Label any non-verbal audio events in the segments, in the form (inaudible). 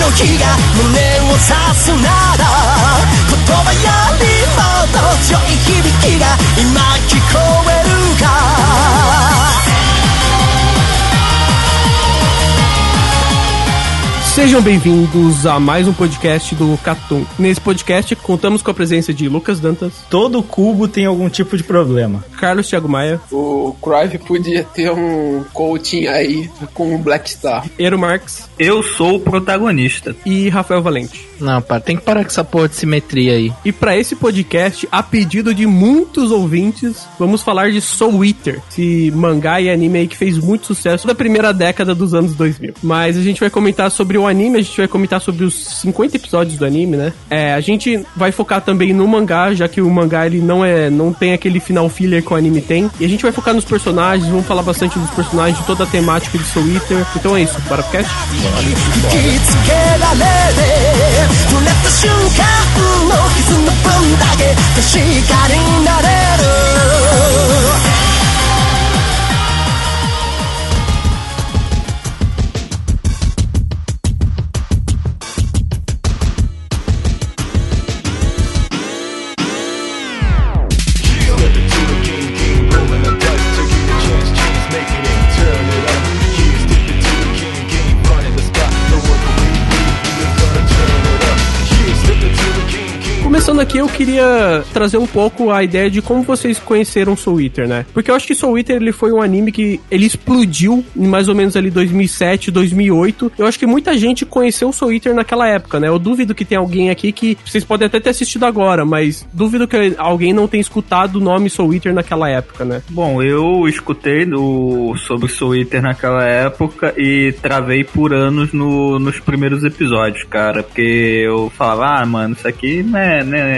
の火が胸を刺すなら言葉よりもっと強い響きが今聞こえ Sejam bem-vindos a mais um podcast do Catum. Nesse podcast, contamos com a presença de Lucas Dantas. Todo cubo tem algum tipo de problema. Carlos Thiago Maia. O Cruyff podia ter um coaching aí com o Black Star. Eero Marx. Eu sou o protagonista. E Rafael Valente. Não, pá, tem que parar com essa porra de simetria aí. E para esse podcast, a pedido de muitos ouvintes, vamos falar de Soul Eater, esse mangá e anime aí que fez muito sucesso da primeira década dos anos 2000. Mas a gente vai comentar sobre o anime, a gente vai comentar sobre os 50 episódios do anime, né? É, a gente vai focar também no mangá, já que o mangá ele não é, não tem aquele final filler que o anime tem. E a gente vai focar nos personagens, vamos falar bastante dos personagens, de toda a temática de Soul Eater. Então é isso, para o cast? 引 Começando aqui, eu queria trazer um pouco a ideia de como vocês conheceram Soul Eater, né? Porque eu acho que Soul Eater ele foi um anime que ele explodiu em mais ou menos ali 2007, 2008. Eu acho que muita gente conheceu Soul Eater naquela época, né? Eu duvido que tenha alguém aqui que vocês podem até ter assistido agora, mas duvido que alguém não tenha escutado o nome Soul Eater naquela época, né? Bom, eu escutei do, sobre Soul Eater naquela época e travei por anos no, nos primeiros episódios, cara. Porque eu falava, ah, mano, isso aqui não é, né,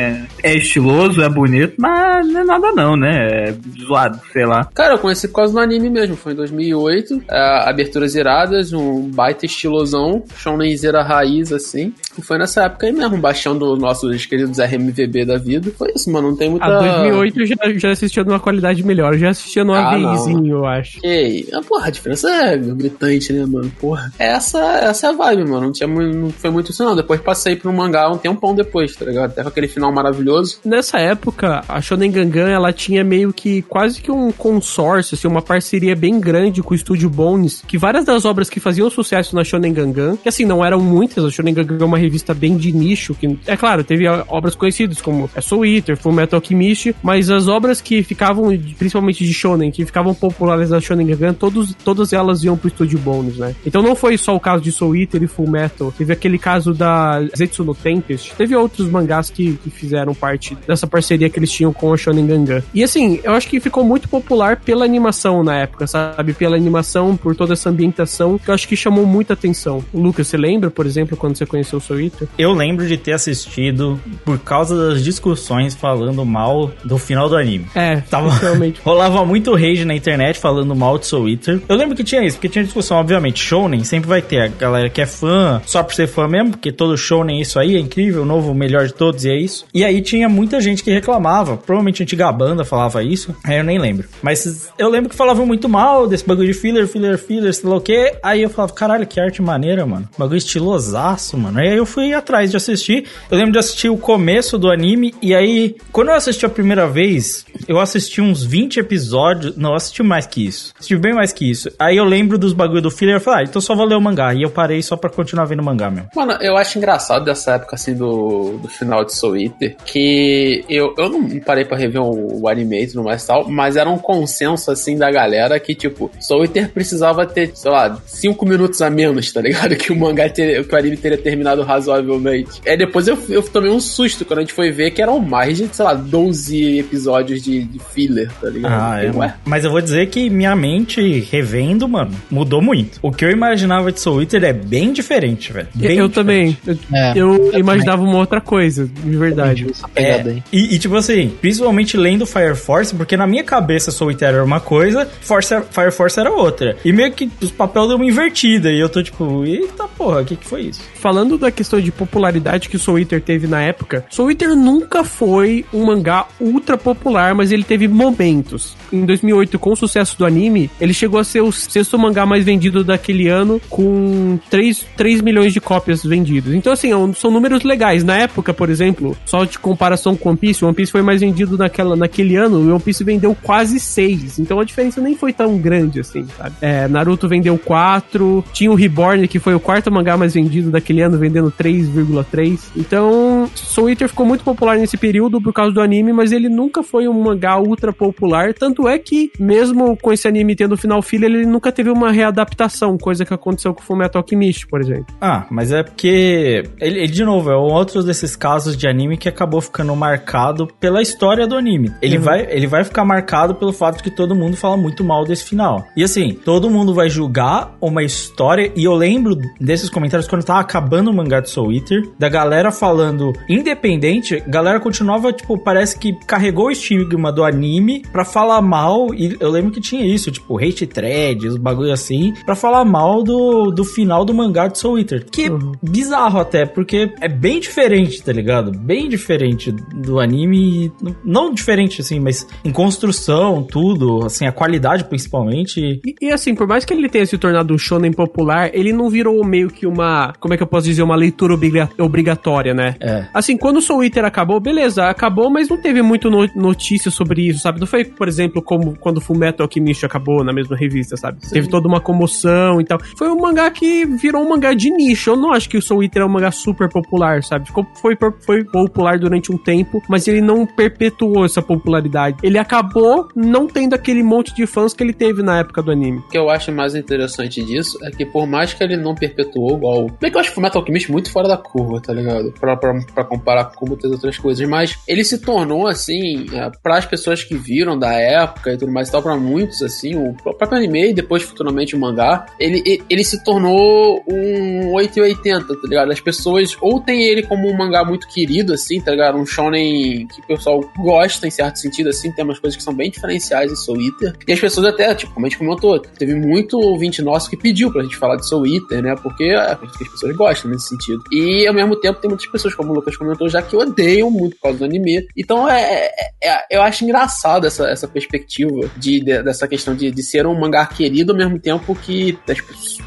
é estiloso, é bonito, mas não é nada não, né? É zoado, sei lá. Cara, eu conheci por causa do anime mesmo, foi em 2008. É, aberturas iradas, um baita estilosão, shonenzeira raiz, assim. Foi nessa época aí mesmo, baixando nossos queridos RMVB da vida. Foi isso, mano, não tem muita... A 2008 eu já, já assistia numa qualidade melhor, eu já assistia no Ah, AVIzinho, eu acho. Ei, ah, porra, a diferença é gritante, né, mano? Porra. Essa, essa é a vibe, mano. Não, tinha, não foi muito isso, não. Depois passei pro mangá um tempão depois, tá ligado? Até com aquele final maravilhoso. Nessa época, a Shonen Gangan, ela tinha meio que quase que um consórcio, assim, uma parceria bem grande com o estúdio Bones, que várias das obras que faziam sucesso na Shonen Gangan, que assim, não eram muitas, a Shonen Gangan é uma revista bem de nicho, que, é claro, teve obras conhecidas como é Soul Eater, Full Metal Alchemist, mas as obras que ficavam, principalmente de Shonen, que ficavam populares na Shonen Gangan, todos, todas elas iam pro estúdio Bones, né? Então não foi só o caso de Soul Eater e Full Metal, teve aquele caso da Zetsu no Tempest, teve outros mangás que, que fizeram parte dessa parceria que eles tinham com a Shonen Gangan. E assim, eu acho que ficou muito popular pela animação na época, sabe? Pela animação, por toda essa ambientação, que eu acho que chamou muita atenção. Lucas, você lembra, por exemplo, quando você conheceu o Eater? Eu lembro de ter assistido por causa das discussões falando mal do final do anime. É, Tava- realmente. (laughs) Rolava muito rage na internet falando mal de Soul Eater. Eu lembro que tinha isso, porque tinha discussão, obviamente. Shounen sempre vai ter a galera que é fã, só por ser fã mesmo, porque todo Shounen é isso aí, é incrível, o novo, o melhor de todos, e é isso. E aí tinha muita gente que reclamava, provavelmente a antiga banda falava isso, aí eu nem lembro. Mas eu lembro que falavam muito mal desse bagulho de filler, filler, filler, sei lá o quê. Aí eu falava, caralho, que arte maneira, mano. Bagulho estilosaço, mano. Aí eu eu fui atrás de assistir. Eu lembro de assistir o começo do anime, e aí, quando eu assisti a primeira vez, eu assisti uns 20 episódios. Não, eu assisti mais que isso. Assisti bem mais que isso. Aí eu lembro dos bagulho do filler e falei, ah, então só vou ler o mangá. E eu parei só pra continuar vendo o mangá mesmo. Mano, eu acho engraçado dessa época, assim, do, do final de Soul Eater, que eu, eu não parei pra rever o, o anime e tudo mais tal, mas era um consenso, assim, da galera que, tipo, Soul Eater precisava ter, sei lá, 5 minutos a menos, tá ligado? (laughs) Que o mangá, ter, que o anime teria terminado razoavelmente. É, depois eu, eu tomei um susto quando a gente foi ver que eram mais de, sei lá, 12 episódios de, de filler, tá ligado? Ah, é. Ué. Mas eu vou dizer que minha mente, revendo, mano, mudou muito. O que eu imaginava de Soul Eater é bem diferente, velho. Bem eu diferente. também. Eu, É, eu eu imaginava uma outra coisa, de verdade. Pegada aí. E, e, tipo assim, principalmente lendo Fire Force, porque na minha cabeça Soul Eater era uma coisa, Force, Fire Force era outra. E meio que os papéis deu uma invertida. E eu tô tipo, eita porra, o que, que foi isso? Falando da questão de popularidade que o Soul Eater teve na época, Soul Eater nunca foi um mangá ultra popular, mas ele teve momentos. Em 2008, com o sucesso do anime, ele chegou a ser o sexto mangá mais vendido daquele ano, com 3, 3 milhões de cópias vendidas. Então, assim, é são números legais. Na época, por exemplo, só de comparação com One Piece, o One Piece foi mais vendido naquela, naquele ano, e One Piece vendeu quase 6. Então a diferença nem foi tão grande assim, sabe? É, Naruto vendeu 4, tinha o Reborn, que foi o quarto mangá mais vendido daquele ano, vendendo 3,3. Então, Soul Eater ficou muito popular nesse período por causa do anime, mas ele nunca foi um mangá ultra popular. Tanto é que, mesmo com esse anime tendo final filler, ele nunca teve uma readaptação, coisa que aconteceu com o Fullmetal Alchemist, por exemplo. Ah, mas é porque. Ele, ele, de novo, é um outro desses casos de anime que acabou ficando marcado pela história do anime. Ele, vai, ele vai ficar marcado pelo fato que todo mundo fala muito mal desse final. E assim, todo mundo vai julgar uma história. E eu lembro desses comentários quando tava acabando o mangá de Soul Eater, da galera falando, independente, a galera continuava, tipo, parece que carregou o estigma do anime pra falar mal. E eu lembro que tinha isso, tipo, hate threads, bagulho assim, pra falar mal do, do final do mangá de Soul Eater. Que é bizarro até, porque é bem diferente, tá ligado? Bem diferente do anime. Não diferente, assim, mas em construção, tudo, assim, a qualidade principalmente. E, e, assim, por mais que ele tenha se tornado um shonen popular, ele não virou meio que uma, como é que eu posso dizer, uma leitura obriga- obrigatória, né? É. Assim, quando o Soul Eater acabou, beleza, acabou, mas não teve muito no- notícia sobre isso, sabe? Não foi, por exemplo, como quando Full Metal Alchemist acabou na mesma revista, sabe? Teve toda uma comoção e tal. Foi um mangá que virou um mangá de nicho. Eu não acho que o Soul Eater é um mangá super popular, sabe? Ficou, foi, foi popular durante um tempo, mas ele não perpetuou essa popularidade. Ele acabou não tendo aquele monte de fãs que ele teve na época do anime. O que eu acho mais interessante disso é que por mais que ele não perpetuou igual... Bem que eu acho o Metal Alchemist muito fora da curva, tá ligado? Pra, pra, pra comparar com muitas outras coisas, mas ele se tornou, assim, é, para as pessoas que viram da época e tudo mais e tal, pra muitos, assim, o próprio anime e depois futuramente o mangá, ele, ele, se tornou um 880, tá ligado? As pessoas ou tem ele como um mangá muito querido, assim, tá ligado? Um shonen que o pessoal gosta em certo sentido, assim, tem umas coisas que são bem diferenciais em Soul Eater. E as pessoas até, tipo, como a gente comentou, teve muito ouvinte nosso que pediu pra gente falar de Soul Eater, né? Porque é, que as pessoas gostam nesse sentido. E ao mesmo tempo tem muitas pessoas, como o Lucas comentou, já que odeiam muito por causa do anime. Então é, é- é- eu acho engraçado essa, essa perspectiva de, de- dessa questão de, de ser um mangá querido ao mesmo tempo que as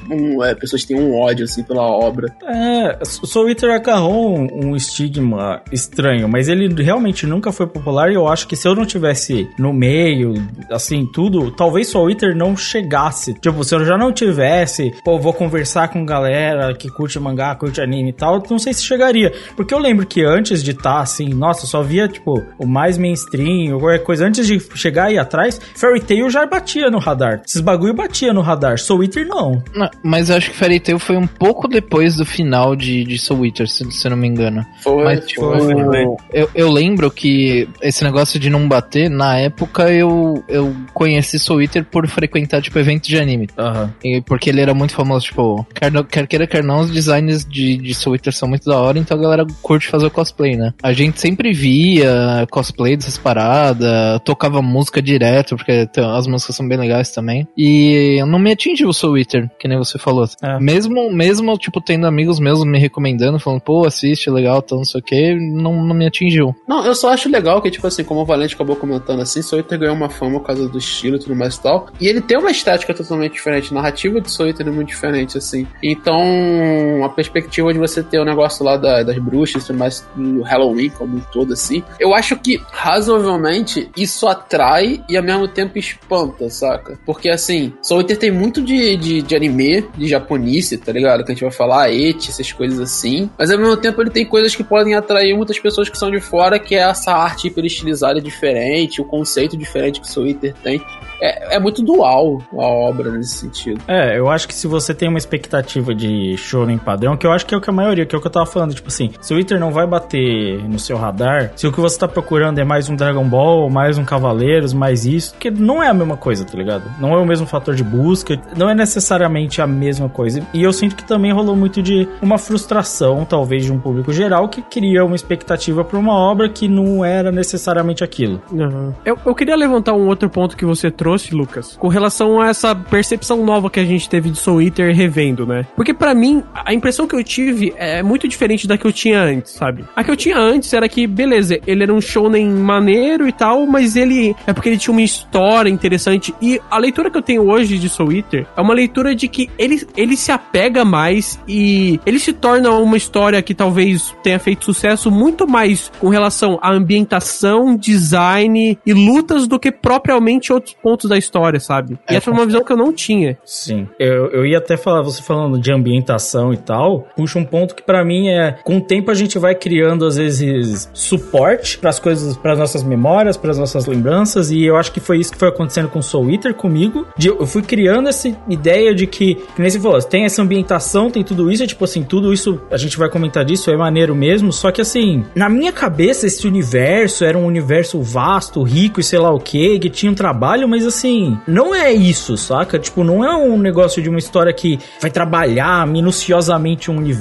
um, é, pessoas têm um ódio assim pela obra. É, Soul Eater agarrou um, um estigma estranho, mas ele realmente nunca foi popular e eu acho que se eu não tivesse no meio, assim, tudo, talvez Soul Eater não chegasse. Tipo, se eu já não tivesse, pô, vou conversar com galera que curte mangá, curte anime e tal, não sei se chegaria. Porque eu lembro que antes de estar assim, nossa, só via, tipo, o mais mainstream, ou qualquer coisa, antes de chegar aí atrás, Fairy Tail já batia no radar. Esses bagulho batia no radar. Soul Eater não. Não, mas eu acho que Fairy Tail foi um pouco depois do final de, de Soul Eater, se, se eu não me engano. Foi, Mas, tipo, foi. eu, eu lembro que esse negócio de não bater, na época eu, eu conheci Soul Eater por frequentar, tipo, eventos de anime. Aham. E porque ele era muito famoso, tipo, quer queira, quer não, os designs de, de Soul Eater são muito da hora, então a galera curte fazer o cosplay, né? A gente sempre via cosplay dessas paradas, tocava música direto, porque as músicas são bem legais também. E não me atingiu o Soul Eater, que nem você falou. É. Mesmo, mesmo, tipo, tendo amigos meus me recomendando, falando, pô, assiste, legal, tal, não sei o que, não, não me atingiu. Não, eu só acho legal que, tipo assim, como o Valente acabou comentando assim, Soul Eater ganhou uma fama por causa do estilo e tudo mais e tal. E ele tem uma estética totalmente diferente. A narrativa de Soul Eater é muito diferente, assim. Então, a perspectiva expectativa de você ter o negócio lá da- das bruxas, mais no Halloween como um todo, assim. Eu acho que, razoavelmente, isso atrai e ao mesmo tempo espanta, saca? Porque, assim, Soul Eater tem muito de, de, de anime, de japonice, tá ligado? Que a gente vai falar, eti, essas coisas assim. Mas ao mesmo tempo ele tem coisas que podem atrair muitas pessoas que são de fora, que é essa arte hiper estilizada diferente, o conceito diferente que Soul Eater tem. É, é muito dual a obra nesse sentido. É, eu acho que se você tem uma expectativa de shonen padrão, que eu acho que é o que a maioria, que é o que eu tava falando, tipo assim, se o Twitter não vai bater no seu radar, se o que você tá procurando é mais um Dragon Ball, mais um Cavaleiros, mais isso, que não é a mesma coisa, tá ligado? Não é o mesmo fator de busca, não é necessariamente a mesma coisa. E eu sinto que também rolou muito de uma frustração, talvez, de um público geral que cria uma expectativa pra uma obra que não era necessariamente aquilo. Aham. Eu, eu queria levantar um outro ponto que você trouxe, Lucas, com relação a essa percepção nova que a gente teve de Soul Eater revendo, né? Porque pra mim, a impressão que eu tive é muito diferente da que eu tinha antes, sabe? A que eu tinha antes era que, beleza, ele era um shounen maneiro e tal, mas ele é porque ele tinha uma história interessante. E a leitura que eu tenho hoje de Soul Eater é uma leitura de que ele, ele se apega mais e ele se torna uma história que talvez tenha feito sucesso muito mais com relação à ambientação, design e lutas do que propriamente outros pontos da história, sabe? E É, essa é uma visão que eu não tinha. Sim. Eu, eu ia até falar, você falando de ambientação e tal, puxa um ponto que pra mim é, com o tempo a gente vai criando às vezes suporte pras coisas, pras nossas memórias, pras nossas lembranças, e eu acho que foi isso que foi acontecendo com Soul Eater comigo, de, eu fui criando essa ideia de que, que nem falou, tem essa ambientação, tem tudo isso, é tipo assim, tudo isso, a gente vai comentar disso, é maneiro mesmo, só que assim, na minha cabeça esse universo era um universo vasto, rico e sei lá o que, que tinha um trabalho, mas assim, não é isso, saca? Tipo, não é um negócio de uma história que vai trabalhar minuciosamente um universo,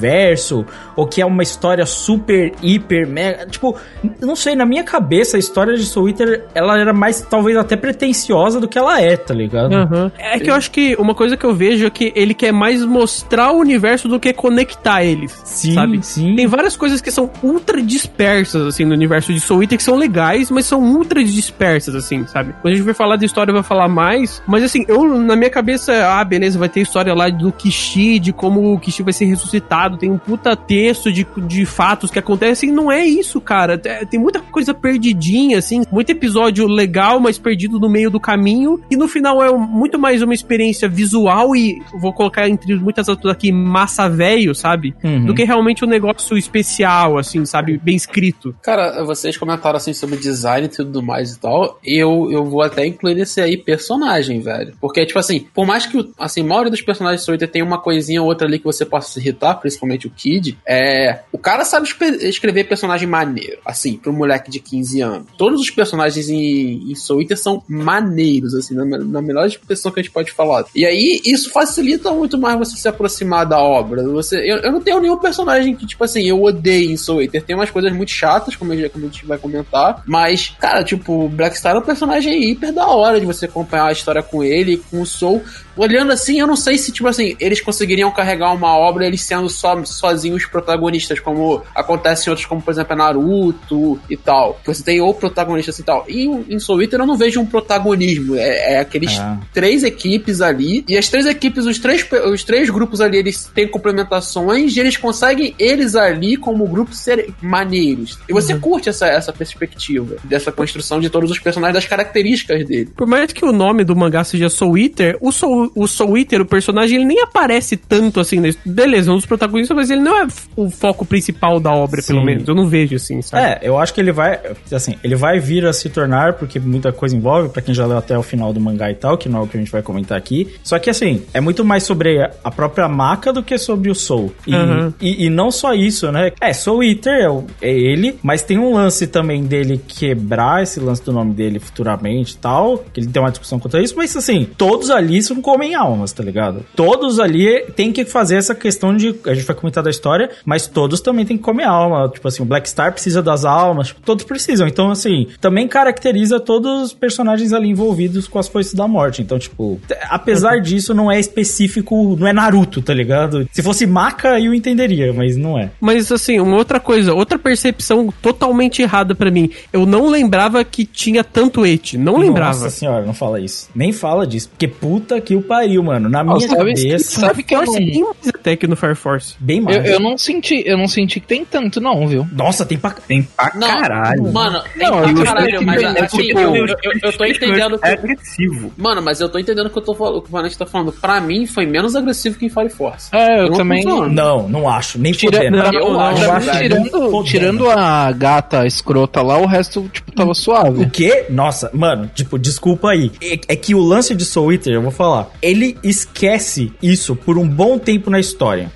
ou que é uma história super, hiper, mega. Tipo, não sei, na minha cabeça a história de Soul Eater, ela era mais, talvez até pretensiosa do que ela é, tá ligado? Aham. É que eu acho que uma coisa que eu vejo é que ele quer mais mostrar o universo do que conectar eles. Sim, sabe? sim. Tem várias coisas que são ultra dispersas, assim, no universo de Soul Eater, que são legais, mas são ultra dispersas, assim, sabe? Quando a gente vai falar de história, vai falar mais, mas assim, eu, na minha cabeça, ah, beleza, vai ter história lá do Kishi, de como o Kishi vai ser ressuscitado, tem um puta texto de, de fatos que acontecem, não é isso, cara. É, Tem muita coisa perdidinha, assim, muito episódio legal, mas perdido no meio do caminho, e no final é muito mais uma experiência visual e, vou colocar entre muitas aspas aqui, massa velho, sabe? Uhum. Do que realmente um negócio especial, assim, sabe? Bem escrito. Cara, vocês comentaram assim sobre design e tudo mais e tal. Eu, eu vou até incluir esse aí personagem, velho. Porque, tipo assim, por mais que assim, a maioria dos personagens Eater tem uma coisinha ou outra ali que você possa se irritar, principalmente o Kid, é. O cara sabe escrever personagem maneiro. Assim, pro moleque de 15 anos. Todos os personagens em, em Soul Eater são maneiros, assim, na, na melhor expressão que a gente pode falar. E aí, isso facilita muito mais você se aproximar da obra. Você, eu, eu não tenho nenhum personagem que, tipo assim, eu odeio em Soul Eater. Tem umas coisas muito chatas, como gente, como a gente vai comentar. Mas, cara, tipo, Black Star é um personagem hiper da hora de você acompanhar a história com ele, com o Soul. Olhando assim, eu não sei se, tipo assim, eles conseguiriam carregar uma obra eles sendo só sozinhos protagonistas, como acontece em outros, como por exemplo é Naruto e tal. Que Você tem ou protagonistas e tal. E em Soul Eater eu não vejo um protagonismo. É, é aqueles Ah. três equipes ali. E as três equipes, os três, os três grupos ali, eles têm complementações e eles conseguem, eles ali, como grupo, serem maneiros. E você curte essa, essa perspectiva, dessa construção de todos os personagens, das características dele. Por mais que o nome do mangá seja Soul Eater, o Soul, o Soul Eater, o personagem, ele nem aparece tanto assim. Beleza, um dos protagonistas, mas ele não é o foco principal da obra, Sim. pelo menos. Eu não vejo assim, sabe? É, eu acho que ele vai, assim, ele vai vir a se tornar, porque muita coisa envolve, pra quem já leu até o final do mangá e tal, que não é o que a gente vai comentar aqui. Só que, assim, é muito mais sobre a própria Maka do que sobre o Soul. E, Uhum. e, e não só isso, né? É, Soul Eater é, o- é ele, mas tem um lance também dele quebrar esse lance do nome dele futuramente e tal, que ele tem uma discussão contra isso, mas, assim, todos ali são comem almas, tá ligado? Todos ali tem que fazer essa questão de, a gente vai comentar da história, mas todos também tem que comer alma. Tipo assim, o Black Star precisa das almas, tipo, todos precisam. Então, assim, também caracteriza todos os personagens ali envolvidos com as foices da morte. Então, tipo, apesar disso, não é específico, não é Naruto, tá ligado? Se fosse Maka, eu entenderia, mas não é. Mas assim, uma outra coisa, outra percepção totalmente errada pra mim. Eu não lembrava que tinha tanto et. Não lembrava. Nossa senhora, não fala isso. Nem fala disso. Porque puta que o pariu, mano. Na minha que- cabeça. sabe que eu não- mais até que no Fire Force. Bem Eu, mais. eu não senti, eu não senti que tem tanto, não, viu? Nossa, tem pra... Tem pra Não, caralho. Mano, tem Não, pra eu caralho, mas que- assim, tipo, eu, eu, eu, eu tô (laughs) entendendo É que. agressivo. Mano, mas eu tô entendendo o que, eu tô, fal- o que o Vanessa tá falando. Pra mim, foi menos agressivo que em Fire Force. É, eu não tô também. falando. Não, não acho. Nem Tira, pra- eu não, acho, mim, tirando, tirando a gata escrota lá, o resto, tipo, tava suave. O quê? Nossa, mano, tipo, desculpa aí. É, é que o lance de Soul Eater, eu vou falar, ele esquece isso por um bom tempo na história.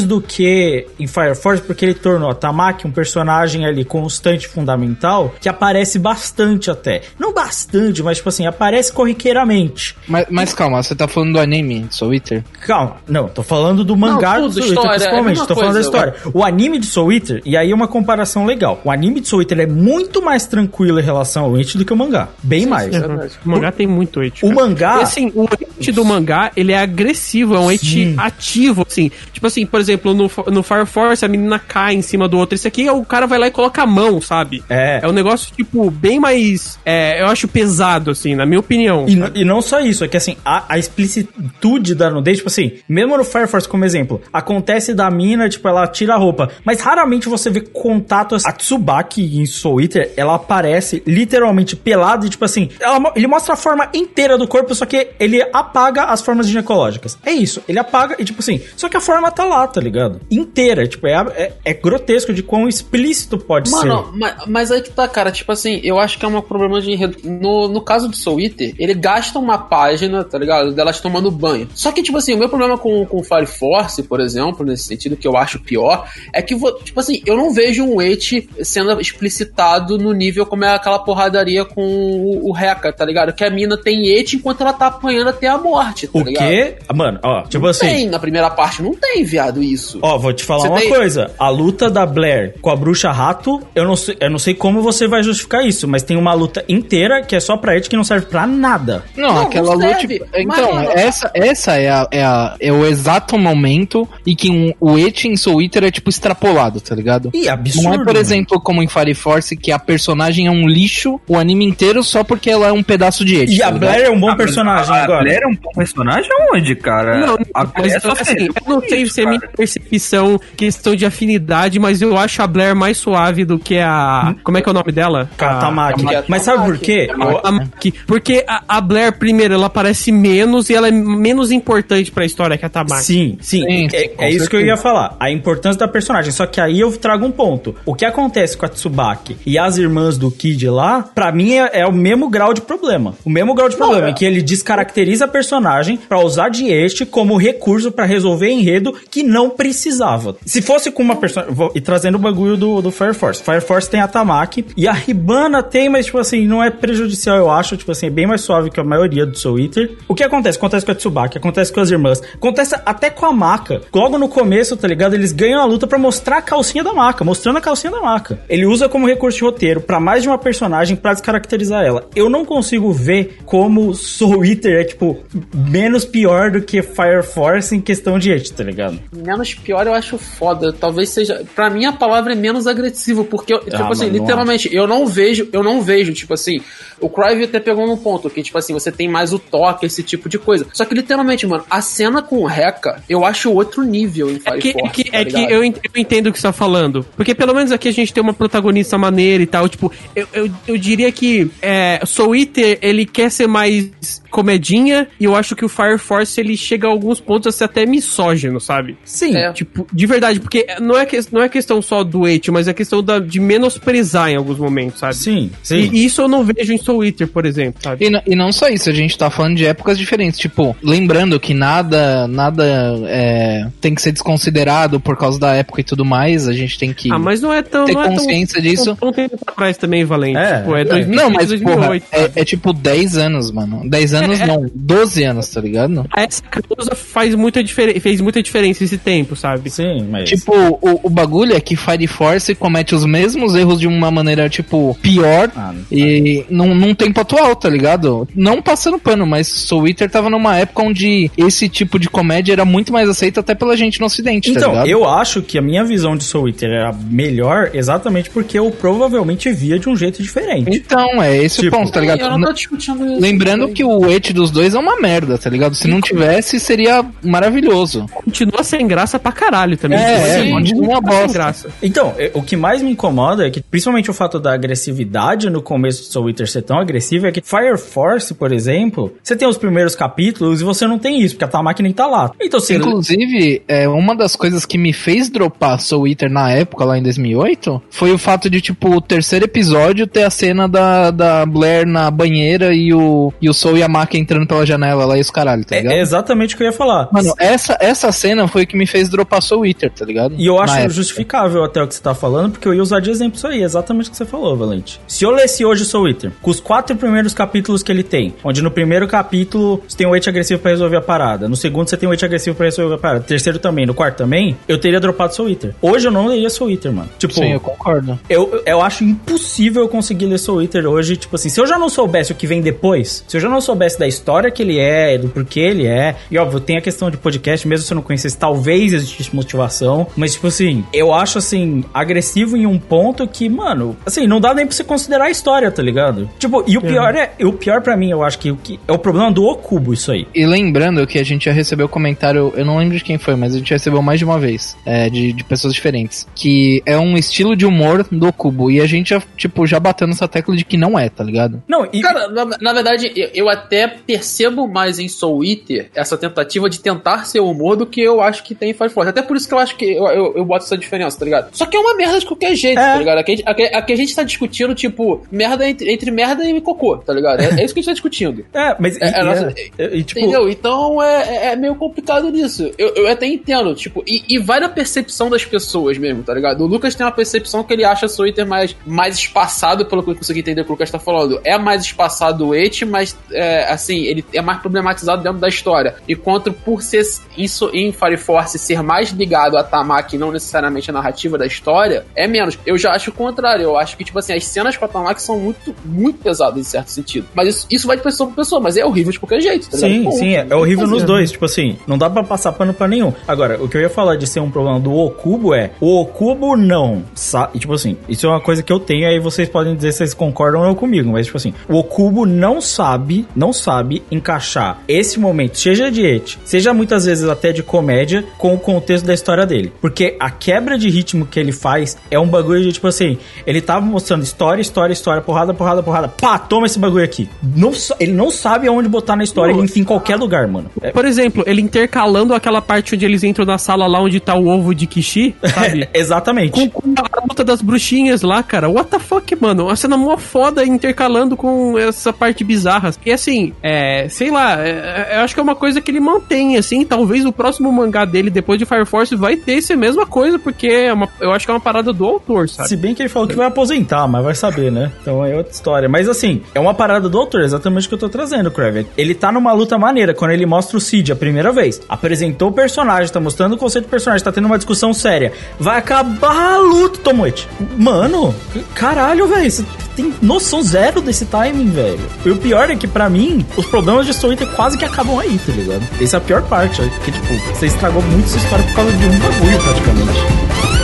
Mais do que em Fire Force, porque ele tornou a Tamaki um personagem ali constante, fundamental, que aparece bastante até. Não bastante, mas tipo assim, aparece corriqueiramente. Mas, mas calma, você tá falando do anime, Soul Eater? Calma, não, tô falando do mangá Não, de tudo, Soul Eater, história, é principalmente. mesma tô falando da história. O anime de Soul Eater, e aí uma comparação legal. O anime de Soul Eater é muito mais tranquilo em relação ao It do que o mangá. Bem mais. sim. Verdade. O mangá tem muito hate. O mangá. E, assim, o hate do mangá, ele é agressivo, é um Sim. ativo, assim. Tipo assim, por exemplo, no, no Fire Force, a menina cai em cima do outro. Esse aqui, o cara vai lá e coloca a mão, sabe? É. É um negócio, tipo, bem mais, é, eu acho pesado, assim, na minha opinião. E, e não só isso, é que assim, a, a explicitude da nudez, tipo assim, mesmo no Fire Force como exemplo, acontece da mina, tipo, ela tira a roupa, mas raramente você vê contato assim. A Tsubaki em Soul Eater, ela aparece literalmente pelada e tipo assim, ela ele mostra a forma inteira do corpo, só que ele apaga as formas ginecológicas. É isso, ele apaga e tipo assim, só que a forma tá lá, tá ligado? Inteira, tipo, é, é, é grotesco de quão explícito pode ser. Mano, mas, mas aí que tá, cara. Tipo assim, eu acho que é um problema de enredo. No, no caso do Soul Eater, ele gasta uma página, tá ligado? Delas tomando banho. Só que, tipo assim, o meu problema com, com Fire Force, por exemplo, nesse sentido que eu acho pior, é que, tipo assim, eu não vejo um Eti sendo explicitado no nível como é aquela porradaria com o, o Reca, tá ligado? Que a mina tem Eti enquanto ela tá apanhando até a morte, tá o ligado? quê? Mano, ó, tipo Não assim. tem, na primeira parte não tem, viado, isso. Ó, vou te falar Você uma tem- coisa. A luta da Blair com a bruxa rato, eu não, sei, eu não sei como você vai justificar isso, mas tem uma luta inteira que é só pra Ed que não serve pra nada. Não, Não, aquela não luta. serve, mas, Então, mano- essa, essa é, a, é, a- é o exato momento em que um, o Eti em Soul Eater é tipo extrapolado, tá ligado? Ih, absurdo. Não é, por exemplo, como em Fire Force, que a personagem é um lixo o anime inteiro só porque ela é um pedaço de Eti. E tá a? Blair é um bom personagem a agora. Blair é um bom personagem aonde, cara? Não, a mas Blair é só assim, eu não sei se é. Percepção, questão de afinidade, mas eu acho a Blair mais suave do que a. Como é que é o nome dela? Katamaki. Tamaki. Mas sabe por quê? Tamaki. A Tamaki. Porque a, a Blair, primeiro, ela parece menos e ela é menos importante pra história que a Tamaki. Sim, sim. Sim, é é isso que eu ia falar. A importância da personagem. Só que aí eu trago um ponto. O que acontece com a Tsubaki e as irmãs do Kid lá, pra mim é, é o mesmo grau de problema. O mesmo grau de problema, é. em que ele descaracteriza a personagem pra usar de este como recurso pra resolver enredo que não precisava. Se fosse com uma personagem. E trazendo o bagulho do, do Fire Force. Fire Force tem a Tamaki e a Ribana tem, mas, tipo assim, não é prejudicial, eu acho. Tipo assim, é bem mais suave que a maioria do Soul Eater. O que acontece? Acontece com a Tsubaki, acontece com as irmãs, acontece até com a Maka. Logo no começo, tá ligado? Eles ganham a luta pra mostrar a calcinha da Maka, mostrando a calcinha da Maka. Ele usa como recurso de roteiro pra mais de uma personagem pra descaracterizar ela. Eu não consigo ver como Soul Eater é, tipo, menos pior do que Fire Force em questão de arte, tá ligado? Menos pior eu acho foda. Talvez seja. Pra mim a palavra é menos agressivo, porque, eu- tipo Ah, assim, mano, não literalmente, eu não vejo, eu não vejo, tipo assim. O Crive até pegou num ponto que, tipo assim, você tem mais o toque, esse tipo de coisa. Só que, literalmente, mano, a cena com o Reca, eu acho outro nível em Fire É que, é Force, que, tá é que ligado? eu entendo o que você tá falando. Porque pelo menos aqui a gente tem uma protagonista maneira e tal. Tipo, eu, eu, eu diria que é, Soul Eater, ele quer ser mais comedinha. E eu acho que o Fire Force, ele chega a alguns pontos a ser até misógino, sabe? Sim. É. Tipo, de verdade, porque não é, que, não é questão só do hate, mas é questão da, de menosprezar em alguns momentos, sabe? Sim, sim. E, e isso eu não vejo em Soul Eater, por exemplo, sabe? E, n- e não só isso, a gente tá falando de épocas diferentes. Tipo, lembrando que nada nada é, tem que ser desconsiderado por causa da época e tudo mais. A gente tem que Ah, mas não é tão. ter não é tão- consciência disso. Tão tempo atrás também, Valente. É, tipo, é é. 2000, Não, mas porra, 2008. é, é tipo 10 anos, mano. 10 anos É, é. não, 12 anos, tá ligado? Essa causa faz muita diferença, fez muita diferença esse tempo, sabe? Sim, mas. Tipo, o, o bagulho é que Fire Force comete os mesmos erros de uma maneira, tipo, pior Ah, não. e num, num tempo atual, tá ligado? Não passando pano, mas Soul Eater tava numa época onde esse tipo de comédia era muito mais aceito até pela gente no ocidente, tá Então, ligado? eu acho que a minha visão de Soul Eater era melhor exatamente porque eu provavelmente via de um jeito diferente. Então, é esse Tipo, o ponto, tá ligado? Eu não tô discutindo isso. Lembrando que o et dos dois é uma merda, tá ligado? Se não tivesse, seria maravilhoso. continua sem graça pra caralho também. É, Tipo, é, muito uma bosta. Sem graça. Então, é, o que mais me incomoda é que, principalmente o fato da agressividade no começo do Soul Eater ser tão agressivo, é que Fire Force, por exemplo, você tem os primeiros capítulos e você não tem isso, porque a Tamaki nem tá lá. Então, você... Inclusive, é, uma das coisas que me fez dropar Soul Eater na época, lá em 2008, foi o fato de, tipo, o terceiro episódio ter a cena da, da Blair na banheira e o, e o Soul e a Maki entrando pela janela lá e os caralho, tá ligado? É, é exatamente o que eu ia falar. Mano, essa, essa cena foi o que me fez dropar Soul Eater, tá ligado? E eu Na acho época. justificável até o que você tá falando, porque eu ia usar de exemplo isso aí, exatamente o que você falou, Valente. Se eu lesse hoje Soul Eater, com os quatro primeiros capítulos que ele tem, onde no primeiro capítulo você tem o Wait agressivo pra resolver a parada, no segundo você tem o Wait agressivo pra resolver a parada, no terceiro também, no quarto também, eu teria dropado Soul Eater. Hoje eu não leria Soul Eater, mano. Tipo, Sim, eu concordo. eu, eu acho impossível eu conseguir ler Soul Eater hoje. Tipo assim, se eu já não soubesse o que vem depois, se eu já não soubesse da história que ele é, do porquê ele é, e óbvio, tem a questão de podcast, mesmo se eu não conhecesse, talvez existisse motivação, mas tipo assim, eu acho assim, agressivo em um ponto que, mano, assim, não dá nem pra você considerar a história, tá ligado? Tipo, e o pior é, o pior pra mim, eu acho que o que é o problema do Okubo, isso aí. E lembrando que a gente já recebeu comentário, eu não lembro de quem foi, mas a gente recebeu mais de uma vez, é, de, de pessoas diferentes, que é um estilo de humor do Cubo, e a gente já, tipo, já bateu nessa tecla de que não é, tá ligado? Não, e Cara, na, na verdade, eu, eu até percebo mais em Soul Eater essa tentativa de tentar ser humor do que eu acho que tem em Fire Force. Até por isso que eu acho que eu, eu, eu boto essa diferença, tá ligado? Só que é uma merda de qualquer jeito, É. tá ligado? Aqui, aqui, aqui a gente tá discutindo, tipo, merda entre, entre merda e cocô, tá ligado? É, é isso que a gente tá discutindo. (laughs) é, mas É, é e- nossa- é- e, tipo, Entendeu? Então é, é- é meio complicado nisso. Eu, eu até entendo, tipo, e, e vai na percepção das pessoas mesmo, tá ligado? O Lucas tem uma percepção que ele acha o Twitter mais, mais espaçado, pelo que eu consegui entender o que o Lucas tá falando. É mais espaçado o It, mas é, assim, ele é mais problematizado dentro da história. Enquanto por ser isso em Fire Force ser mais ligado a Tamaki, não necessariamente a narrativa da história, é menos. Eu já acho o contrário. Eu acho que, tipo assim, as cenas com a Tamaki são muito, muito pesadas em certo sentido. Mas isso, isso vai de pessoa pra pessoa, mas é horrível de qualquer jeito, tá ligado? Sim, Ponto. sim, é, é horrível nos dois. Tipo assim, não dá pra passar pano pra nenhum. Agora, o que eu ia falar de ser um problema do Okubo é: o Okubo não. Sa e, tipo assim, isso é uma coisa que eu tenho, aí vocês podem dizer se vocês concordam ou não comigo. Mas, tipo assim, o Okubo não sabe, não sabe encaixar esse momento, seja de et, seja muitas vezes até de comédia, com o contexto da história dele. Porque a quebra de ritmo que ele faz é um bagulho de, tipo assim, ele tava mostrando história, história, história, porrada, porrada, porrada. Pá, toma esse bagulho aqui. Não, ele não sabe aonde botar na história, ele enfia em qualquer lugar, mano. É, Por exemplo, ele intercalando aquela parte onde eles entram na sala lá onde tá o ovo de Kishi, sabe? (laughs) exatamente. com, com a luta das bruxinhas lá, cara. What the fuck, mano? Uma cena mó foda intercalando com essa parte bizarra. E assim, é, sei lá, é, eu acho que é uma coisa que ele mantém, assim. Talvez o próximo mangá dele, depois de Fire Force, vai ter essa mesma coisa, porque é uma, eu acho que é uma parada do autor, sabe? Se bem que ele falou que vai aposentar, mas vai saber, né? Então é outra história. Mas assim, é uma parada do autor, exatamente o que eu tô trazendo, Kraven. Ele tá numa luta maneira quando ele mostra o Cid a primeira vez. Apresentou o personagem, tá mostrando o conceito do personagem, tá tendo uma discussão séria. Vai acabar a luta, Tomoichi. Mano, caralho, velho. Você tem noção zero desse timing, velho. E o pior é que, pra mim, os problemas de Soul Eater quase que acabam aí, tá ligado? Essa é a pior parte, porque, tipo, você estragou muito essa história por causa de um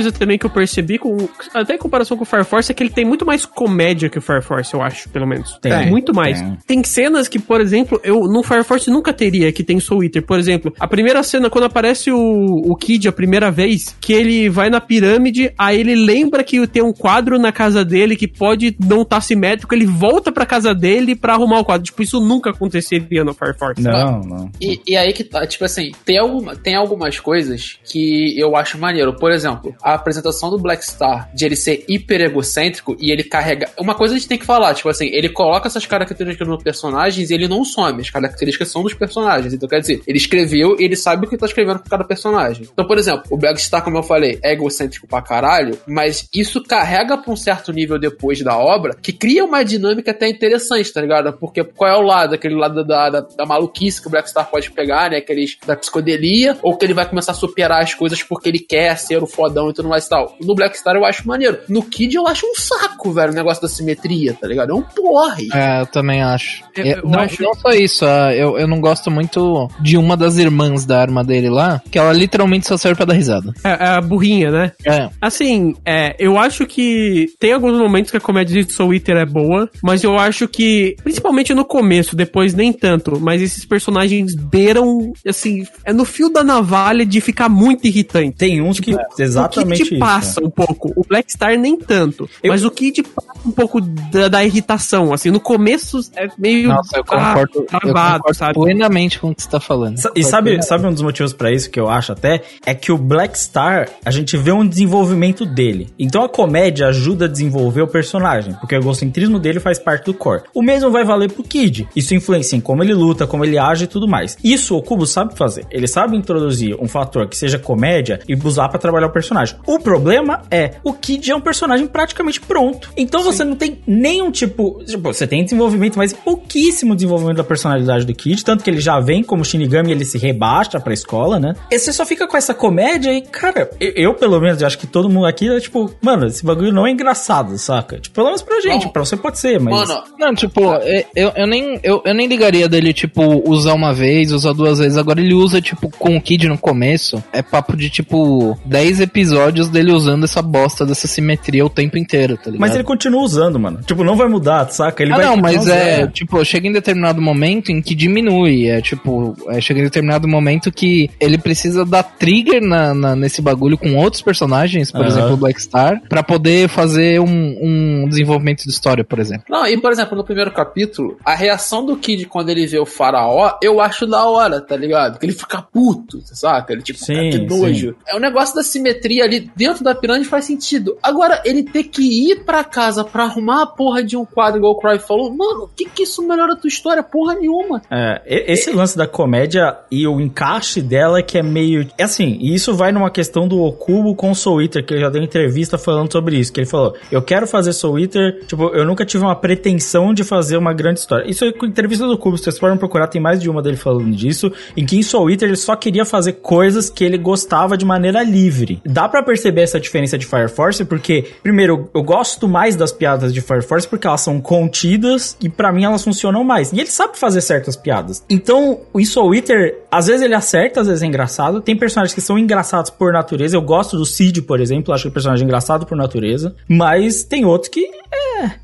coisa também que eu percebi, com, até em comparação com o Fire Force, é que ele tem muito mais comédia que o Fire Force, eu acho, pelo menos. Tem, muito mais. tem. Tem. cenas que, por exemplo, eu no Fire Force nunca teria, que tem Soul Eater. Por exemplo, a primeira cena, quando aparece o, o Kid a primeira vez, que ele vai na pirâmide, aí ele lembra que tem um quadro na casa dele que pode não estar simétrico, ele volta pra casa dele pra arrumar o quadro. Tipo, isso nunca aconteceria no Fire Force. Não, não. E, e aí que tá, tipo assim, tem, alguma, tem algumas coisas que eu acho maneiro. Por exemplo, a a apresentação do Black Star de ele ser hiper egocêntrico e ele carrega. Uma coisa a gente tem que falar, tipo assim, ele coloca essas características nos personagens e ele não some. As características são dos personagens. Então, quer dizer, ele escreveu e ele sabe o que tá escrevendo com cada personagem. Então, por exemplo, o Black Star, como eu falei, é egocêntrico pra caralho, mas isso carrega pra um certo nível depois da obra que cria uma dinâmica até interessante, tá ligado? Porque qual é o lado? Aquele lado da, da, da maluquice que o Black Star pode pegar, né? Aqueles da psicodelia, ou que ele vai começar a superar as coisas porque ele quer ser o fodão e tal. No Black Star eu acho maneiro. No Kid eu acho um saco, velho, o negócio da simetria, tá ligado? É um porre. É, eu também acho. Eu- É, eu não, acho- não só isso, ah, eu, eu não gosto muito de uma das irmãs da arma dele lá, que ela literalmente só serve pra dar risada. É, é a burrinha, né? É. Assim, é, eu acho que tem alguns momentos que a comédia de Soul Eater é boa, mas eu acho que, principalmente no começo, depois nem tanto, mas esses personagens beiram, assim, é no fio da navalha de ficar muito irritante. Tem uns que. Exatamente o Kid isso. passa um pouco, o Black Star nem tanto, Eu- mas o Kid passa um pouco da, da irritação, assim, no começo é meio Nossa, eu ah, concordo, eu travado, concordo sabe? plenamente com o que você tá falando. Sa- E sabe, sabe um dos motivos pra isso que eu acho até? É que o Black Star, a gente vê um desenvolvimento dele. Então a comédia ajuda a desenvolver o personagem, porque o egocentrismo dele faz parte do core. O mesmo vai valer pro Kid. Isso influencia em como ele luta, como ele age e tudo mais. Isso o Kubo sabe fazer. Ele sabe introduzir um fator que seja comédia e usar pra trabalhar o personagem. O problema é, o Kid é um personagem praticamente pronto. Então você não tem nenhum tipo, tipo, você tem desenvolvimento, mas pouquíssimo desenvolvimento da personalidade do Kid, tanto que ele já vem como Shinigami, ele se rebaixa pra escola, né? E você só fica com essa comédia e, cara, eu, eu, pelo menos, eu acho que todo mundo aqui é tipo, mano, esse bagulho não é engraçado, saca? Tipo, pelo menos pra gente, Não. pra você pode ser, mas... Mano, Não, tipo, é- eu, eu, nem, eu, eu nem ligaria dele, tipo, usar uma vez, usar duas vezes. Agora ele usa, tipo, com o Kid no começo. É papo de, tipo, 10 episódios dele usando essa bosta dessa simetria o tempo inteiro, tá ligado? mas ele continua usando, mano. Tipo, não vai mudar, saca? Ele ah, vai não, mas é, usando. tipo, chega em determinado momento em que diminui. É tipo, é, chega em determinado momento que ele precisa dar trigger na, na- nesse bagulho com outros personagens, por Aham. exemplo, o Black Star, pra poder fazer um, um desenvolvimento de história, por exemplo. Não, e por exemplo, no primeiro capítulo, a reação do Kid quando ele vê o faraó, eu acho da hora, tá ligado? Que ele fica puto, saca? Ele tipo, Sim, cara, que nojo. É o negócio da simetria ali dentro da pirâmide faz sentido. Agora, ele ter que ir pra casa pra arrumar a porra de um quadro, igual o Cry falou, mano, o que que isso melhora a tua história? Porra nenhuma. É, esse lance da comédia e o encaixe dela que é meio. É assim, e isso vai numa questão do Okubo com o Soul Eater, que ele já deu entrevista falando sobre isso. Que ele falou: Eu quero fazer Soul Eater, tipo, eu nunca tive uma pretensão de fazer uma grande história. Isso é com entrevista do Okubo, vocês podem procurar, tem mais de uma dele falando disso. Em que em Soul Eater ele só queria fazer coisas que ele gostava de maneira livre. Dá pra perceber essa diferença de Fire Force, porque, primeiro, eu, eu gosto mais das piadas de Fire Force porque elas são contidas e pra mim elas funcionam mais. E ele sabe fazer certas piadas. Então, o Soul Eater, às vezes ele acerta, às vezes é engraçado. Tem personagens que são engraçados por natureza. Eu gosto do Cid, por exemplo, acho que o personagem é engraçado por natureza. Mas tem outros que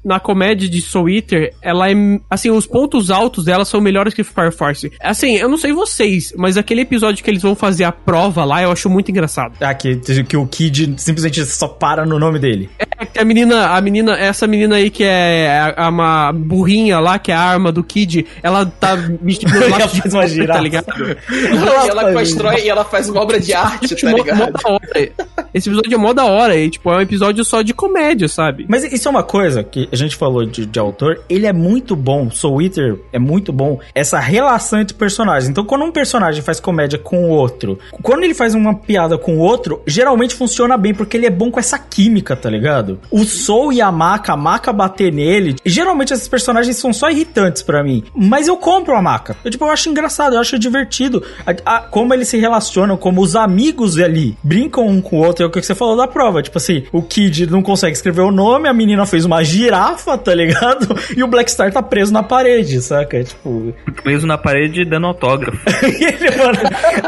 na comédia de Soul Eater, ela é. Assim, os pontos altos dela são melhores que Fire Force. Assim, eu não sei vocês, mas aquele episódio que eles vão fazer a prova lá, eu acho muito engraçado. Ah, que, que o Kid simplesmente só para no nome dele. É que a menina, a menina, essa menina aí que é a, a- uma burrinha lá, que é a arma do Kid, ela tá vestida (laughs) de (laughs) Ela de faz uma girafa. tá ligado? e ela constrói e ela faz uma obra de arte, tá Mó- mó ligado? da hora. Esse episódio é mó da hora e, tipo, é um episódio só de comédia, sabe? Mas isso é uma coisa que a gente falou de, de autor, ele é muito bom, Soul Eater é muito bom, essa relação entre personagens. Então, quando um personagem faz comédia com o outro, quando ele faz uma piada com o outro, geralmente funciona bem, porque ele é bom com essa química, tá ligado? O Soul e a Maca, a Maca bater nele, geralmente esses personagens são só irritantes pra mim, mas eu compro a Maca. Eu, tipo, eu acho engraçado, eu acho divertido. A- a- como eles se relacionam, como os amigos ali brincam um com o outro, é o que você falou da prova. Tipo assim, o Kid não consegue escrever o nome, a menina fez uma girafa, tá ligado? E o Black Star tá preso na parede, saca? Tipo. Preso na parede dando autógrafo. (laughs) ele, mano,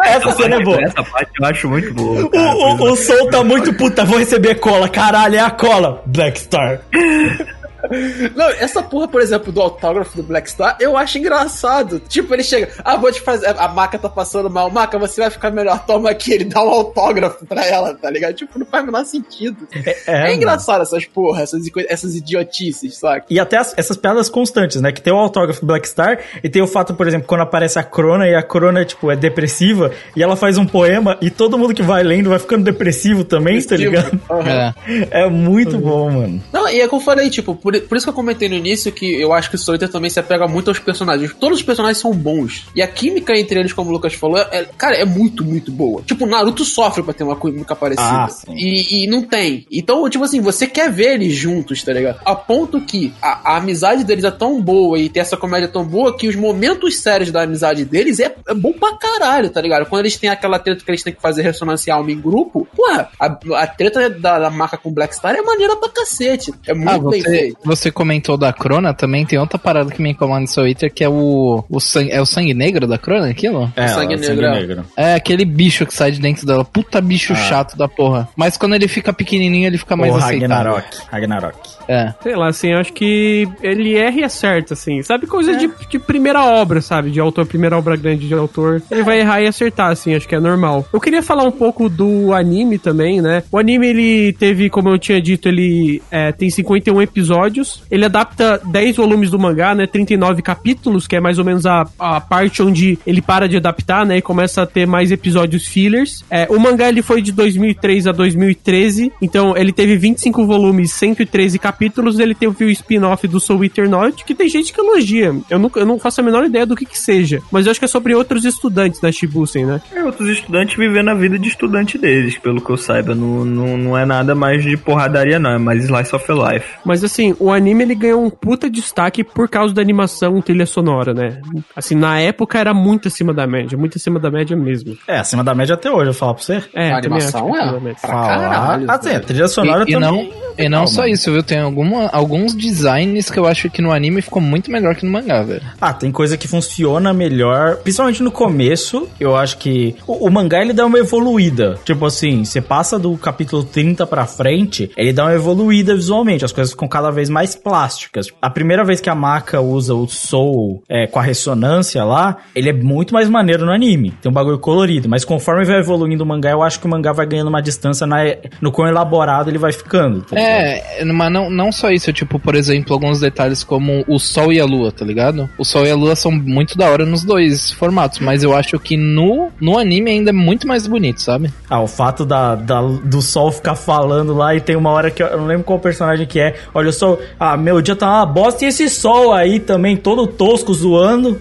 essa cena é boa. Essa parte eu acho muito boa. O, cara. o, o Soul tá muito puta, vou receber cola, caralho, é a cola. Black Star. (laughs) Não, essa porra, por exemplo, do autógrafo do Black Star, eu acho engraçado. Tipo, ele chega, ah, vou te fazer. A Maca tá passando mal. Maca, você vai ficar melhor, toma aqui. Ele dá um autógrafo pra ela, tá ligado? Tipo, não faz o menor sentido. É, É, engraçado essas porra, essas, essas idiotices, saca? E até as- essas piadas constantes, né? Que tem o autógrafo do Black Star e tem o fato, por exemplo, quando aparece a Crona e a Crona, tipo, é depressiva e ela faz um poema e todo mundo que vai lendo vai ficando depressivo também, tá ligado? Aham. É. É muito bom, mano. Não, e é como eu falei, tipo, por, por isso que eu comentei no início que eu acho que o Solitaire também se apega muito aos personagens. Todos os personagens são bons. E a química entre eles, como o Lucas falou, é, cara, é muito, muito boa. Tipo, o Naruto sofre pra ter uma química parecida. Ah, sim. e, e não tem. Então, tipo assim, você quer ver eles juntos, tá ligado? A ponto que a, a amizade deles é tão boa e tem essa comédia tão boa que os momentos sérios da amizade deles é, é bom pra caralho, tá ligado? Quando eles têm aquela treta que eles têm que fazer ressonância alma em grupo, porra, a, a treta da, da marca com Black Star é maneira pra cacete. É muito Ah, bem feito. Você comentou da Crona, também tem outra parada que me incomoda no seu Twitter, que é o, o sangue, é o sangue negro da Crona, aquilo? É, Sangue o negro. É aquele bicho que sai de dentro dela. Puta bicho chato da porra. Mas quando ele fica pequenininho, ele fica mais o aceitável. Ragnarok. Ragnarok. É. Sei lá, assim, eu acho que ele erra e acerta, assim. Sabe, coisa de, de primeira obra, sabe? De autor, primeira obra grande de autor. Ele vai errar e acertar, assim, acho que é normal. Eu queria falar um pouco do anime também, né? O anime, ele teve, como eu tinha dito, ele é, tem 51 episódios. Ele adapta 10 volumes do mangá, né? 39 capítulos, que é mais ou menos a, a parte onde ele para de adaptar, né? E começa a ter mais episódios fillers. É, o mangá, ele foi de 2003 a 2013. Então, ele teve 25 volumes, 113 capítulos. Ele teve o spin-off do Soul Eater que tem gente que elogia. Eu não, eu não faço a menor ideia do que que seja. Mas eu acho que é sobre outros estudantes da Shibusen, né? É, outros estudantes vivendo a vida de estudante deles, pelo que eu saiba. Não, não, não é nada mais de porradaria, não. É mais slice of life. Mas assim, o anime ele ganhou um puta destaque por causa da animação e trilha sonora, né? Assim, na época era muito acima da média, muito acima da média mesmo. É, acima da média até hoje, eu falo pra você. É, A animação é? Pra caralho, Assim, a trilha sonora E, e também. não, e não só isso, viu? Tem alguma, alguns designs que eu acho que no anime ficou muito melhor que no mangá, velho. Ah, tem coisa que funciona melhor, principalmente no começo. Eu acho que o, o mangá ele dá uma evoluída. Tipo assim, você passa do capítulo 30 pra frente, ele dá uma evoluída visualmente. As coisas ficam cada vez mais plásticas. A primeira vez que a Maka usa o Soul é, com a ressonância lá, ele é muito mais maneiro no anime. Tem um bagulho colorido. Mas conforme vai evoluindo o mangá, eu acho que o mangá vai ganhando uma distância na- no quão elaborado ele vai ficando. tá? É, mas não, não só isso, tipo, por exemplo, alguns detalhes como o Sol e a Lua, tá ligado? O Sol e a Lua são muito da hora nos dois formatos, mas eu acho que no, no anime ainda é muito mais bonito, sabe? Ah, o fato da, da- do sol ficar falando lá e tem uma hora que eu, eu não lembro qual personagem que é. Olha o sol, ah, meu dia tá uma bosta e esse sol aí também, todo tosco, zoando.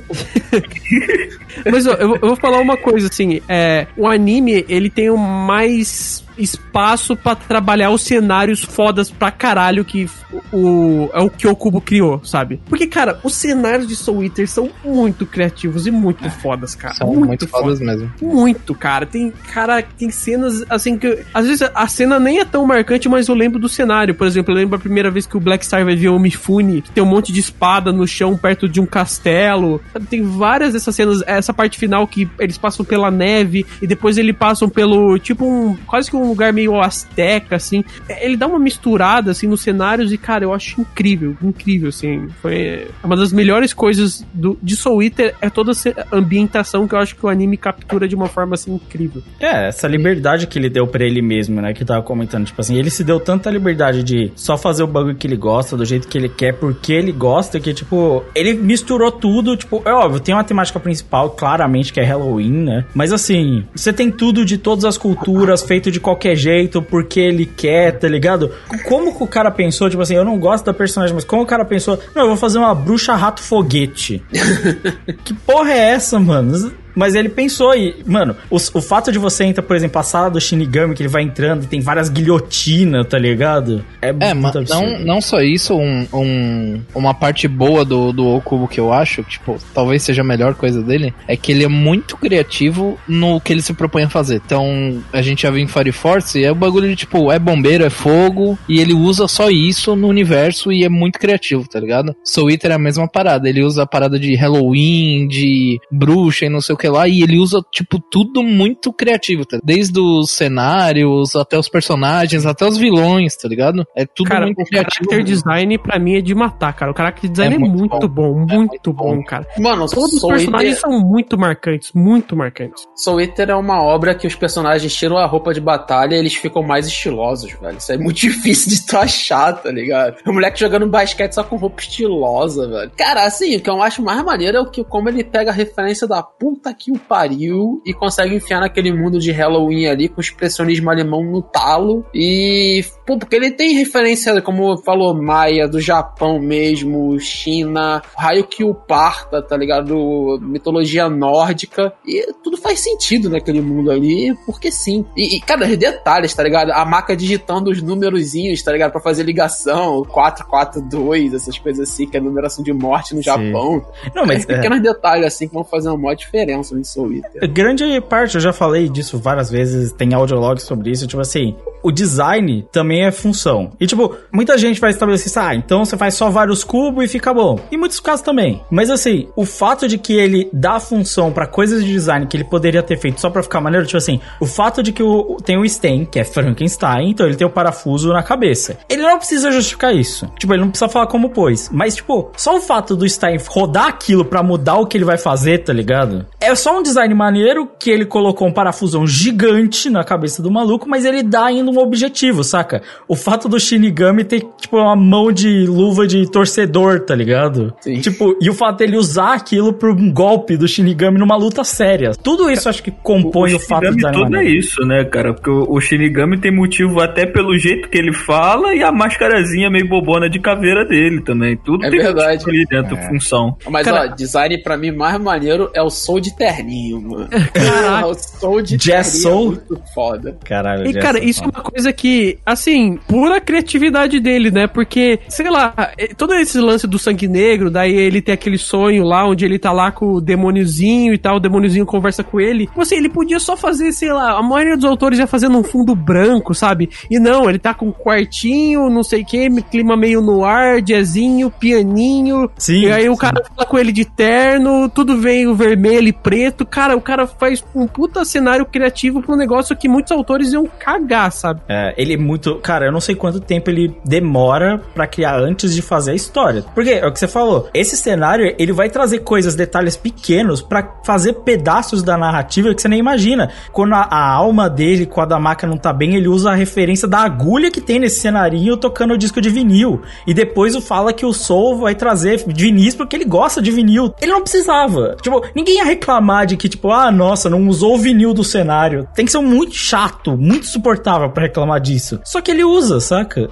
(laughs) Mas ó, eu, eu vou falar uma coisa assim, é, o anime, ele tem um mais espaço pra trabalhar os cenários fodas pra caralho que o, é o que o Kubo criou, sabe? Porque, cara, os cenários de Soul Eater são muito criativos e muito fodas, cara. São muito, fodas mesmo. Muito, cara. Tem, cara, tem cenas assim que. Às vezes a cena nem é tão marcante, mas eu lembro do cenário. Por exemplo, eu lembro a primeira vez que o Black Star vai ver o Mifune, que tem um monte de espada no chão perto de um castelo. Sabe, Tem várias dessas cenas. Essa parte final que eles passam pela neve e depois eles passam pelo. Tipo um. Quase que um lugar meio asteca, assim. Ele dá uma misturada, assim, nos cenários e, cara, eu acho incrível. Incrível, assim. Foi uma das melhores coisas do, de Soul Eater é toda essa ambientação que eu acho que o anime captura de uma forma assim incrível. É, essa liberdade que ele deu pra ele mesmo, né? Que eu tava comentando. Tipo assim, ele se deu tanta liberdade de só fazer o bagulho que ele gosta, do jeito que ele quer, porque ele gosta, que, tipo, ele misturou tudo. Tipo, é óbvio, tem uma temática principal, claramente, que é Halloween, né? Mas assim, você tem tudo de todas as culturas, feito de qualquer jeito, porque ele quer, tá ligado? Como que o cara pensou, tipo assim, eu não gosto da personagem, mas como o cara pensou, não, eu vou fazer uma bruxa rato foguete. (laughs) que porra é essa, mano? Mas ele pensou e, mano, o, o fato de você entrar, por exemplo, a sala do Shinigami, que ele vai entrando e tem várias guilhotinas, tá ligado? É, mas muito absurdo. não, não só isso, um, um- uma parte boa do, do Okubo que eu acho, tipo, talvez seja a melhor coisa dele, é que ele é muito criativo no que ele se propõe a fazer. Então, a gente já viu em Fire Force, é o bagulho de, tipo, é bombeiro, é fogo, e ele usa só isso no universo e é muito criativo, tá ligado? Soul Eater é a mesma parada, ele usa a parada de Halloween, de bruxa e não sei o que que lá, e ele usa, tipo, tudo muito criativo, tá? Desde os cenários, até os personagens, até os vilões, tá ligado? É tudo Cara, muito o criativo. character design pra mim é de matar, cara. O character design é, É muito muito, bom, bom. É muito, bom, bom. cara. Mano, Todos os personagens Eater, são muito marcantes, muito marcantes. Soul Eater é uma obra que os personagens tiram a roupa de batalha e eles ficam mais estilosos, velho. Isso é muito (laughs) difícil de tu achar, tá ligado? O moleque jogando basquete só com roupa estilosa, velho. Cara, assim, o que eu acho mais maneiro é o que como ele pega a referência da puta que o pariu e consegue enfiar naquele mundo de Halloween ali com expressionismo alemão no talo. E, pô, porque ele tem referência, como falou, Maia, do Japão mesmo, China, raio que o parta, tá ligado? Mitologia nórdica. E tudo faz sentido naquele mundo ali, porque sim. E, e cara, os detalhes, tá ligado? A maca digitando os númerozinhos, tá ligado? Pra fazer ligação, 442, essas coisas assim, que é a numeração de morte no Japão. Não, mas é, pequenos detalhes assim que vão fazer uma maior diferença no Soul Eater. Grande parte, eu já falei disso várias vezes, tem audiologs sobre isso, tipo assim, o design também é função. E tipo, muita gente vai estabelecer, ah, então você faz só vários cubos e fica bom. Em muitos casos também. Mas assim, o fato de que ele dá função pra coisas de design que ele poderia ter feito só pra ficar maneiro, tipo assim, o fato de que o, tem o Sten, que é Frankenstein, então ele tem o parafuso na cabeça. Ele não precisa justificar isso. Tipo, ele não precisa falar como pôs. Mas, tipo, só o fato do Stein rodar aquilo pra mudar o que ele vai fazer, tá ligado? É só um design maneiro que ele colocou um parafusão gigante na cabeça do maluco, mas ele dá ainda um objetivo, saca? O fato do Shinigami ter, tipo, uma mão de luva de torcedor, tá ligado? Sim. Tipo, e o fato dele usar aquilo pra um golpe do Shinigami numa luta séria. Tudo isso acho que compõe o, fato do Shinigami design todo é isso, né, cara? Porque o, o Shinigami tem motivo até pelo jeito que ele fala e a mascarazinha meio bobona de caveira dele também. Tudo É tem verdade. motivo ali dentro, função. Mas, Cara- ó, design pra mim mais maneiro é o Soul de terninho, mano. Caraca. (laughs) (laughs) o Soul de Jazz terninho Soul? é muito foda. Caralho, E, cara, isso é uma coisa que, assim, pura criatividade dele, né? Porque, sei lá, é, todo esse lance do sangue negro, daí ele tem aquele sonho lá, onde ele tá lá com o demôniozinho e tal, o demôniozinho conversa com ele. Tipo assim, ele podia só fazer, sei lá, a maioria dos autores ia fazendo um fundo branco, sabe? E não, ele tá com um quartinho, não sei o que, clima meio no ar, jazzinho, pianinho. Sim, E aí o sim. cara fala com ele de terno, tudo veio vermelho e preto. Cara, o cara faz um puta cenário criativo pra um negócio que muitos autores iam cagar, sabe? É, ele é muito. Cara, eu não sei quanto tempo ele demora pra criar antes de fazer a história. Porque é o que você falou. Esse cenário, ele vai trazer coisas, detalhes pequenos pra fazer pedaços da narrativa que você nem imagina. Quando a, a alma dele, quando a máquina não tá bem, ele usa a referência da agulha que tem nesse cenarinho tocando o disco de vinil. E depois o fala que o Soul vai trazer vinis porque ele gosta de vinil. Ele não precisava. Tipo, ninguém ia reclamar de que, tipo, ah, nossa, não usou o vinil do cenário. Tem que ser muito chato, muito insuportável pra reclamar disso. Só que ele usa, saca?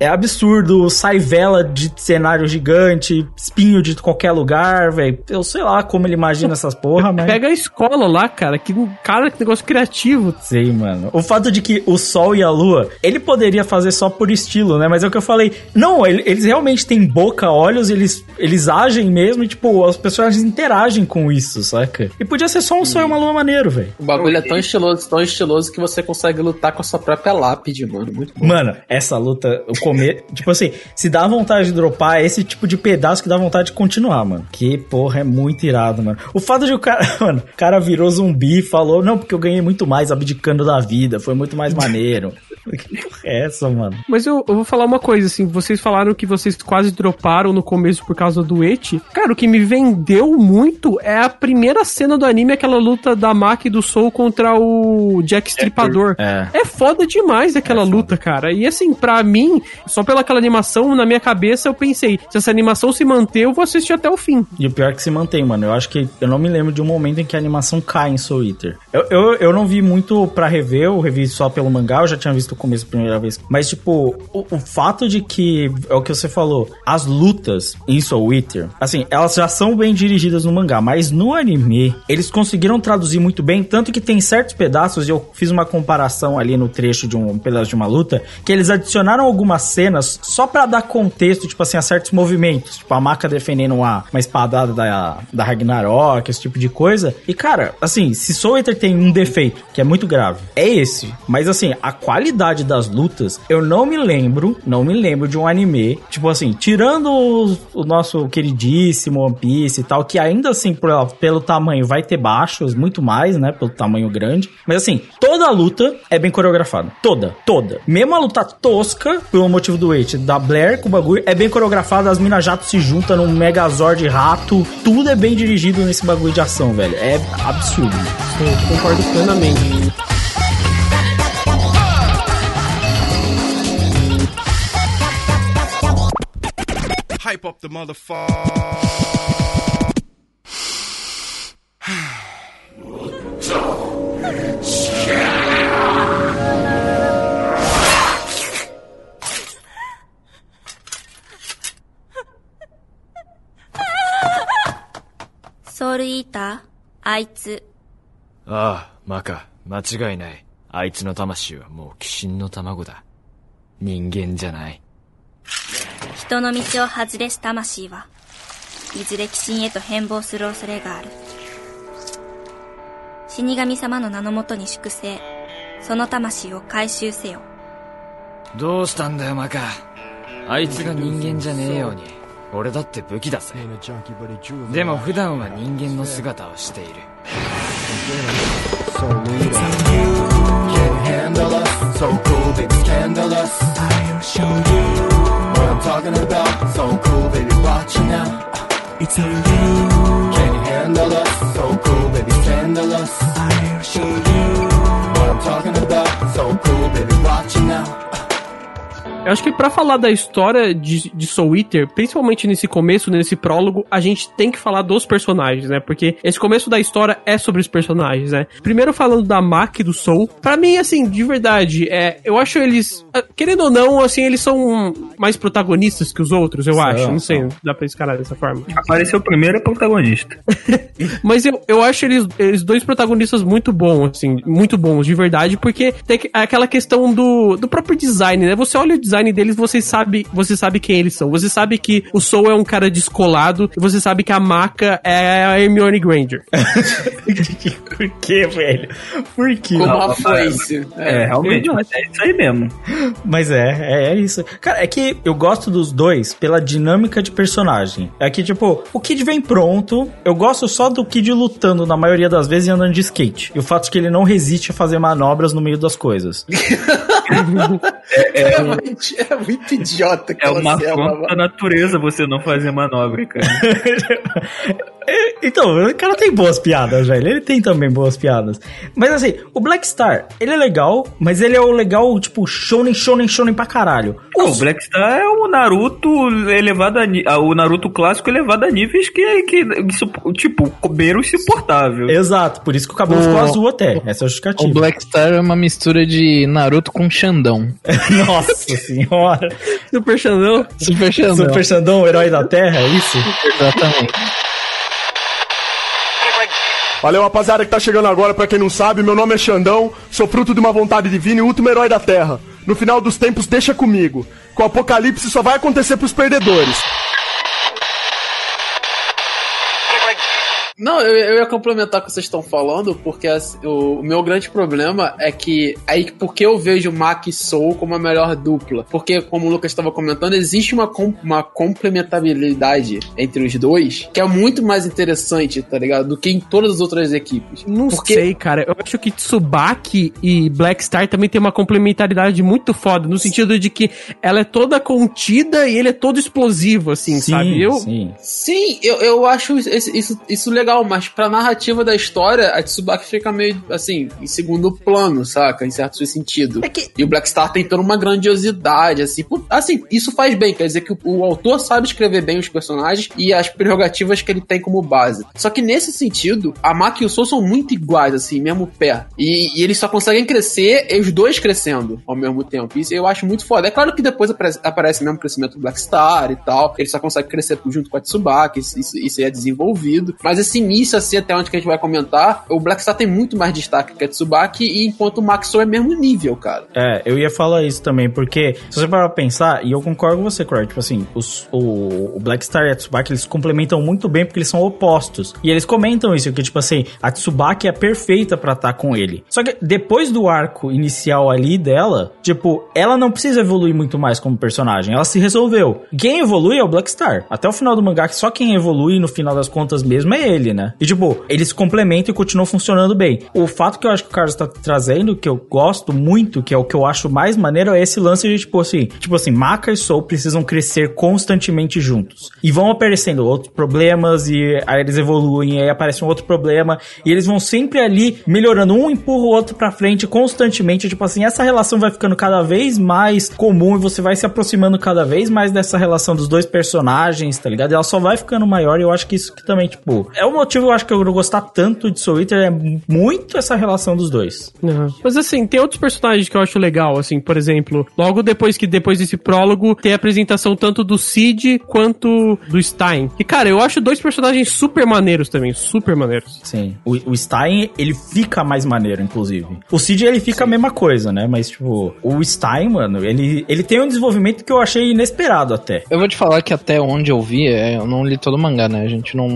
É absurdo, sai vela de cenário gigante, espinho de qualquer lugar, velho. Eu sei lá como ele imagina essas porra, (laughs) mas. Pega a escola lá, cara. Que cara, que negócio criativo. Sei, mano. O fato de que o Sol e a Lua, ele poderia fazer só por estilo, né? Mas é o que eu falei. Não, ele- eles realmente têm boca, olhos, eles, eles agem mesmo e, tipo, as pessoas interagem com isso, saca? E podia ser só um Sol e uma Lua maneiro, velho. O bagulho é tão estiloso, tão estiloso que você consegue lutar com a sua própria lápide, mano. Muito bom. Mano, essa luta, o comer, (laughs) tipo assim, se dá vontade de dropar, é esse tipo de pedaço que dá vontade de continuar, mano. Que porra, é muito irado, mano. O fato de o cara, (laughs) mano, o cara virou zumbi e falou, não, porque eu ganhei muito mais abdicando da vida, foi muito mais maneiro. (laughs) é essa, mano? Mas eu, eu vou falar uma coisa, assim. Vocês falaram que vocês quase droparam no começo por causa do Eti. Cara, o que me vendeu muito é a primeira cena do anime, aquela luta da Maki e do Soul contra o Jack Stripador. É. É foda demais aquela luta, cara. E assim, pra mim, só pela aquela animação, na minha cabeça, eu pensei, se essa animação se manter, eu vou assistir até o fim. E o pior é que se mantém, mano. Eu acho que. Eu não me lembro de um momento em que a animação cai em Soul Eater. Eu, eu, eu não vi muito pra rever, eu revi só pelo mangá, eu já tinha visto o começo a primeira vez. Mas, tipo, o, o fato de que. É o que você falou. As lutas em Soul Eater, assim, elas já são bem dirigidas no mangá, mas no anime, eles conseguiram traduzir muito bem. Tanto que tem certos pedaços, e eu fiz uma comparação ali no trecho de um pedaço de uma luta, que eles adicionaram algumas cenas só pra dar contexto, tipo assim, a certos movimentos. Tipo, a Maka defendendo uma, uma espadada da, da Ragnarok, esse tipo de coisa. E, cara, assim, se Soul Eater tem um defeito, que é muito grave, é esse. Mas, assim, a qualidade das lutas lutas, eu não me lembro, não me lembro de um anime, tipo assim, tirando o, o nosso queridíssimo One Piece e tal, que ainda assim, por- pelo tamanho, vai ter baixos, muito mais, né, pelo tamanho grande. Mas assim, toda luta é bem coreografada. Toda, toda. Mesmo a luta tosca, pelo motivo do Wait, da Blair com o bagulho, é bem coreografada, as minas jato se juntam num megazord rato, tudo é bem dirigido nesse bagulho de ação, velho. É absurdo. Eu concordo plenamente. Hype up the motherfucker. "ソウルイーターあいつああ、マカ、間違いない。あいつの魂はもう鬼神の卵だ。人間じゃない。人の道を外れし魂はいずれ鬼神へと変貌する恐れがある死神様の名のもとに粛清その魂を回収せよどうしたんだよ、マカ。あいつが人間じゃねえように。俺だって武器だぜ。でも普段は人間の姿をしている。handle us? So cool, baby, scandalous. I'll show you I'm talking about. So cool, baby, watch it now. It's on you. Can you handle us? So cool, baby, scandalous. I'll show you what I'm talking about. Eu acho que pra falar da história de, de Soul Eater, principalmente nesse começo, nesse prólogo, a gente tem que falar dos personagens, né? Porque esse começo da história é sobre os personagens, né? Primeiro falando da Mac e do Soul. Pra mim, assim, de verdade, é, eu acho eles, ah, querendo ou não, assim, eles são mais protagonistas que os outros, eu São, acho. Não sei, dá pra escalar dessa forma. (laughs) Apareceu primeiro é protagonista. (laughs) Mas eu, eu acho eles, eles dois protagonistas muito bons, assim, muito bons, de verdade, porque tem que- aquela questão do, do próprio design, né? Você olha o design deles, você sabe, você sabe quem eles são. Você sabe que o Soul é um cara descolado, e você sabe que a Maca é a Hermione Granger. (laughs) Por que, velho? Por que? Como a foice. É, realmente, mas é isso aí mesmo. Mas é, é, é isso. Cara, é que eu gosto dos dois pela dinâmica de personagem. É que, tipo, o Kid vem pronto. Eu gosto só do Kid lutando na maioria das vezes e andando de skate. E o fato de que ele não resiste a fazer manobras no meio das coisas. (laughs) (laughs) É, (laughs) é muito idiota que É uma ama. da natureza você não fazer manobra, cara. (laughs) Então, o cara tem boas piadas, velho. Ele tem também boas piadas. Mas assim, o Black Star, ele é legal, mas ele é o legal, tipo, shonen, shonen, shonen pra caralho. Não, o Black Star é o Naruto elevado a, ni- ah, o Naruto clássico elevado a níveis que, que isso, tipo, comeram insuportável. Exato, por isso que o cabelo ficou O- azul até. Essa é a O justificativa. Black Star é uma mistura de Naruto com Xandão. (laughs) Nossa senhora. Super Xandão. Super Xandão. Super Xandão, o herói da Terra, é isso? Exatamente. Valeu, rapaziada que tá chegando agora, pra quem não sabe, meu nome é Xandão, sou fruto de uma vontade divina e último herói da Terra. No final dos tempos, deixa comigo. Que o apocalipse só vai acontecer pros perdedores. Não, eu, eu ia complementar o que vocês estão falando, porque assim, o, o meu grande problema é que aí porque eu vejo Mac e Soul como a melhor dupla. Porque, como o Lucas estava comentando, existe uma, com- uma complementabilidade entre os dois que é muito mais interessante, tá ligado? Do que em todas as outras equipes. Não Porque- sei, cara. Eu acho que Tsubaki e Black Star também tem uma complementaridade muito foda, no sentido de que ela é toda contida e ele é todo explosivo, assim, sabe? Eu, sim. Sim, eu, eu acho isso, isso, isso legal, mas pra narrativa da história, a Tsubaki fica meio, assim, em segundo plano, saca? Em certo sentido. E o Black Star tem toda uma grandiosidade, assim. por- Assim, isso faz bem, quer dizer que o, o autor sabe escrever bem os personagens e as prerrogativas que ele tem como base. Só que nesse sentido, a Maki e o Soul são muito iguais, assim, mesmo pé. E, e eles só conseguem crescer, e os dois crescendo ao mesmo tempo. Isso eu acho muito foda. É claro que depois aparece, aparece mesmo o crescimento do Black Star e tal. Ele só consegue crescer junto com a Tsubaki, isso, isso, isso é desenvolvido. Mas assim, início, assim, até onde que a gente vai comentar, o Black Star tem muito mais destaque que a Tsubaki, e enquanto o Maxo é mesmo nível, cara. É, eu ia falar isso também, porque se você parar pra pensar, e eu concordo com você, Croy, tipo assim, os, o, o Black Star e a Tsubaki, eles complementam muito bem porque eles são opostos. E eles comentam isso, que tipo assim, a Tsubaki é perfeita pra estar com ele. Só que depois do arco inicial ali dela, tipo, ela não precisa evoluir muito mais como personagem, ela se resolveu. Quem evolui é o Black Star. Até o final do mangá, só quem evolui no final das contas mesmo é ele, né? E tipo, eles complementam e continuam funcionando bem. O fato que eu acho que o Carlos tá trazendo, que eu gosto muito, que é o que eu acho mais maneiro, é esse lance de tipo assim, tipo assim, Maka e Soul precisam crescer constantemente juntos. E vão aparecendo outros problemas e aí eles evoluem, e aí aparece um outro problema e eles vão sempre ali melhorando, um empurra o outro pra frente constantemente, tipo assim, essa relação vai ficando cada vez mais comum e você vai se aproximando cada vez mais dessa relação dos dois personagens, tá ligado? Ela só vai ficando maior e eu acho que isso que também, tipo, é o motivo eu acho que eu não gostar tanto de Soul Eater é muito essa relação dos dois. Uhum. Mas assim, tem outros personagens que eu acho legal, assim, por exemplo, logo depois que depois desse prólogo tem a apresentação tanto do Cid quanto do Stein. E cara, eu acho dois personagens super maneiros também, super maneiros. Sim. O, o Stein, ele fica mais maneiro, inclusive. O Cid, ele fica a mesma coisa, né? Mas, tipo, o Stein, mano, ele, ele tem um desenvolvimento que eu achei inesperado até. Eu vou te falar que até onde eu vi, é, eu não li todo o mangá, né? A gente não,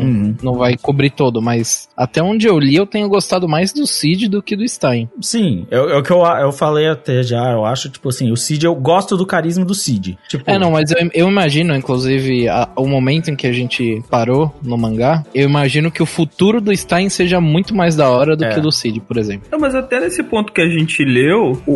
não vai cobrir todo, mas até onde eu li, eu tenho gostado mais do Cid do que do Stein. Sim, é é o que eu, eu falei até já, eu acho, tipo assim, o Cid, eu gosto do carisma do Cid. Tipo, É, não, mas eu, eu imagino, inclusive, a- o momento em que a gente parou no mangá, eu imagino que o futuro do Stein seja muito mais da hora do É. que o do Cid, por exemplo. Não, mas até nesse ponto que a gente leu, o,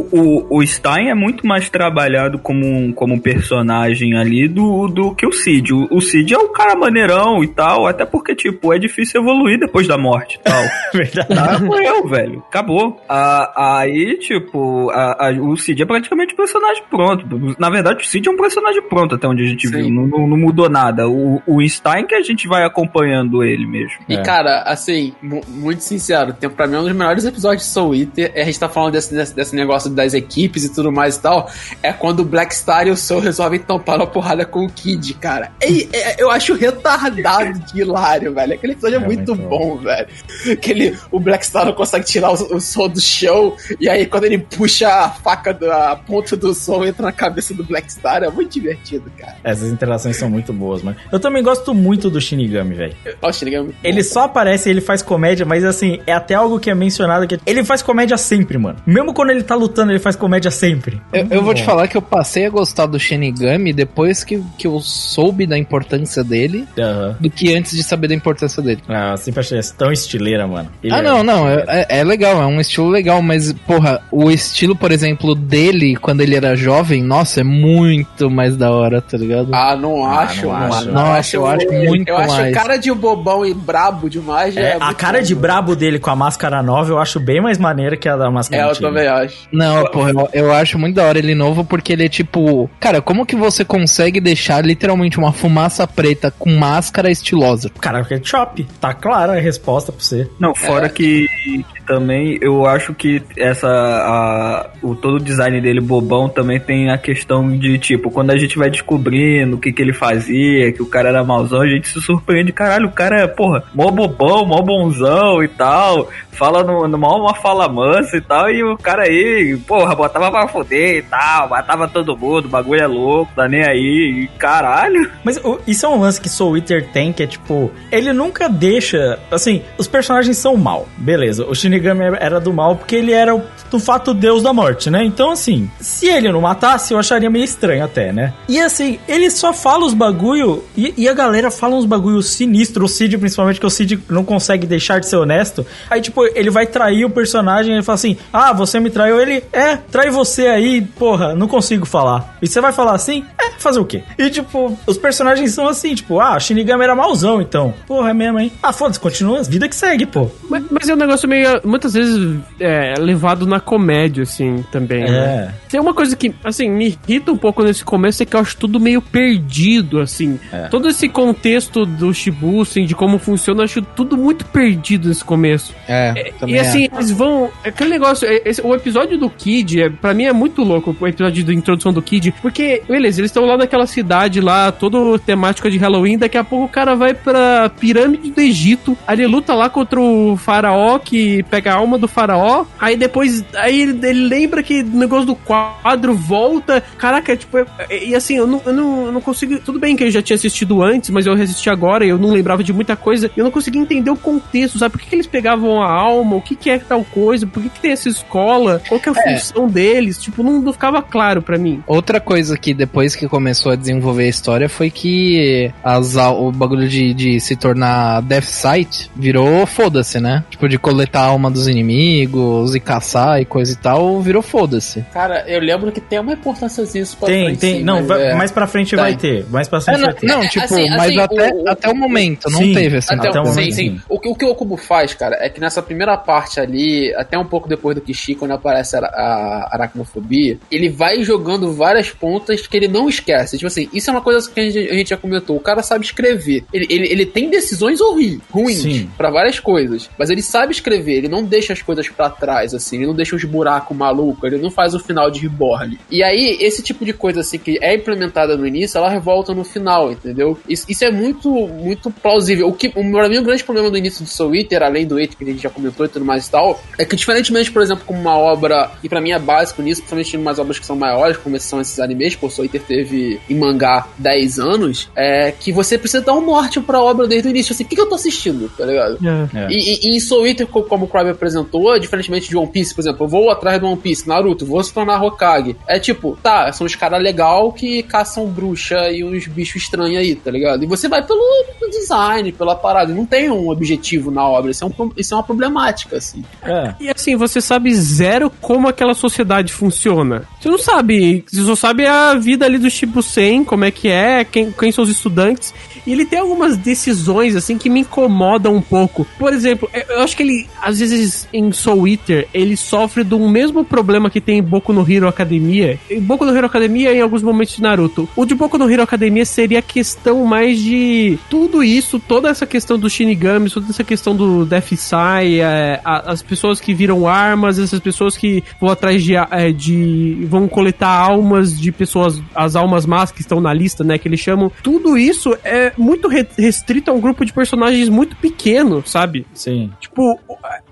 o, o Stein é muito mais trabalhado como um, como um personagem ali do, do que o Cid. O, o Cid é um cara maneirão e tal, até porque, tipo, é difícil evoluir depois da morte e tal. (laughs) Verdade. Ah, morreu, velho. Acabou. Ah, aí, tipo, a- a- o Cid é praticamente um personagem pronto. Na verdade, o Cid é um personagem pronto até onde a gente viu. Não, não- não mudou nada. O, o Stein que a gente vai acompanhando ele mesmo. E, cara, assim, mu- muito sincero, tem, pra mim um dos melhores episódios de Soul Eater, é a gente tá falando desse, desse, desse negócio das equipes e tudo mais e tal, é quando o Black Star e o Soul resolvem tampar uma porrada com o Kid, cara. E, é- eu acho retardado de hilário, velho. Aquele episódio é, muito, bom, velho. Aquele, o Black Star não consegue tirar o, o Soul do chão, e aí quando ele puxa a faca, da ponta do Soul entra na cabeça do Black Star, é muito divertido, cara. Essas interações são muito boas, mano. Eu também gosto muito do Shinigami, velho. Ó, o Shinigami. Ele só aparece, ele faz comédia, mas assim, é até algo que é mencionado que ele faz comédia sempre, mano. Mesmo quando ele tá lutando, ele faz comédia sempre. Eu, eu vou te falar que eu passei a gostar do Shinigami depois que, que eu soube da importância dele Aham. do que antes de saber da importância dele. Ah, eu sempre achei essa tão estileira, mano. Ele ah, é- não, não, é, é- legal, é um estilo legal, mas, porra, o estilo, por exemplo, dele quando ele era jovem, nossa, é muito mais da hora, tá ligado? Ah, não Ah, acho, não mano. acho. Nossa, eu acho muito Eu acho mais. cara de bobão e brabo demais. É, é a cara bom, de brabo dele com a máscara nova eu acho bem mais maneira que a da máscara É, eu antiga. também acho. Não, porra, eu, eu acho muito da hora ele novo porque ele é tipo. Cara, como que você consegue deixar literalmente uma fumaça preta com máscara estilosa? Cara, porque é chop. Tá clara a resposta pra você. Não, fora É. que, que também eu acho que essa a, o todo o design dele bobão também tem a questão de tipo quando a gente vai descobrindo o que que ele fazia, que o cara era mauzão, a gente se surpreende, caralho, o cara é, porra, mó bobão, mó bonzão e tal, fala no, no mó uma fala mansa e tal, e o cara aí, porra, botava pra foder e tal, matava todo mundo, o bagulho é louco, tá nem aí, e caralho. Mas o- isso é um lance que Soul Eater tem, que é tipo, ele nunca deixa. Assim, os personagens são mal, beleza. O Shinigami era do mal porque ele era, do fato, deus da morte, né? Então, assim, se ele não matasse, eu acharia meio estranho até, né? E assim, ele só fala os bagulho e, e a galera fala uns bagulho sinistro. O Cid, principalmente, que o Cid não consegue deixar de ser honesto. Aí, tipo, ele vai trair o personagem ele fala assim: Ah, você me traiu. Ele, é, trai você aí, porra, não consigo falar. E você vai falar assim? É, fazer o quê? E, tipo, os personagens são assim, tipo, ah, Shinigami era mauzão, então. Porra, é mesmo, hein? Ah, foda-se, continua, vida que segue, pô. Mas, mas é um negócio meio, muitas vezes, é, levado na comédia, assim, também, É. né? Tem uma coisa que, assim, me irrita um pouco nesse começo, é que eu acho tudo meio perdido, assim. É. Todo esse contexto do Shibusen, de como funciona, eu acho tudo muito perdido nesse começo. É, E assim, eles vão. Aquele negócio, é- esse- o episódio do Kid, é, pra mim é muito louco, o episódio da introdução do Kid, porque, beleza, eles estão lá naquela cidade lá, todo temática de Halloween, daqui a pouco o cara vai pra pirâmide do Egito. Aí ele luta lá contra o faraó, que pega a alma do faraó. Aí depois, aí ele, ele lembra que o negócio do quadro volta. Caraca, tipo, e assim, eu não, eu, não, eu não consigo. Tudo bem que eu já tinha assistido antes, mas eu reassisti agora e eu não lembrava de muita coisa. Eu não conseguia entender o contexto, sabe? Por que, que eles pegavam a alma? O que, que é tal coisa? Por que, que tem essa escola? Qual que é a É. função deles? Tipo, não, não ficava claro pra mim. Outra coisa que depois que começou a desenvolver a história foi que as, o bagulho de, de se tornar Death Sight virou foda-se, né? Tipo, de coletar a alma dos inimigos e caçar e coisa e tal, virou foda-se. Cara, eu lembro que tem uma importância isso pra Tem, frente, tem. sim, Não, mas vai- é- mais pra frente Tem. vai ter. Mais pra É, frente não, vai ter. não, É, tipo, assim, mas assim, até, o- até o momento não Sim, teve essa Até, Até o sim, momento, sim. sim. O, que- o que o Okubo faz, cara, é que nessa primeira parte ali, até um pouco depois do Kishi, quando aparece a, a aracnofobia, ele vai jogando várias pontas que ele não esquece. Tipo assim, isso é uma coisa que a gente, a gente já comentou. O cara sabe escrever. Ele, ele, ele tem decisões horríveis, ruins Sim. pra várias coisas. Mas ele sabe escrever, ele não deixa as coisas pra trás, assim, ele não deixa os buracos malucos, ele não faz o final de reborn. E aí, esse tipo de coisa, assim, que é implementada no início, ela revolta no final, entendeu? Isso, isso é muito, muito plausível. O que, pra mim, o grande problema do início do Soul Eater, além do It, que a gente já comentou e tudo mais e tal, é que, diferentemente, por exemplo, como uma obra, e pra mim é básico nisso, principalmente em umas obras que são maiores, como são esses animes, pô, o Soul Eater teve em mangá 10 anos, é que você precisa dar um norte pra obra desde o início. Assim, o que, que eu tô assistindo, tá ligado? É. E, e, e em Soul Eater, co- como o Crabbe apresentou, diferentemente de One Piece, por exemplo, eu vou atrás do One Piece, Naruto, vou se tornar Hokage. É tipo, tá, são os caras legal que caçam bruxa e uns bichos estranhos aí, tá ligado? E você vai pelo design, pela parada. Não tem um objetivo na obra. Isso é, um, isso é uma problemática, assim. É. E assim, você sabe zero como aquela sociedade funciona. Você não sabe, você só sabe a vida ali do tipo 100, como é que é, quem, quem são os estudantes. E ele tem algumas decisões, assim, que me incomodam um pouco. Por exemplo, eu- eu acho que ele, às vezes, em Soul Eater, ele sofre do mesmo problema que tem em Boku no Hero Academia. Em Boku no Hero Academia em alguns momentos de Naruto. O de Boku no Hero Academia seria a questão mais de tudo isso, toda essa questão dos Shinigamis, toda essa questão do Death Sai, é, as pessoas que viram armas, essas pessoas que vão atrás de, é, de vão coletar almas de pessoas, as almas más que estão na lista, né, que eles chamam. Tudo isso é muito re- restrito a um grupo de personagens muito pequeno, sabe? Sim. Tipo,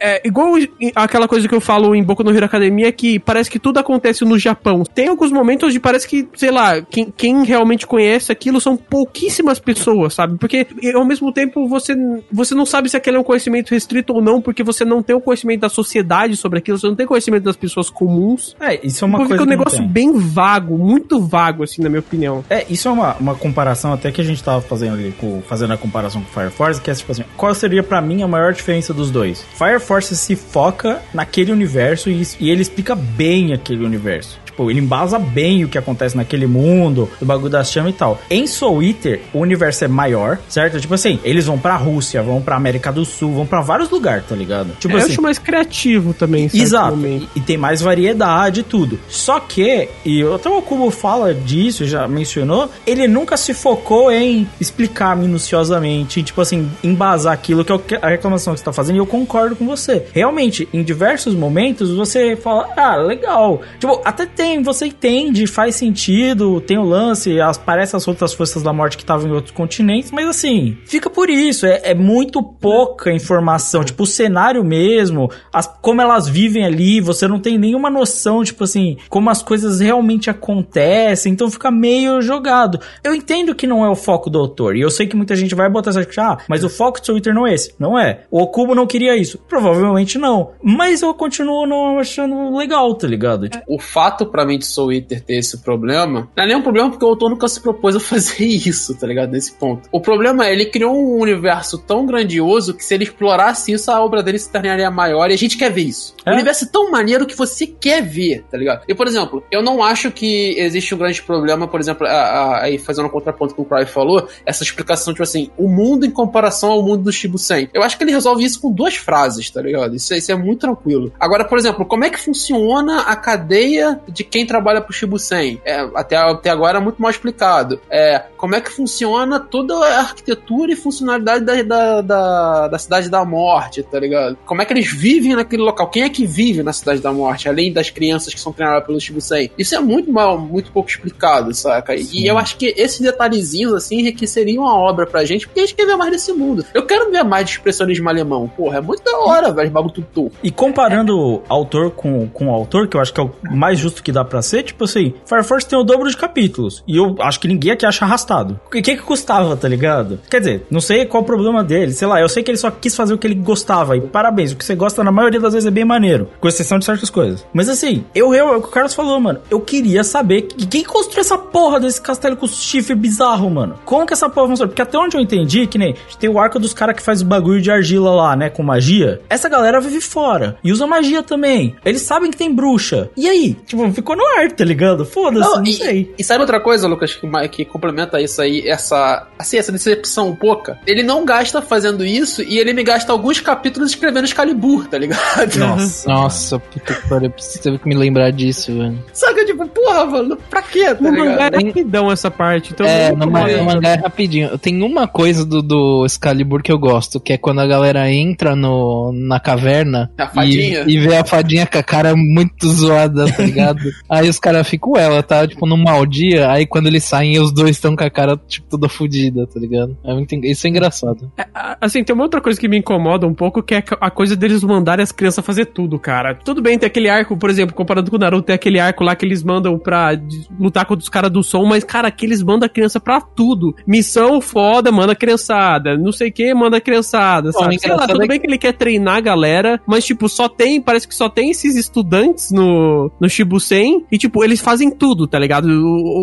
é igual aquela coisa que eu falo em Boku no Hero Academia que parece que tudo acontece no Japão. Tem alguns momentos onde parece que, sei lá, quem, quem realmente conhece aquilo são pouquíssimas pessoas, sabe? Porque ao mesmo tempo você, você não sabe se aquele é um conhecimento restrito ou não, porque você não tem o conhecimento da sociedade sobre aquilo, você não tem conhecimento das pessoas comuns. É, isso é uma Então coisa. fica um negócio bem vago, muito vago, assim, na minha opinião. É, isso é uma, uma comparação até que a gente tava fazendo ali, com, fazendo a comparação com Fire Force, que é tipo assim, qual seria pra mim a maior diferença dos dois? Fire Force se foca naquele universo e, e ele explica bem aquele universo. Tipo, ele embasa bem o que acontece naquele mundo, do bagulho das chamas e tal. Em Soul Eater, o universo é maior, certo? Tipo assim, eles vão pra Rússia, vão pra América do Sul, vão pra vários lugares, tá ligado? Tipo eu assim, acho mais criativo também, Exato. E, e tem mais variedade e tudo. Só que, e até o Kubo fala disso, já mencionou, ele nunca se focou em explicar minuciosamente, tipo assim, embasar aquilo que é a reclamação que você tá fazendo, e eu concordo com você. Realmente, em diversos momentos, você fala, ah, legal. Tipo, até tem, você entende, faz sentido, tem o lance, parece as outras forças da morte que estavam em outros continentes, mas assim, fica por isso, é, é muito pouca informação, tipo, o cenário mesmo, as, como elas vivem ali, você não tem nenhuma noção, tipo assim, como as coisas realmente acontecem, então fica meio jogado. Eu entendo que não é o foco do autor, e eu sei que muita gente vai botar essa ah, mas o foco do Twitter não é esse. Não é. O Okubo não queria isso. Provavelmente não. Mas eu continuo não achando legal, tá ligado? Tipo, O fato, de Soul Eater ter esse problema, não é nem um problema porque o autor nunca se propôs a (laughs) fazer isso, tá ligado? Nesse ponto. O problema é, ele criou um universo tão grandioso que se ele explorasse isso, a obra dele se tornaria maior e a gente quer ver isso. É. O universo tão maneiro que você quer ver, tá ligado? E, por exemplo, eu não acho que existe um grande problema, por exemplo, aí fazendo um contraponto com o Cry falou, essa explicação, tipo assim, o mundo em comparação ao mundo do Shibusen. Eu acho que ele resolve isso com duas frases, tá ligado? Isso, é- isso é muito tranquilo. Agora, por exemplo, como é que funciona a cadeia de quem trabalha pro Shibusen. É, até, até agora é muito mal explicado. É, como é que funciona toda a arquitetura e funcionalidade da, da, da, da Cidade da Morte, tá ligado? Como é que eles vivem naquele local? Quem é que vive na Cidade da Morte, além das crianças que são treinadas pelo Shibusen? Isso é muito mal, muito pouco explicado, saca? E eu acho que esses detalhezinhos, assim, enriqueceriam a obra pra gente, porque a gente quer ver mais desse mundo. Eu quero ver mais de expressionismo alemão. Porra, é muito da hora, velho, bagulho tudo torto. E comparando autor com, com autor, que eu acho que é o mais justo que dá pra ser, tipo assim, Fire Force tem o dobro de capítulos. E eu acho que ninguém aqui acha arrastado. O que que custava, tá ligado? Quer dizer, não sei qual o problema dele, sei lá, eu sei que ele só quis fazer o que ele gostava. E parabéns, o que você gosta na maioria das vezes é bem maneiro. Com exceção de certas coisas. Mas assim, eu, eu, é o que o Carlos falou, mano. Eu queria saber que- quem construiu essa porra desse castelo com chifre bizarro, mano. Como que essa porra funciona? Porque até onde eu entendi, que nem tem o arco dos caras que faz o bagulho de argila lá, né? Com magia. Essa galera vive fora. E usa magia também. Eles sabem que tem bruxa. E aí? Tipo, ficou no ar, tá ligado? Foda-se, Não, não, e, sei. e sabe outra coisa, Lucas, que, que complementa isso aí, essa, assim, essa decepção pouca? Ele não gasta fazendo isso e ele me gasta alguns capítulos escrevendo Excalibur, tá ligado? Nossa. Nossa, puta que pariu. Que me lembrar disso, velho. Saca, tipo, porra, mano, pra quê, tá No mangá é rapidão essa parte. Então É, no, no mangá é rapidinho. Tem uma coisa do, do Excalibur que eu gosto, que é quando a galera entra no, na caverna A fadinha? e, e vê a fadinha com a cara muito zoada, tá ligado? Aí os caras ficam, ela tá, tipo, num mau dia, aí quando eles saem, os dois estão com a cara, tipo, toda fodida, tá ligado? É muito, isso é engraçado. A- Assim, tem uma outra coisa que me incomoda um pouco, que é a coisa deles mandarem as crianças fazer tudo, cara. Tudo bem, tem aquele arco, por exemplo, comparado com o Naruto, tem aquele arco lá que eles mandam pra lutar contra os caras do som, mas, cara, aqui eles mandam a criança pra tudo. Missão foda, manda a criançada. Não sei o que, manda a criançada, Bom, sabe? Sei lá, tudo é bem que ele quer treinar a galera, mas, tipo, só tem, parece que só tem esses estudantes no, no Shibusen, e, tipo, eles fazem tudo, tá ligado?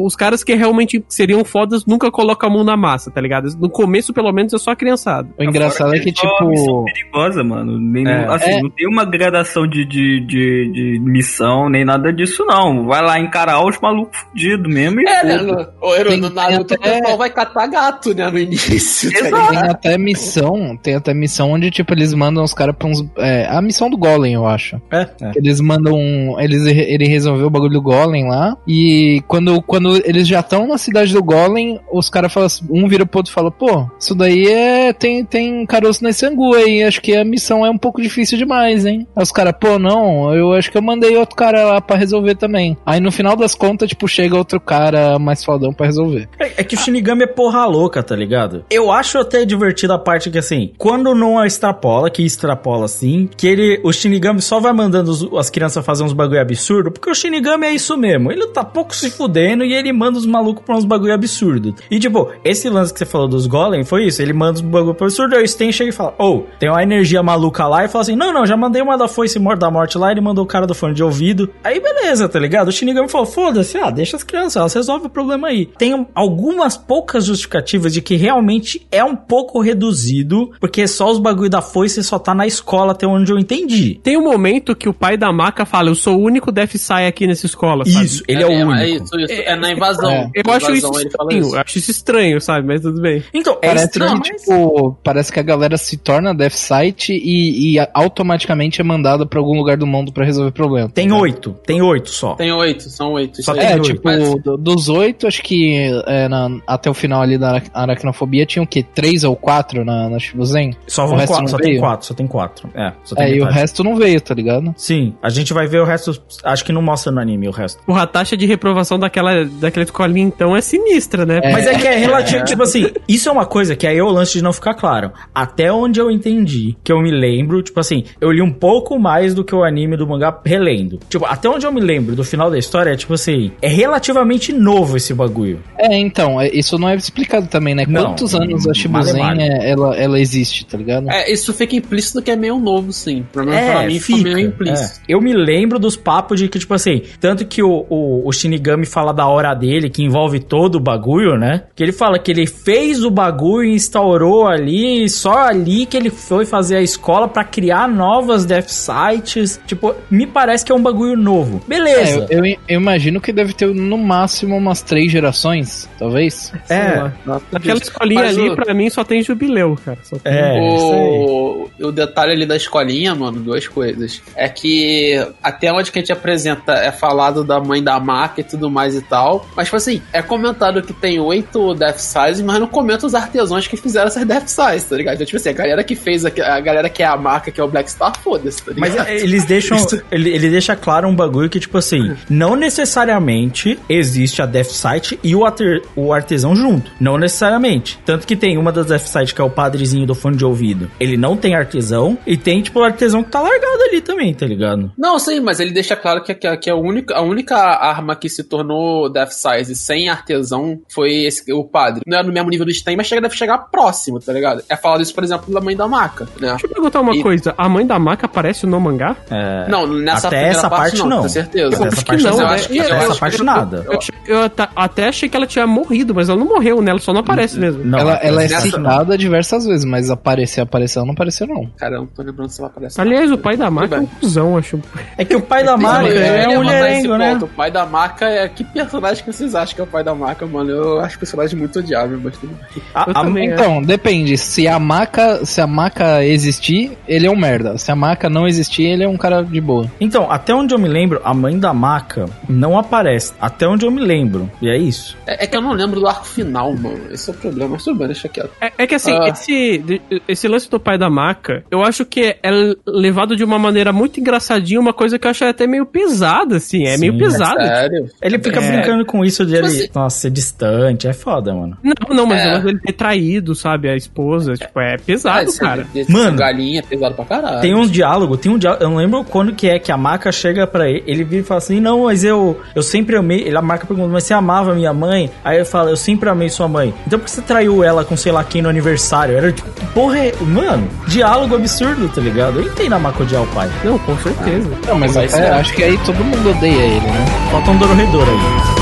Os caras que realmente seriam fodas nunca colocam a mão na massa, tá ligado? No começo, pelo menos, é só a criançada. O engraçado é que, missão tipo. perigosa, mano. Nem, É. assim, É. não tem uma gradação de, de, de, de missão, nem nada disso, não. Vai lá encarar os malucos fudidos mesmo e. É, né? o Tem- no Naruto, tem até- o pessoal vai catar gato, né, no início. tá? Tem até missão, tem até missão onde, tipo, eles mandam os caras pra uns. É, a missão do Golem, eu acho. É, é. Eles mandam. Eles, ele resolveu o bagulho do Golem lá. E quando, quando eles já estão na cidade do Golem, os caras falam assim, um vira pro outro e fala, pô, isso daí é. Tem, tem caroço nesse angu aí. Acho que a missão é um pouco difícil demais, hein? Aí os caras, pô, não, eu acho que eu mandei outro cara lá pra resolver também. Aí no final das contas, tipo, chega outro cara mais fodão pra resolver. É, é que o Shinigami é porra louca, tá ligado? Eu acho até divertida a parte que, assim, quando não extrapola, que extrapola assim, que ele, o Shinigami só vai mandando os- as crianças fazer uns bagulho absurdo, porque o Shinigami é isso mesmo. Ele tá pouco se fudendo e ele manda os malucos pra uns bagulho absurdo. E, tipo, esse lance que você falou dos Golem foi isso. Ele manda os bagulho pro absurdo, aí o Sten chega e fala, ô, tem uma energia maluca lá, e fala assim, não, não, já mandei uma da foice da morte lá, ele mandou o cara do fone de ouvido. Aí, beleza, tá ligado? O Shinigami falou, foda-se, ah, deixa as crianças, elas resolvem o problema aí. Tem um- algumas poucas justificativas de que realmente é um pouco reduzido, porque só os bagulho da foice só tá na escola até onde eu entendi. Tem um momento que o pai da maca fala: Eu sou o único Death Sai aqui nessa escola. sabe? Isso, ele é, o único. É isso, isso. É, na invasão. É. Eu acho Invasão, isso ele fala estranho. isso. Eu acho isso estranho, sabe? Mas tudo bem. Então, é Parece estranho, que, mas- tipo, parece que a galera se torna Death Site e, e automaticamente é mandada pra algum lugar do mundo pra resolver problema. Tem oito, tem oito só. Tem oito, são oito. isso Só É, oito. tipo, Mas- do- dos oito, acho que é, na- até o final ali da ara- aracnofobia tinha o quê? Três ou quatro na, na Shibuzen? Só, O vão resto quatro, só tem quatro, só tem quatro. É, só tem É, e o resto não veio, tá ligado? Sim, a gente vai ver o resto. Acho que não mostra no anime o resto. Porra, a taxa de reprovação daquela, daquela escolinha, então, é sinistra, né? Mas é que é relativo, tipo assim, isso é uma coisa que aí é o lance de não ficar claro. Até onde eu entendi, que eu me lembro, tipo assim, eu li um pouco mais do que o anime do mangá relendo. Tipo, até onde eu me lembro do final da história, é tipo assim, é relativamente novo esse bagulho. É, então, é- isso não é explicado também, né? Não, Quantos anos a Shibuzen é- ela, ela existe, tá ligado? É, isso fica implícito que é meio novo, sim. Pelo menos pra mim fica meio implícito. é. Eu me lembro dos papos de que, tipo assim, tanto que o, o, o Shinigami fala da hora dele, que envolve todo o bagulho, né? Que ele fala que ele fez o bagulho e instaurou ali, e só ali que ele foi fazer a escola pra criar novas Death Sites. Tipo, me parece que é um bagulho novo. Beleza. É, eu, eu, eu imagino que deve ter no máximo umas três gerações, talvez. É. Aquela escolinha Mas ali, o- pra mim, só tem jubileu, cara. Só tem... É, isso aí. o, o detalhe ali da escolinha, mano, duas coisas. É que até onde que a gente apresenta é falado da mãe da marca e tudo mais e tal. Mas, tipo assim, é comentado que tem oito Death Size, mas não comenta os artesãos que fizeram essas Death Size, tá ligado? Então, tipo assim, a galera que fez, a, a galera que é a marca, que é o Black Star, foda-se, tá ligado? Mas é, eles deixam. Ele, ele deixa claro um bagulho que, tipo assim, não necessariamente existe a Death Site e o, arte- o artesão junto. Não necessariamente. Tanto que tem uma das Death Site que é o padrezinho do fone de ouvido. Ele não tem artesão e tem, tipo, o artesão que tá largado ali também, tá ligado? Não, sim, mas ele deixa claro que, que, que a, única, a única arma que se tornou Death Size sem artesão foi esse, o padre. Não é no mesmo nível do Stein, mas chega, deve chegar próximo, tá ligado? É falado isso, por exemplo, da mãe da maca, né? Deixa eu perguntar uma E- coisa. A mãe da maca aparece no mangá? É, Não, nessa até essa parte, parte, não, não. com certeza. Até essa parte não, né? acho que- Eu- essa parte nada. Eu, até, até achei que ela tinha morrido, mas ela não morreu, né? Ela só não aparece mesmo. Não, ela, ela é citada diversas vezes, mas aparecer, apareceu, não apareceu não. Cara, eu não tô lembrando se ela aparece. Aliás, o pai da maca é um cuzão, acho. É que o pai da eu é um mulherengo, né? ponto. O pai da maca é. Que personagem que vocês acham que é o pai da maca, mano? Eu acho o personagem muito odiável, mas tudo bem. A- Eu a- também, é. Então, depende. Se a maca, se a maca existir, ele é um merda. Se a maca não existir, ele é um cara de boa. Então, até onde eu me lembro, a mãe da maca não aparece. Até onde eu me lembro. E é isso. É, é que eu não lembro do arco final, mano. Esse é o problema. Mas tudo bem, deixa quieto. É, é que assim, Ah. esse, esse lance do pai da maca, eu acho que é levado de uma maneira muito engraçadinha, uma coisa que eu acho até meio pesada, assim. É Sim, meio é pesado. Sério? Ele fica É. brincando com isso de Tipo ele, assim- nossa, ser distante. É foda, mano. Não, não, mas É. dele ter traído, sabe? A esposa, tipo, é pesado, esse- cara. esse Mano, galinha é pesado pra caralho. Tem um diálogo, tem um diálogo. Eu não lembro quando que é que a maca chega pra ele. Ele vira e fala assim: Não, mas eu, eu sempre amei. Ele, a maca pergunta, mas você amava minha mãe? Aí ele fala: Eu sempre amei sua mãe. Então por que você traiu ela com sei lá quem no aniversário? Era tipo, porra, é- mano, diálogo absurdo, tá ligado? Eu entendo a maca odiar o pai. Não, com certeza. Não, mas ser. acho que aí todo mundo odeia ele, né? Falta um dororredor aí.「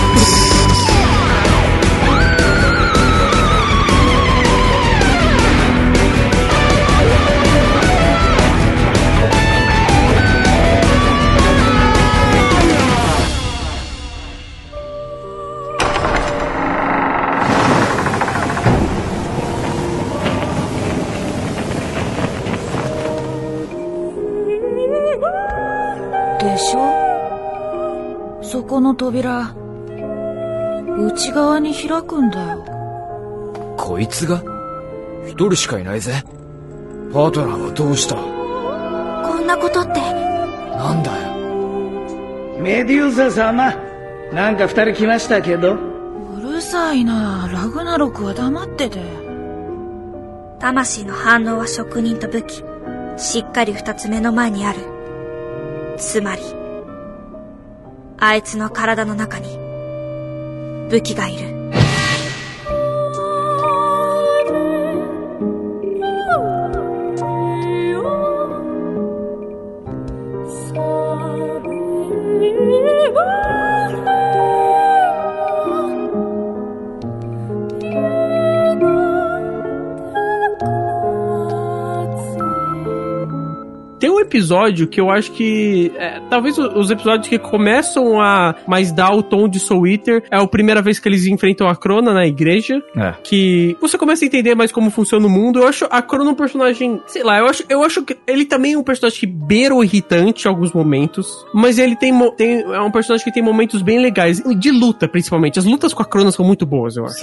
開くんだよこいつが？一人しかいないぜ。パートナーはどうした？こんなことってなんだよ？メデューサ様なんか二人来ましたけどうるさいなラグナロクは黙ってて魂の反応は職人と武器。しっかり二つ目の前にある。つまり、あいつの体の中に、武器がいる。Episódio que eu acho que. é, talvez os episódios que começam a mais dar o tom de Soul Eater é a primeira vez que eles enfrentam a Crona na igreja. É. Que você começa a entender mais como funciona o mundo. Eu acho a Crona um personagem. Sei lá, eu acho, eu acho que ele também é um personagem que beira o irritante em alguns momentos. Mas ele tem, tem. É um personagem que tem momentos bem legais. De luta, principalmente. As lutas com a Crona são muito boas, eu acho.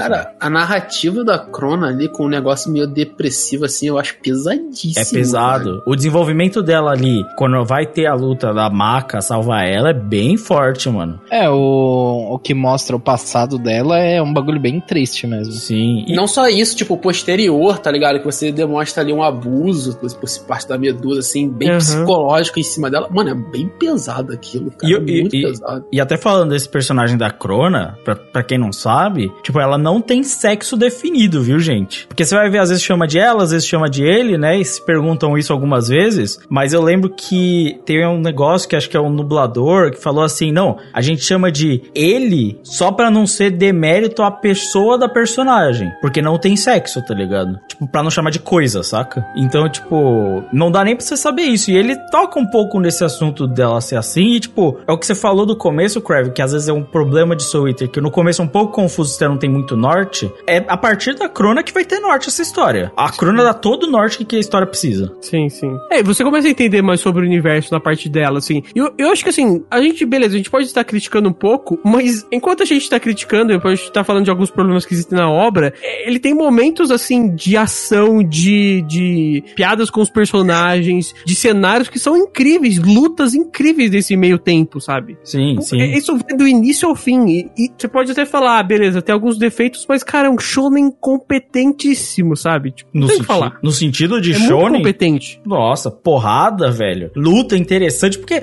Cara, a narrativa da Crona ali com um negócio meio depressivo assim, eu acho pesadíssimo. É pesado. O desenvolvimento dela ali, quando vai ter a luta da maca salvar ela, é bem forte, mano. É, o, o que mostra o passado dela é um bagulho bem triste mesmo. Sim. E não só isso, tipo, o posterior, tá ligado? Que você demonstra ali um abuso por por parte da Medusa, assim, bem Uhum. psicológico em cima dela. Mano, é bem pesado aquilo, cara. E, eu- e- muito e- pesado. e até falando desse personagem da Crona, pra, pra quem não sabe, tipo, ela não tem sexo definido, viu, gente? Porque você vai ver, às vezes chama de ela, às vezes chama de ele, né? E se perguntam isso algumas vezes. Mas eu lembro que tem um negócio que acho que é um nublador que falou assim: não, a gente chama de ele só pra não ser demérito à pessoa da personagem, porque não tem sexo, tá ligado? Tipo, pra não chamar de coisa, saca? Então, tipo, não dá nem pra você saber isso. E ele toca um pouco nesse assunto dela ser assim, e tipo, é o que você falou do começo, Crave, que às vezes é um problema de Soul Eater, que no começo é um pouco confuso, você não tem muito norte. É a partir da crona que vai ter norte essa história. A crona dá todo o norte que a história precisa. Sim, sim. É, você começa a entender mais sobre o universo na parte dela, assim. Eu, eu acho que, assim, a gente, beleza, a gente pode estar criticando um pouco, mas enquanto a gente tá criticando, depois a gente tá falando de alguns problemas que existem na obra, é, ele tem momentos, assim, de ação, de, de piadas com os personagens, de cenários que são incríveis, lutas incríveis desse meio tempo, sabe? Sim, sim. Isso vem do início ao fim. E, e você pode até falar, ah, beleza, tem alguns defeitos, mas, cara, é um shonen competentíssimo, sabe? Tipo, No, senti- falar. no sentido de É shonen, competente. Nossa, porrada, velho. Luta interessante, porque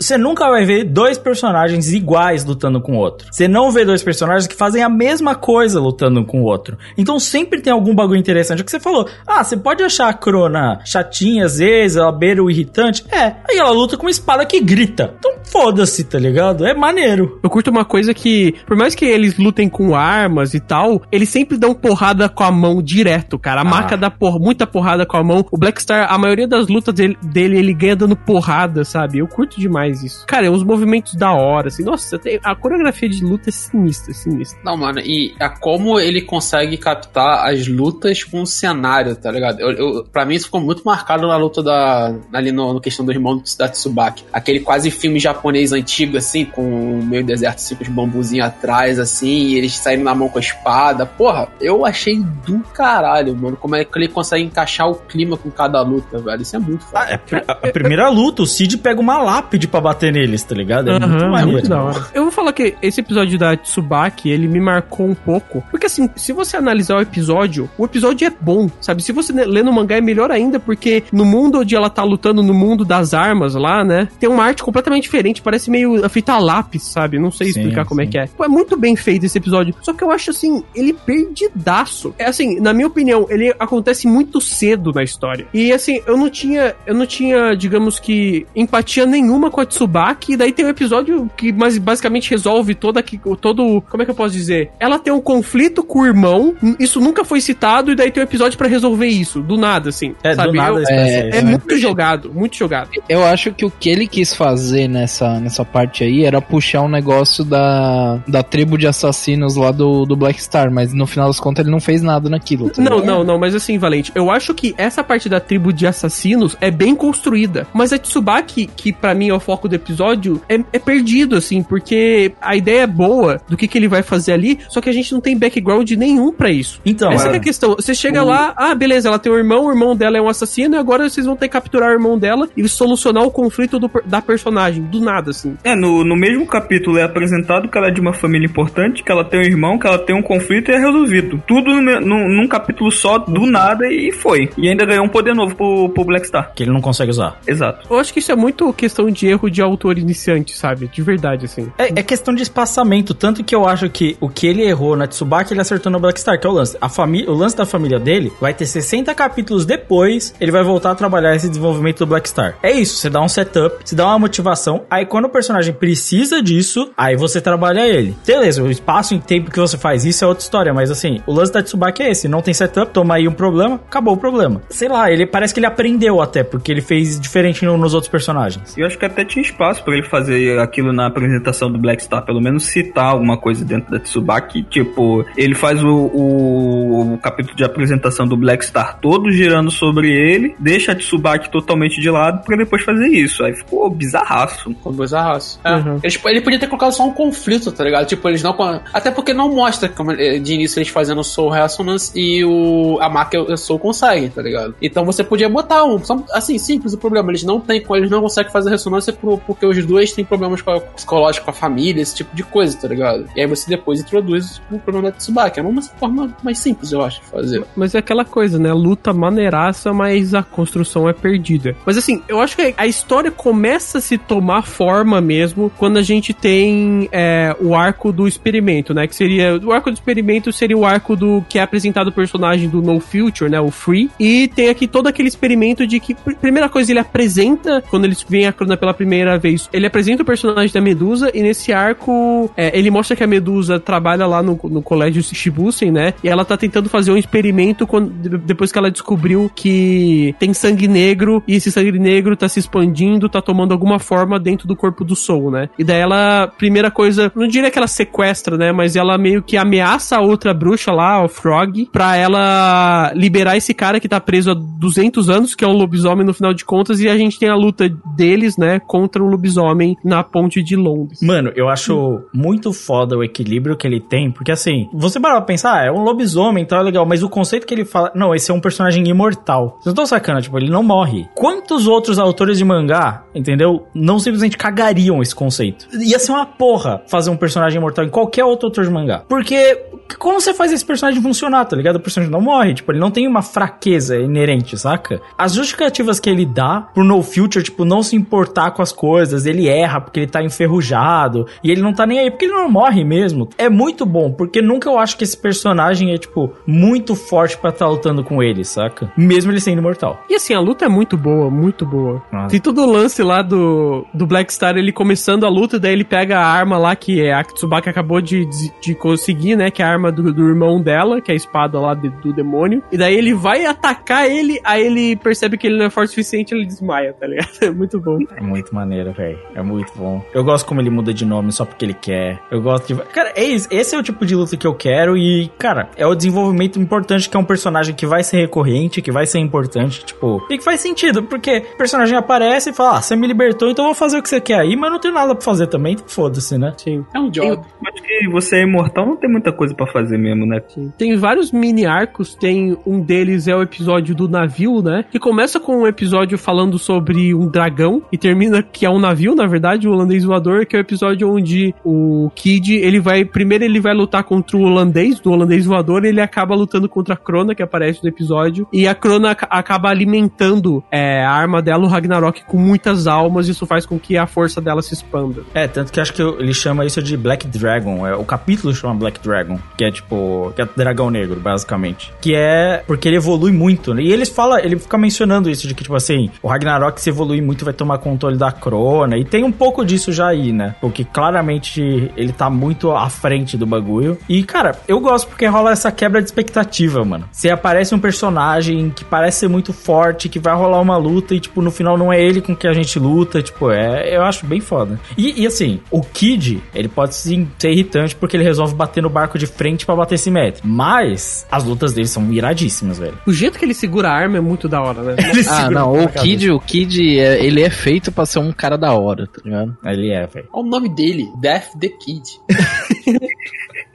você nunca vai ver dois personagens iguais lutando com o outro. Você não vê dois personagens que fazem a mesma coisa lutando um com o outro. Então sempre tem algum bagulho interessante. É o que você falou. Ah, você pode achar a Crona chatinha às vezes, ela beira o irritante. É, aí ela luta com uma espada que grita. Então foda-se, tá ligado? É maneiro. Eu curto uma coisa que, por mais que eles lutem com armas e tal, eles sempre dão porrada com a mão direto, cara. A Ah. marca dá por, muita porrada com a mão. O Black Star, a maioria das lutas dele, dele, ele ganha dando porrada, sabe? Eu curto demais isso. Cara, os movimentos da hora, assim. Nossa, a coreografia de luta é sinistra, sinistra. Não, mano, e a como ele consegue captar as lutas com o cenário, tá ligado? Eu, eu, pra mim isso ficou muito marcado na luta da. ali no, no questão do irmão da Tsubaki. Aquele quase filme japonês antigo, assim, com o meio deserto, assim, com os bambuzinhos atrás, assim, e eles saindo na mão com a espada. Porra, eu achei do caralho, mano, como é que ele consegue encaixar o clima com cada luta, velho. Isso é muito foda. Ah, é pr- a, a primeira luta, o Cid pega uma lápide pra bater neles, tá ligado? É muito Aham, maneiro. muito da hora. Eu vou falar que esse episódio da Tsubaki, ele me marcou um pouco. Porque assim, se você analisar o episódio, o episódio é bom, sabe? Se você lê no mangá é melhor ainda, porque no mundo onde ela tá lutando, no mundo das armas lá, né? Tem uma arte completamente diferente, parece meio feita a lápis, sabe? Não sei Sim, explicar como é sim. que é. Pô, é muito bem feito esse episódio. Só que eu acho assim, ele perdidaço. É assim, na minha opinião, ele acontece muito cedo na história. E assim, eu não tinha, eu não tinha, digamos que, empatia nenhuma com a Tsubaki. E daí tem um episódio que mas, basicamente resolve toda aqui, todo, como é que eu posso dizer? Ela tem um conflito com o irmão. Isso nunca foi citado e daí tem um episódio pra resolver isso, do nada assim. É, do sabe? nada Eu- é, é né? muito jogado, muito jogado. Eu acho que o que ele quis fazer nessa, nessa parte aí era puxar um negócio da, da tribo de assassinos lá do, do Black Star, mas no final das contas ele não fez nada naquilo. tá Não, não, não, mas assim, Valente, eu acho que essa parte da tribo de assassinos é bem construída. Mas a Tsubaki, que pra mim é o foco do episódio, é, é perdido, assim, porque a ideia é boa do que, que ele vai fazer ali, só que a gente não tem background nenhum pra isso. Então, Essa é- é a questão. Você chega o- lá, ah, beleza, ela tem um irmão, o irmão dela é um assassino, e agora vocês vão ter que capturar o irmão dela e solucionar o conflito do da personagem, do nada, assim. É, no, no mesmo capítulo é apresentado que ela é de uma família importante, que ela tem um irmão, que ela tem um conflito e é resolvido. Tudo no num, num capítulo só, do nada, e foi. E ainda ganhou um poder novo pro, pro Black Star. Que ele não consegue usar. Exato. Eu acho que isso é muito questão de erro de autor iniciante, sabe? De verdade, assim. É, é questão de espaçamento, tanto que eu acho que o que ele errou na Tsubaki, ele acertou no Black Star, que é o lance. A família, o lance da família dele vai ter 60 capítulos depois, ele vai voltar a trabalhar esse desenvolvimento do Black Star. É isso, você dá um setup, você dá uma motivação, aí quando o personagem precisa disso, aí você trabalha ele. Beleza, o espaço e tempo que você faz isso é outra história, mas assim, o lance da Tsubaki é esse, não tem setup, toma aí um problema, acabou o problema. Sei lá, ele parece que ele aprendeu até, porque ele fez diferente no- nos outros personagens. Eu acho que até tinha espaço pra ele fazer aquilo na apresentação do Black Star, pelo menos citar alguma coisa dentro da Tsubaki. Tipo, ele faz o, o, o capítulo de apresentação do Black Star todo girando sobre ele, deixa a Tsubaki totalmente de lado pra depois fazer isso. Aí ficou bizarraço. Ficou bizarraço. É. Uhum. Eles- ele podia ter colocado só um conflito, tá ligado? Tipo, eles não. Até porque não mostra como, eh, de início eles fazendo o Soul Resonance e o, a e o Soul conseguem, tá ligado? Então você podia botar um. só- Assim, simples o problema. Eles não têm, eles não conseguem fazer ressonância por- porque os dois têm problemas com psicológicos com a família, esse tipo de coisa, tá ligado? E aí você depois introduz o problema da Tsubaki. É uma forma mais simples, eu acho, de fazer. Mas é aquela coisa, né? Luta maneiraça, mas a construção é perdida. Mas assim, eu acho que a história começa a se tomar forma mesmo quando a gente tem é, o arco do experimento, né? Que seria. O arco do experimento seria o arco do que é apresentado o personagem do No Future, né? O Free. E tem aqui todo aquele experimento de que. Pr- primeira coisa, ele apresenta, quando eles veem a Crona pela primeira vez, ele apresenta o personagem da Medusa e nesse arco é, ele mostra que a Medusa trabalha lá no, no colégio Shibusen, né? E ela tá tentando fazer um experimento quando, de- depois que ela descobriu que tem sangue negro e esse sangue negro tá se expandindo, tá tomando alguma forma dentro do corpo do Soul, né? E daí ela, primeira coisa, não diria que ela sequestra, né? Mas ela meio que ameaça a outra bruxa lá, o Frog, pra ela liberar esse cara que tá preso há 200 anos, que é um lobisomem no final de contas, e a gente tem a luta deles, né, contra um lobisomem na ponte de Londres. Mano, eu acho muito foda o equilíbrio que ele tem, porque assim, você para pensar, ah, é um lobisomem, então é legal, mas o conceito que ele fala, não, esse é um personagem imortal. Vocês não estão sacando, tipo, ele não morre. Quantos outros autores de mangá, entendeu, não simplesmente cagariam esse conceito? Ia ser uma porra fazer um personagem imortal em qualquer outro autor de mangá. Porque como você faz esse personagem funcionar, tá ligado? O personagem não morre, tipo, ele não tem uma fraqueza inerente, saca? As justificativas que ele dá pro No Future, tipo, não se importar com as coisas, ele erra porque ele tá enferrujado, e ele não tá nem aí porque ele não morre mesmo. É muito bom, porque nunca eu acho que esse personagem é, tipo, muito forte pra estar tá lutando com ele, saca? Mesmo ele sendo imortal. E assim, a luta é muito boa, muito boa. Nossa. Tem todo o lance lá do, do Black Star, ele começando a luta, daí ele pega a arma lá que é a Tsubaki acabou de, de, de conseguir, né? Que é a arma do, do irmão dela, que é a espada lá de- do demônio. E daí ele vai atacar ele, aí ele percebe que ele não é forte o suficiente, ele desmaia, tá ligado? (laughs) É muito bom. É muito maneiro, velho. É muito bom. Eu gosto como ele muda de nome só porque ele quer. Eu gosto de. Cara, é isso. esse é o tipo de luta que eu quero e, cara, é o desenvolvimento importante que é um personagem que vai ser recorrente, que vai ser importante, tipo, e que faz sentido, porque o personagem aparece e fala: Ah, você me libertou, então eu vou fazer o que você quer aí, mas não tem nada pra fazer também, então foda-se, né? Sim. É um job. Acho que você é imortal, não tem muita coisa pra fazer mesmo, né? Tem vários mini arcos, tem um deles é o episódio do navio, né? Que começa com um episódio falando sobre um dragão e termina que é um navio, na verdade, o holandês voador, que é o episódio onde o Kid, ele vai, primeiro ele vai lutar contra o holandês, do holandês voador, e ele acaba lutando contra a Crona, que aparece no episódio, e a Crona ac- acaba alimentando é, a arma dela, o Ragnarok, com muitas almas, isso faz com que a força dela se expanda. É, tanto que acho que ele chama isso de Black Dragon. É, o capítulo chama Black Dragon, que é tipo. que é dragão negro, basicamente. Que é porque ele evolui muito, né? E eles falam, ele fica mencionando isso, de que, tipo assim, o Ragnarok se evoluir muito vai tomar controle da Crona. E tem um pouco disso já aí, né? Porque claramente ele tá muito à frente do bagulho. E, cara, eu gosto porque rola essa quebra de expectativa, mano. Você aparece um personagem que parece ser muito forte, que vai rolar uma luta e, tipo, no final não é ele com que a gente luta. Tipo, é. Eu acho bem foda. E, e, assim, o Kid, ele pode sim ser irritante porque ele resolve bater no barco de frente pra bater simétrico. Mas as lutas dele são iradíssimas, velho. O jeito que ele segura a arma é muito da hora, né? (laughs) Ele Ah, segura não, o. Kid, o Kid, é- ele é feito pra ser um cara da hora, tá ligado? Ele é, velho. Olha o nome dele, Death the Kid. (laughs)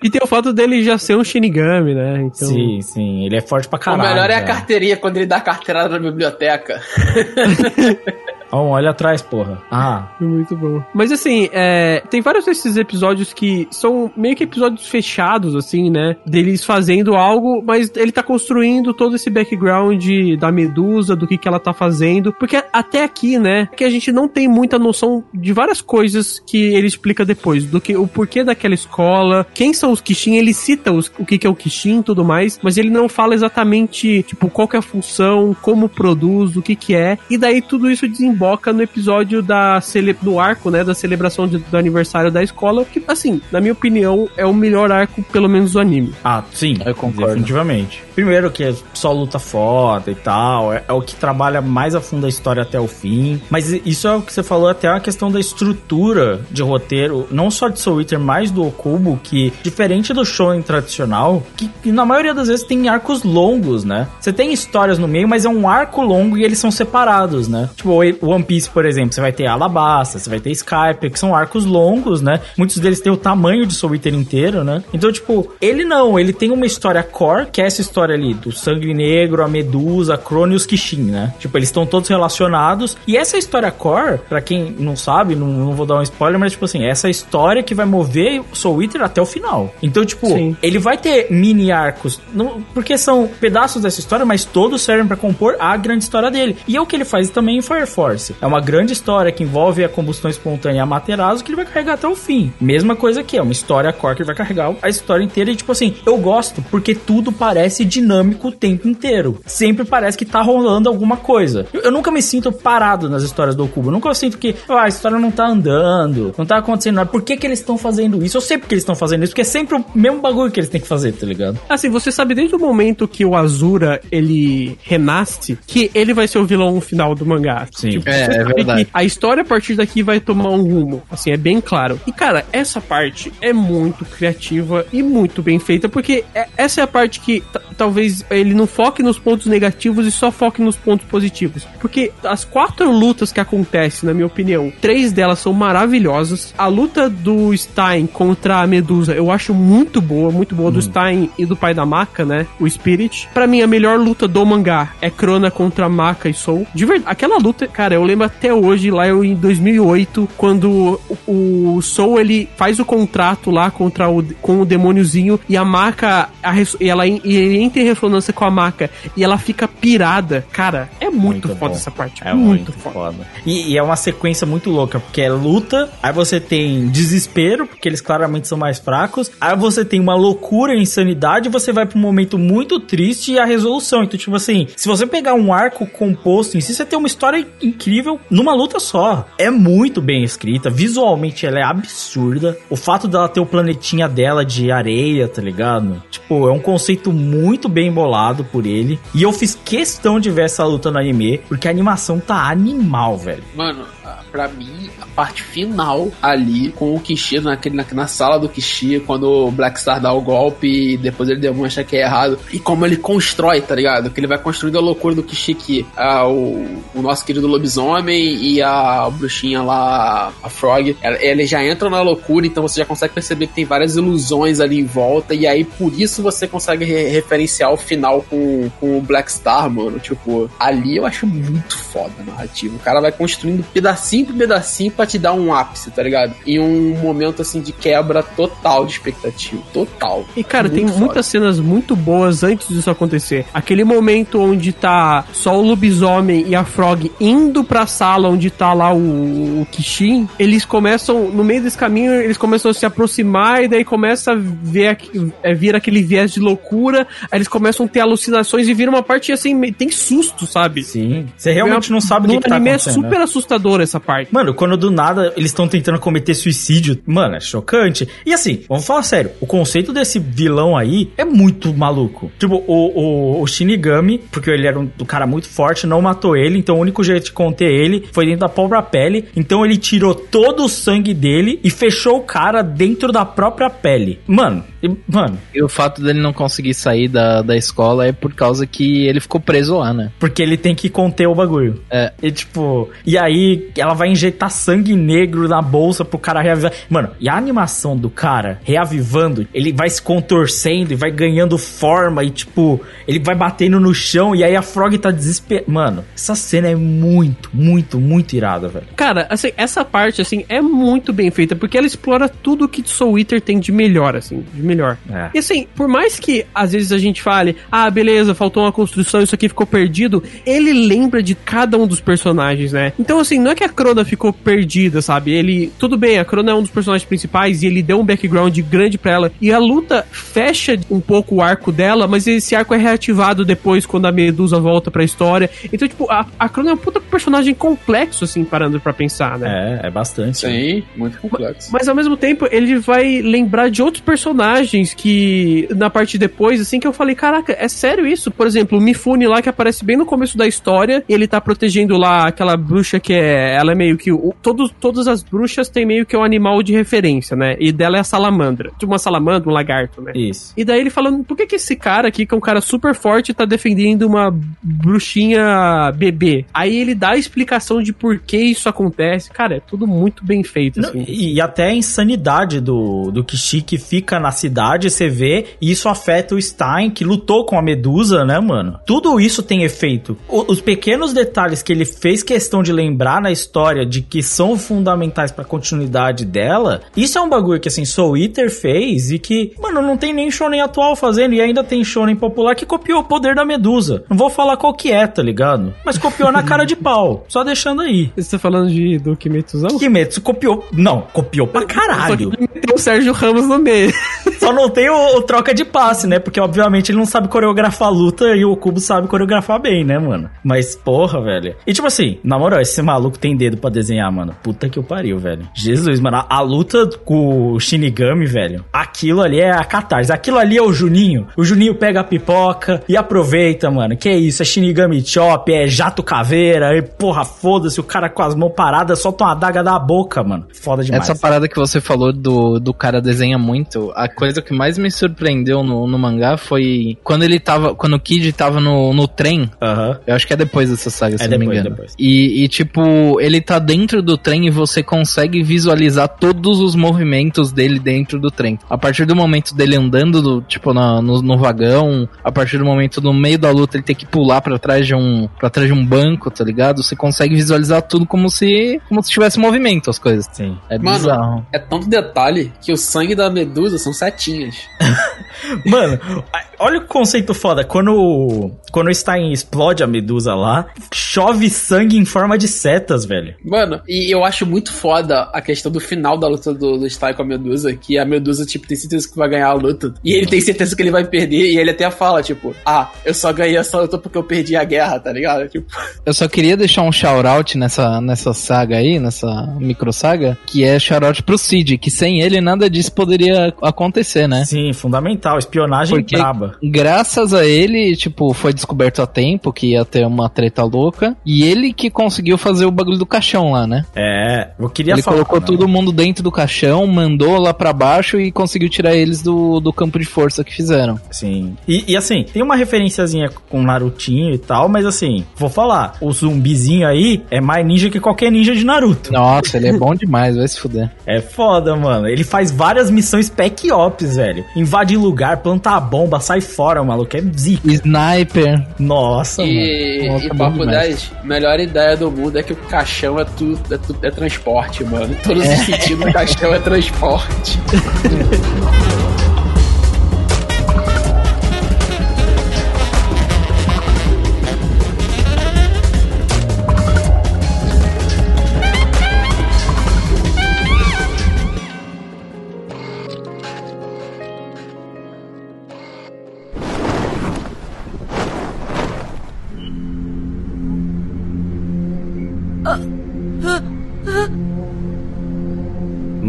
E tem o fato dele já ser um Shinigami, né? Então... Sim, sim. Ele é forte pra o caralho. melhor é a carteirinha quando ele dá a carteirada na biblioteca. (laughs) Ó, olha atrás, porra. Ah, Muito bom. Mas assim, é, tem vários desses episódios que são meio que episódios fechados, assim, né? Deles fazendo algo, mas ele tá construindo todo esse background da Medusa, do que, que ela tá fazendo. Porque até aqui, né, que a gente não tem muita noção de várias coisas que ele explica depois. Do que o porquê daquela escola, quem são os Kishin, ele cita os, o que, que é o Kishin e tudo mais, mas ele não fala exatamente, tipo, qual que é a função, como produz, o que que é. E daí tudo isso desemboca no episódio da cele do arco, né, da celebração de- do aniversário da escola, que assim, na minha opinião, é o melhor arco pelo menos do anime. Ah, sim, Eu concordo. definitivamente. Primeiro que é só luta foda e tal, é, é o que trabalha mais a fundo a história até o fim. Mas isso é o que você falou, até a questão da estrutura de roteiro, não só de Soul Eater, mas do Okubo, que diferente do shonen tradicional, que, que na maioria das vezes tem arcos longos, né? Você tem histórias no meio, mas é um arco longo e eles são separados, né? Tipo, o One Piece, por exemplo, você vai ter Alabasta, você vai ter Skype, que são arcos longos, né? Muitos deles têm o tamanho de Soul Eater inteiro, né? Então, tipo, ele não, ele tem uma história core, que é essa história ali do Sangue Negro, a Medusa, a e os Kishin, né? Tipo, eles estão todos relacionados. E essa história core, pra quem não sabe, não, não vou dar um spoiler, mas, tipo assim, essa história que vai mover Soul Eater até o final. Então, tipo, Sim. ele vai ter mini arcos, não, porque são pedaços dessa história, mas todos servem pra compor a grande história dele. E é o que ele faz também em Fire Force. Force. É uma grande história que envolve a combustão espontânea e a Materazo que ele vai carregar até o fim. Mesma coisa aqui, é uma história core que ele vai carregar a história inteira e tipo assim, eu gosto porque tudo parece dinâmico o tempo inteiro. Sempre parece que tá rolando alguma coisa. Eu, eu nunca me sinto parado nas histórias do. Eu nunca sinto que ah, a história não tá andando, não tá acontecendo nada. Por que que eles estão fazendo isso? Eu sei porque eles estão fazendo isso, porque é sempre o mesmo bagulho que eles têm que fazer, tá ligado? Assim, você sabe desde o momento que o Azura ele renasce que ele vai ser o vilão final do mangá. Sim. Tipo, É, é verdade. a história a partir daqui vai tomar um rumo. Assim, é bem claro. E cara, essa parte é muito criativa e muito bem feita, porque é- essa é a parte que talvez ele não foque nos pontos negativos e só foque nos pontos positivos. Porque as quatro lutas que acontecem, na minha opinião, três delas são maravilhosas. A luta do Stein contra a Medusa eu acho muito boa, muito boa, do Stein e do pai da Maka, né? O Spirit. Pra mim, a melhor luta do mangá é Crona contra Maka e Soul. De verdade, aquela luta, cara, eu lembro até hoje, lá em 2008, quando o, o Soul ele faz o contrato lá contra o, com o demôniozinho e a Maka, a, e ela e ele entra em ressonância com a Maka e ela fica pirada. Cara, é muito, foda bom. essa parte. É muito, muito, foda. foda. E, e é uma sequência muito louca, porque é luta, aí você tem desespero, porque eles claramente são mais fracos, aí você tem uma loucura e insanidade, você vai pra um momento muito triste e a resolução. Então, tipo assim, se você pegar um arco composto em si, você tem uma história incrível numa luta só. É muito bem escrita, visualmente ela é absurda. O fato dela ter o planetinha dela de areia, tá ligado? Tipo, é um conceito muito bem bolado por ele. E eu fiz questão de ver essa luta no anime, porque a animação tá animal, velho. Mano, pra mim, parte final ali, com o Kishi naquele, na, na sala do Kishi, quando o Black Star dá o golpe e depois ele demonstra que é errado, e como ele constrói, tá ligado? Que ele vai construindo a loucura do Kishi que ah, o, o nosso querido lobisomem e a bruxinha lá, a Frog, ela- ele já entra na loucura, então você já consegue perceber que tem várias ilusões ali em volta, e aí por isso você consegue re- referenciar o final com, com o Black Star, mano. Tipo, ali eu acho muito foda a narrativa. O cara vai construindo pedacinho por pedacinho pra te dar um ápice, tá ligado? E um momento assim de quebra total de expectativa. Total. E cara, Muito tem foda. muitas cenas muito boas antes disso acontecer. Aquele momento onde tá só o lobisomem e a Frog indo pra sala onde tá lá o, o Kishin, eles começam, no meio desse caminho, eles começam a se aproximar e daí começa a ver é, vir aquele viés de loucura, aí eles começam a ter alucinações e vira uma parte assim, meio- tem susto, sabe? Sim. Você realmente não sabe o no que, que tá anime acontecendo. é super assustador essa parte. Mano, quando do nada eles estão tentando cometer suicídio, mano, é chocante. E assim, vamos falar sério, o conceito desse vilão aí é muito maluco. Tipo, o, o, o Shinigami, porque ele era um, um cara muito forte, não matou ele, então o único jeito de conter ele foi dentro da própria pele. Então ele tirou todo o sangue dele e fechou o cara dentro da própria pele. Mano, e- mano, E o fato dele não conseguir sair da, da escola é por causa que ele ficou preso lá, né? Porque ele tem que conter o bagulho. É. E tipo, e aí ela vai injetar sangue negro na bolsa pro cara reavivar. Mano, e a animação do cara reavivando, ele vai se contorcendo e vai ganhando forma e tipo, ele vai batendo no chão e aí a Frog tá desesperada. Mano, essa cena é muito, muito, muito irada, velho. Cara, assim, essa parte, assim, é muito bem feita, porque ela explora tudo que Soul Eater tem de melhor, assim, de melhor. É. E assim, por mais que às vezes a gente fale, ah, beleza, faltou uma construção, isso aqui ficou perdido, ele lembra de cada um dos personagens, né? Então, assim, não é que a Crona ficou perdida, sabe? Ele, tudo bem, a Crona é um dos personagens principais e ele deu um background grande pra ela, e a luta fecha um pouco o arco dela, mas esse arco é reativado depois quando a Medusa volta pra história. Então, tipo, a, a Crona é um puta personagem complexo, assim, parando pra pensar, né? É, é bastante. Sim, muito complexo. Mas ao mesmo tempo, ele vai lembrar de outros personagens que, na parte depois, assim, que eu falei, caraca, é sério isso? Por exemplo, o Mifune lá, que aparece bem no começo da história, e ele tá protegendo lá aquela bruxa que é, ela é meio que, o, todos, todas as bruxas têm meio que um animal de referência, né? E dela é a salamandra. Tipo uma salamandra, um lagarto, né? Isso. E daí ele falando, por que que esse cara aqui, que é um cara super forte, tá defendendo uma bruxinha bebê? Aí ele dá a explicação de por que isso acontece. Cara, é tudo muito bem feito, Não, assim. e, e até a insanidade do, do Kishi que fica na cidade, você vê, e isso afeta o Stein, que lutou com a Medusa, né, mano? Tudo isso tem efeito. O- os pequenos detalhes que ele fez questão de lembrar na história de que são fundamentais pra continuidade dela, isso é um bagulho que, assim, Soul Eater fez e que, mano, não tem nem shonen atual fazendo, e ainda tem shonen popular que copiou o poder da Medusa. Não vou falar qual que é, tá ligado? Mas copiou na cara de (laughs) pau. Só deixando aí. Você tá falando de, do Kimetsu-zão? Kimetsu copiou. Não, copiou pra caralho. Tem o Sérgio Ramos no meio. (laughs) Só não tem o, o troca de passe, né? Porque, obviamente, ele não sabe coreografar luta e o Kubo sabe coreografar bem, né, mano? Mas, porra, velho. E, tipo assim, na moral, esse maluco tem dedo pra desenhar, mano. Puta que o pariu, velho. Jesus, mano. A, a luta com o Shinigami, velho. Aquilo ali é a catarse. Aquilo ali é o Juninho. O Juninho pega a pipoca e aproveita, mano. Que isso? É Shinigami Chop, é jato caveira. E, porra, foda-se. O cara com as mãos paradas solta uma adaga da boca, mano. Foda demais. Essa parada que você falou do, do cara desenha muito, a coisa que mais me surpreendeu no, no mangá foi quando ele tava, quando o Kid tava no, no trem, Aham. eu acho que é depois dessa saga, se É não me depois, engano. depois. E, e, tipo, ele tá dentro do trem e você consegue visualizar todos os movimentos dele dentro do trem. A partir do momento dele andando, do, tipo, na- no, no vagão, a partir do momento no meio da luta ele ter que pular pra trás de um para trás de um banco, tá ligado? Você consegue visualizar tudo como se como se tivesse movimento as coisas. Sim. É Mano, bizarro. é tanto detalhe que o sangue da medusa são (laughs) Mano, olha o conceito foda. Quando, o- quando o Stein explode a medusa lá, chove sangue em forma de setas, velho. Mano, e eu acho muito foda a questão do final da luta do, do Stein com a Medusa, que a Medusa, tipo, tem certeza que vai ganhar a luta. E ele tem certeza que ele vai perder, e ele até fala, tipo, ah, eu só ganhei essa luta porque eu perdi a guerra, tá ligado? Tipo, (laughs) Eu só queria deixar um shout-out nessa, nessa saga aí, nessa micro saga, que é shout-out pro Cid, que sem ele nada disso poderia acontecer, né? Sim, fundamental. Espionagem Porque braba. graças a ele, tipo, foi descoberto a tempo que ia ter uma treta louca, e ele que conseguiu fazer o bagulho do caixão lá, né? É, eu queria ele falar. colocou né? todo mundo dentro do caixão, mandou lá pra baixo e conseguiu tirar eles do, do campo de força que fizeram. Sim. E, e, assim, tem uma referenciazinha com Narutinho e tal, mas assim, vou falar, o zumbizinho aí é mais ninja que qualquer ninja de Naruto. Nossa, ele é bom demais, vai se fuder. É foda, mano. Ele faz várias missões pack ops, velho. Invade lugar, planta a bomba, sai fora, maluco. É zica. Sniper. Nossa, e, Nossa, e bom papo demais. 10, melhor ideia do mundo é que o caixão é tudo, é, tudo, é transporte, mano. Em todos os sentidos, o caixão é transporte. (laughs)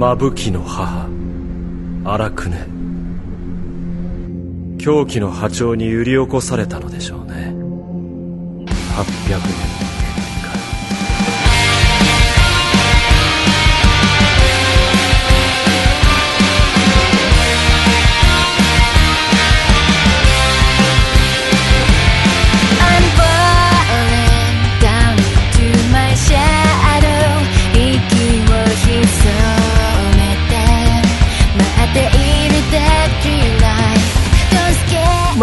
魔武器の母荒くね。狂気の波長に揺り起こされたのでしょうね。800年。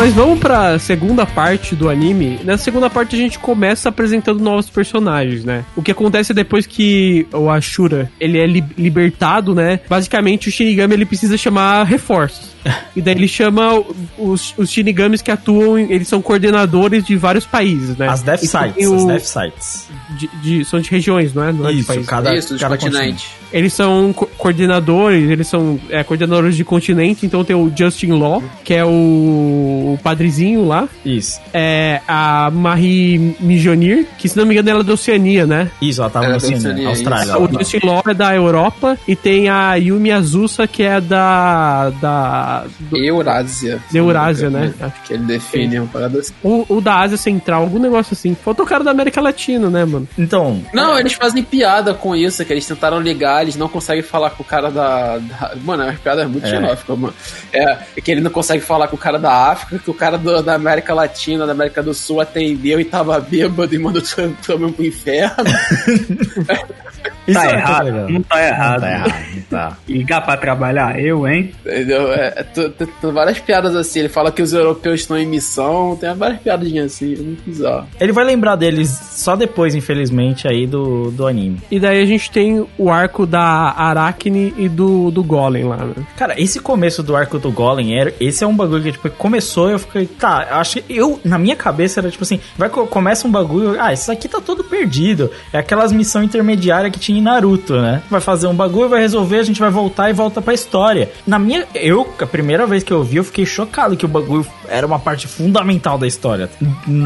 Mas vamos pra segunda parte do anime. Nessa segunda parte a gente começa apresentando novos personagens, né? O que acontece é depois que o Ashura, ele é li- libertado, né? Basicamente o Shinigami ele precisa chamar reforços. E daí ele chama os, os Shinigamis que atuam, eles são coordenadores de vários países, né? As Death Sites, o- as Death Sites. de- de- são de regiões, não é? Não é de Isso, países. cada, Isso, cada continentes. Eles são co- coordenadores, eles são é, coordenadores de continente, então tem o Justin Law, que é o, o padrezinho lá. Isso. É a Marie Mijonir, que se não me engano ela é da Oceania, né? Isso, ela tava Ela no é da Oceania, Oceania, Austrália. O Justin Law é da Europa e tem a Yumi Azusa, que é da. da do- Eurásia. da Eurásia, né? Acho que ele define uma parada assim. o, o da Ásia Central, algum negócio assim. Faltou o cara da América Latina, né, mano? Então, Não, eles fazem piada com isso, que eles tentaram ligar, eles não conseguem falar com o cara da. da- mano, é uma piada muito É. xenófica, mano. É, é que ele não consegue falar com o cara da África, que o cara do- da América Latina, da América do Sul atendeu e tava bêbado e mandou (laughs) mundo pro inferno. (laughs) isso Tá é errado, legal. não tá errado. Não tá errado. Tá. (laughs) Ligar pra trabalhar, eu, hein? Entendeu? É, é, tu- tu- tu- várias piadas assim. Ele fala que os europeus estão em missão. Tem várias piadinhas assim. É muito bizarro. Ele vai lembrar deles só depois, infelizmente, aí do, do anime. E daí a gente tem o arco da Arachne e do, do Golem lá, né? Cara, esse começo do arco do Golem, era, esse é um bagulho que, tipo, começou e eu fiquei, tá, acho que eu, na minha cabeça era tipo assim, vai, co- começa um bagulho, ah, isso aqui tá todo perdido. É aquelas missão intermediária que tinha em Naruto, né? Vai fazer um bagulho, vai resolver, a gente vai voltar e volta pra história. Na minha, eu, a primeira vez que eu vi, eu fiquei chocado que o bagulho era uma parte fundamental da história.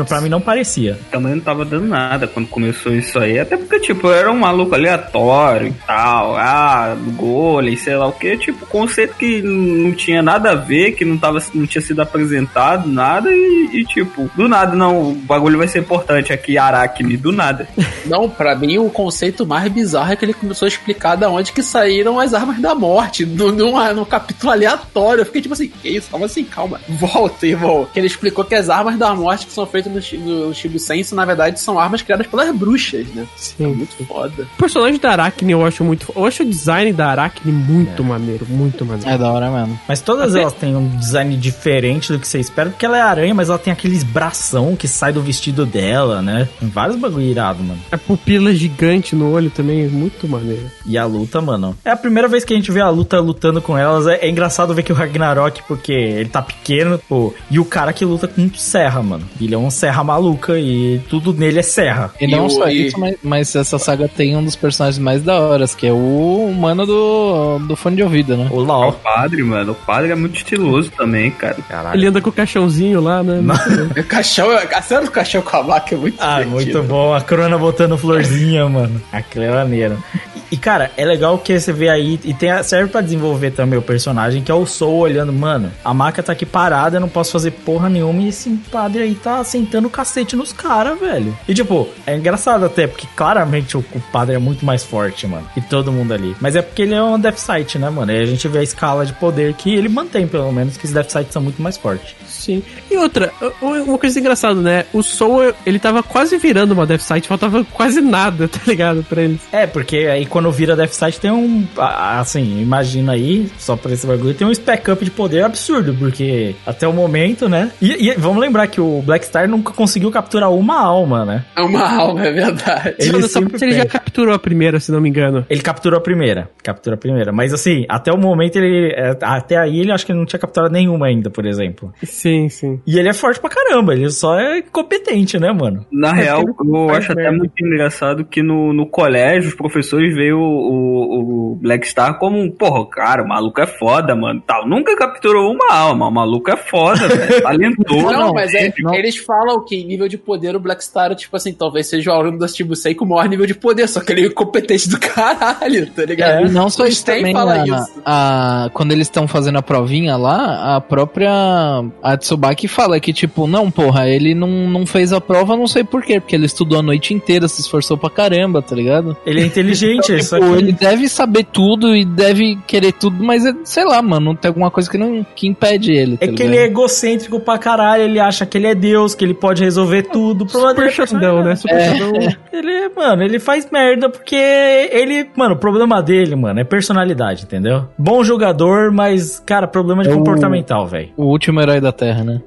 Pra mim não parecia. Também não tava dando nada quando começou isso aí. Até porque, tipo, eu era um maluco aleatório e tal. Ah, golem, sei lá o que. Tipo, conceito que não tinha nada a ver, que não, tava, não tinha sido apresentado, nada. E, e, tipo, do nada, não, o bagulho vai ser importante aqui, Aracne, do nada. Não, pra mim o conceito mais bizarro é que ele começou a explicar da onde que saíram as armas da morte, no, num capítulo aleatório. Eu fiquei tipo assim, que isso? Calma assim, calma. (laughs) Volta, irmão. Que ele explicou que as armas da morte que são feitas no, Shi- no Shibu Senso, na verdade, são armas criadas pelas bruxas, né? Sim. É muito foda. O personagem da Arachne eu acho muito. Eu acho o design da Arachne muito maneiro, muito maneiro. É da hora mesmo. Mas todas Até- elas têm um design diferente do que você espera, porque ela é aranha, mas ela tem aqueles bração que sai do vestido dela, né? Tem vários bagulho irado, mano. A pupila gigante no olho também, muito maneiro. E a luta, mano. É a primeira vez que a gente vê a luta lutando com elas. É, é engraçado ver que o Ragnarok, porque ele tá pequeno, pô, e o cara que luta com serra, mano. Ele é um serra maluca e tudo nele é serra. E não o- só e- isso, mas, mas essa saga tem um dos personagens mais da horas, que é o mano do, do fone de ouvido, né? O O Lau. padre, mano, o padre é muito estiloso também, cara. Caralho. Ele anda com o caixãozinho lá, né? (laughs) O caixão, a cena do caixão com a vaca é muito Ah, divertido. muito bom. A Crona botando florzinha, mano. Aquilo é maneiro. E, e, cara, é legal que você vê aí, e tem, serve pra desenvolver também o personagem, que é o Soul olhando, mano, a maca tá aqui parada, eu não posso fazer porra nenhuma, e esse padre aí tá sentando o cacete nos caras, velho. E tipo, é engraçado até, porque claramente o, o padre é muito mais forte, mano, que todo mundo ali. Mas é porque ele é um Death Sight, né, mano? Aí a gente vê a escala de poder que ele mantém, pelo menos, que os Death Sights são muito mais fortes. Sim. E outra, uma coisa engraçada, né? O Soul, ele tava quase virando uma Death Sight, faltava quase nada, (laughs) tá ligado? Pra eles. É, porque aí quando vira Death Sight tem um. Assim, imagina aí, só pra esse bagulho, tem um spec up de poder absurdo, porque até o momento, né? E, e vamos lembrar que o Black Star nunca conseguiu capturar uma alma, né? É uma alma, é verdade. Ele Ele, só, sempre ele já capturou a primeira, se não me engano. Ele capturou a primeira. Capturou a primeira. Mas assim, até o momento ele. é, Até aí ele acho que ele não tinha capturado nenhuma ainda, por exemplo. Sim, sim. E ele é forte pra caramba, ele só é competente, né, mano? Na real, eu acho até merda. muito engraçado que no, no colégio os professores veem o, o, o Black Star como um, porra, cara, o maluco é foda, mano. Tal. Nunca capturou uma alma, o maluco é foda, velho. Talentoso. Não, não, mas é, não. eles falam que em nível de poder o Black Star, tipo assim, talvez seja o aluno da Shibusei com o maior nível de poder, só que ele é incompetente do caralho, tá ligado? E não só isso também, fala a- isso. a- quando eles estão fazendo a provinha lá, a própria a Tsubaki fala que, tipo, não, porra, ele não, não fez a prova, não sei por quê, porque ele estudou a noite inteira, se esforçou pra caramba, tá ligado? Ele é inteligente, só Tipo, que. ele deve saber tudo e deve querer tudo, mas é- sei lá, mano, tem alguma coisa que não que impede ele. É tá que ligado? ele é egocêntrico pra caralho, ele acha que ele é Deus, que ele pode resolver tudo. O problema dele Super é Xandão, né? Super É. Xandão. Ele, mano, ele faz merda porque ele, mano, o problema dele, mano, é personalidade, entendeu? Bom jogador, mas, cara, problema de É comportamental, velho. O último herói da Terra, né?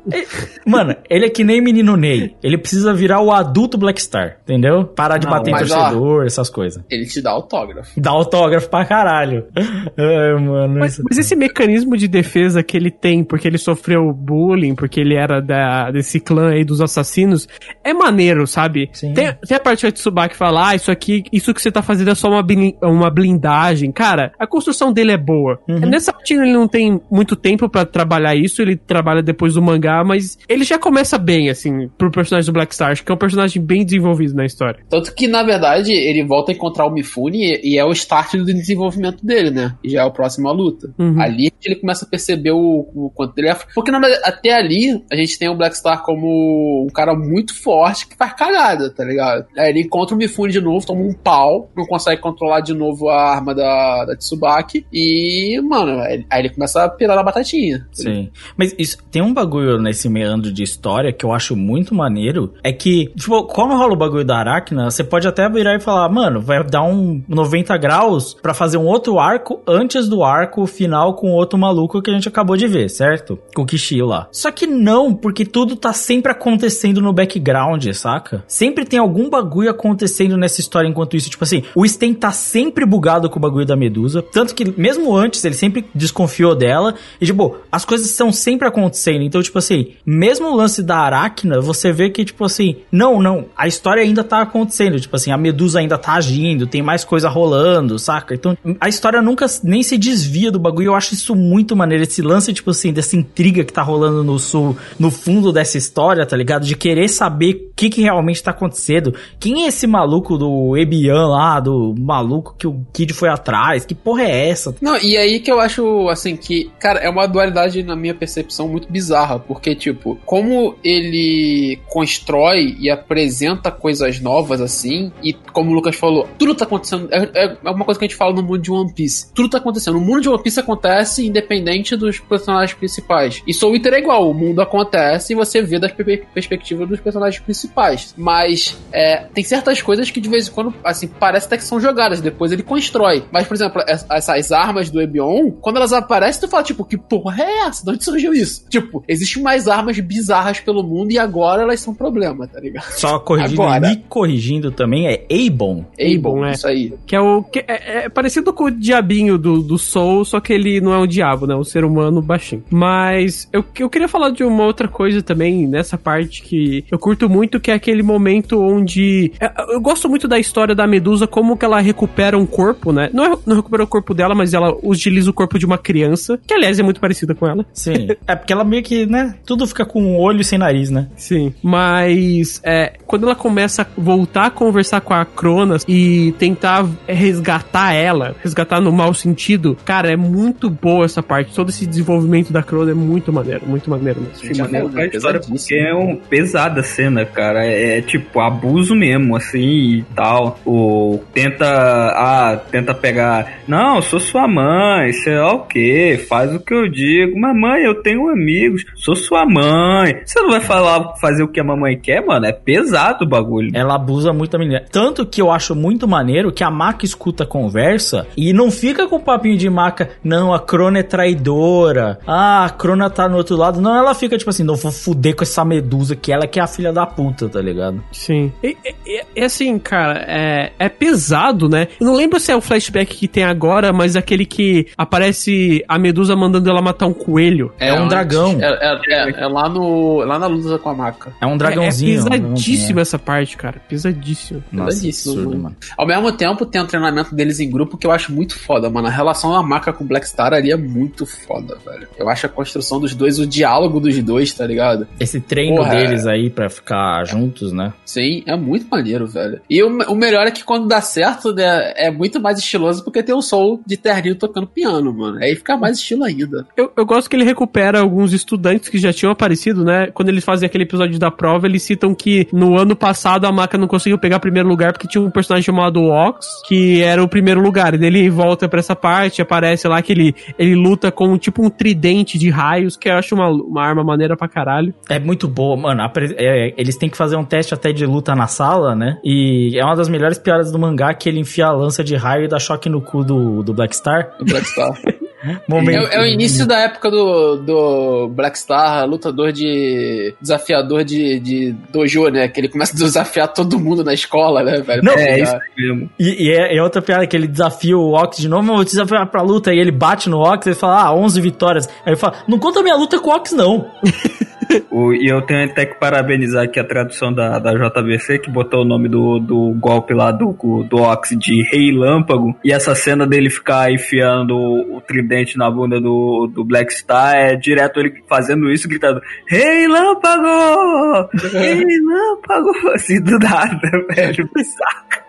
Mano, ele é que nem menino Ney. Ele precisa virar o adulto Black Star, entendeu? Parar de Não, bater em torcedor, essas coisas. Ele te dá autógrafo. Dá autógrafo pra caralho. Ai, mano. Mas, mas esse mecanismo de defesa que ele tem, porque ele sofreu bullying, porque ele era da, desse clã aí dos assassinos, é maneiro, sabe? Sim. Tem, tem a parte do Tsubaki falar, ah, isso aqui, isso que você tá fazendo é só uma, blin- uma blindagem. Cara, a construção dele é boa. Uhum. Nessa parte ele não tem muito tempo pra trabalhar isso, ele trabalha depois do mangá, mas ele já começa bem, assim, pro personagem do Black Star. Que é um personagem bem desenvolvido na história. Tanto que, na verdade, ele volta a encontrar o Mifune e, e é o start do desenvolvimento dele, né? E já é o próximo à luta. Uhum. Ali ele começa a perceber o, o quanto ele é. Porque na verdade, até ali a gente tem o Black Star como um cara muito forte que faz cagada, tá ligado? Aí ele encontra o Mifune de novo, toma um pau, não consegue controlar de novo a arma da, da Tsubaki. E, mano, aí aí ele começa a pirar na batatinha. Sim. Mas isso, tem um bagulho nesse meandro de história que eu acho muito maneiro. É que, tipo, quando rola o bagulho da Aracna, você pode até virar e falar, mano, vai dar um 90 graus pra fazer um outro arco antes do arco final com outro maluco que a gente acabou de ver, certo? Com o Kishi lá. Só que não, porque tudo tá sempre acontecendo no background, saca? Sempre tem algum bagulho acontecendo nessa história enquanto isso. Tipo assim, o Sten tá sempre bugado com o bagulho da Medusa. Tanto que, mesmo antes, ele sempre desconfiou dela. E, tipo, as coisas estão sempre acontecendo. Então, tipo assim, mesmo o lance da Aracna, você vê que, tipo assim, não, não, a história ainda tá acontecendo. Tipo assim, a Medusa ainda tá agindo, tem mais coisa rolando, saca? Então, a história nunca nem se desvia do bagulho. Eu acho isso muito maneiro. Esse lance, tipo assim, dessa intriga que tá rolando no sul, no fundo dessa história, tá ligado? De querer saber o que, que realmente tá acontecendo. Quem é esse maluco do Ebian lá, do maluco que o Kid foi atrás? Que porra é essa? Não, e aí que eu acho, assim, que, cara, é uma dualidade na minha percepção muito bizarra, porque, tipo, como ele constrói e apresenta coisas novas, assim, e como o Lucas falou, tudo tá acontecendo, é, é uma coisa que a gente fala no mundo de One Piece, tudo tá acontecendo, o mundo de One Piece acontece independente dos personagens principais, e Soul Eater é igual, o mundo acontece e você vê das per- perspectivas dos personagens principais, mas é, tem certas coisas que de vez em quando, assim, parece até que são jogadas, depois ele constrói, mas, por exemplo, es- essas armas do Ebion, quando elas aparecem, tu fala, tipo, que porra é essa? De onde surgiu isso? Tipo, existem mais armas bizarras pelo mundo e agora elas são problema, tá ligado? Só corrigindo Agora. e corrigindo também é Abon. Abon, é. isso aí. Que é o. Que é, é parecido com o diabinho do, do Soul, só que ele não é um diabo, né? É um ser humano baixinho. Mas eu, eu queria falar de uma outra coisa também nessa parte que eu curto muito, que é aquele momento onde. é, Eu gosto muito da história da Medusa, como que ela recupera um corpo, né? Não, é- não recupera o corpo dela, mas ela utiliza o corpo de uma criança, que aliás é muito parecida com ela. Sim. (laughs) é porque ela meio que, né? Tudo fica com um olho e sem nariz, né? Sim. Mas é, quando ela começa a voltar a conversar com a Cronas e tentar resgatar ela, resgatar no mau sentido, cara, é muito boa essa parte. Todo esse desenvolvimento da Cronas é muito maneiro, muito maneiro mesmo. Já contar a história porque é um pesada a cena, cara. É, tipo abuso mesmo, assim e tal. O tenta, ah, tenta pegar. Não, sou sua mãe, sei lá o que, faz o que eu digo. Mamãe, eu tenho amigos, sou sua mãe. Você não vai falar, fazer o que a mamãe quer, mano? É pesado o bagulho. Ela abusa muito da menina. Tanto que eu acho muito maneiro que a Maca escuta a conversa e não fica com o papinho de Maca, não, a Crona é traidora. Ah, a Crona tá no outro lado. Não, ela fica tipo assim, não vou fuder com essa medusa que ela que é a filha da puta, tá ligado? Sim. E, e- e- assim, cara, é, é pesado, né? Eu não lembro se é o flashback que tem agora, mas aquele que aparece a Medusa mandando ela matar um coelho. É um antes. dragão. É, é- é- é lá, no, lá na luta com a maca. É um É, dragãozinho. é um pesadíssima dragãozinho, essa parte, cara. Pesadíssimo. é. Nossa, Pesadíssimo, absurdo, mano. Ao mesmo tempo, tem um treinamento deles em grupo que eu acho muito foda, mano. A relação da Maca com o Black Star ali é muito foda, velho. Eu acho a construção dos dois, o diálogo dos dois, tá ligado? Esse treino Porra, deles aí pra ficar juntos, né? Sim, é muito maneiro, velho. E o, o melhor é que quando dá certo, né, é muito mais estiloso porque tem o Soul de terninho tocando piano, mano. Aí fica mais estilo ainda. Eu, eu gosto que ele recupera alguns estudantes que já tinham aparecido, né? Quando eles fazem aquele episódio da prova, eles citam que no ano passado a Maca não conseguiu pegar primeiro lugar porque tinha um personagem chamado Ox, que era o primeiro lugar. E ele volta pra essa parte, aparece lá que ele, ele luta com tipo um tridente de raios, que eu acho uma, uma arma maneira pra caralho. É muito boa, mano. é, eles têm que fazer um teste até de luta na sala, né? E é uma das melhores piadas do mangá que ele enfia a lança de raio e dá choque no cu do, do Black Star. Do Black Star. (laughs) Momento. É, é o início da época do, do Black Star, lutador de. desafiador de, de dojo, né? Que ele começa a desafiar todo mundo na escola, né, velho? Não, é isso mesmo. E, e é, é outra piada que ele desafia o Ox de novo, "Eu vou te desafiar pra luta. E ele bate no Ox e fala, ah, 11 vitórias. Aí ele fala, não conta minha luta com o Ox, não. (laughs) O- e eu tenho até que parabenizar aqui a tradução da, da JBC, que botou o nome do, do golpe lá do, do Ox de Rei Lâmpago. E essa cena dele ficar enfiando o, tridente na bunda do, do Black Star é direto ele fazendo isso, gritando: Rei Lâmpago! Rei Lâmpago! (laughs) Assim do nada, (laughs) velho. Saca?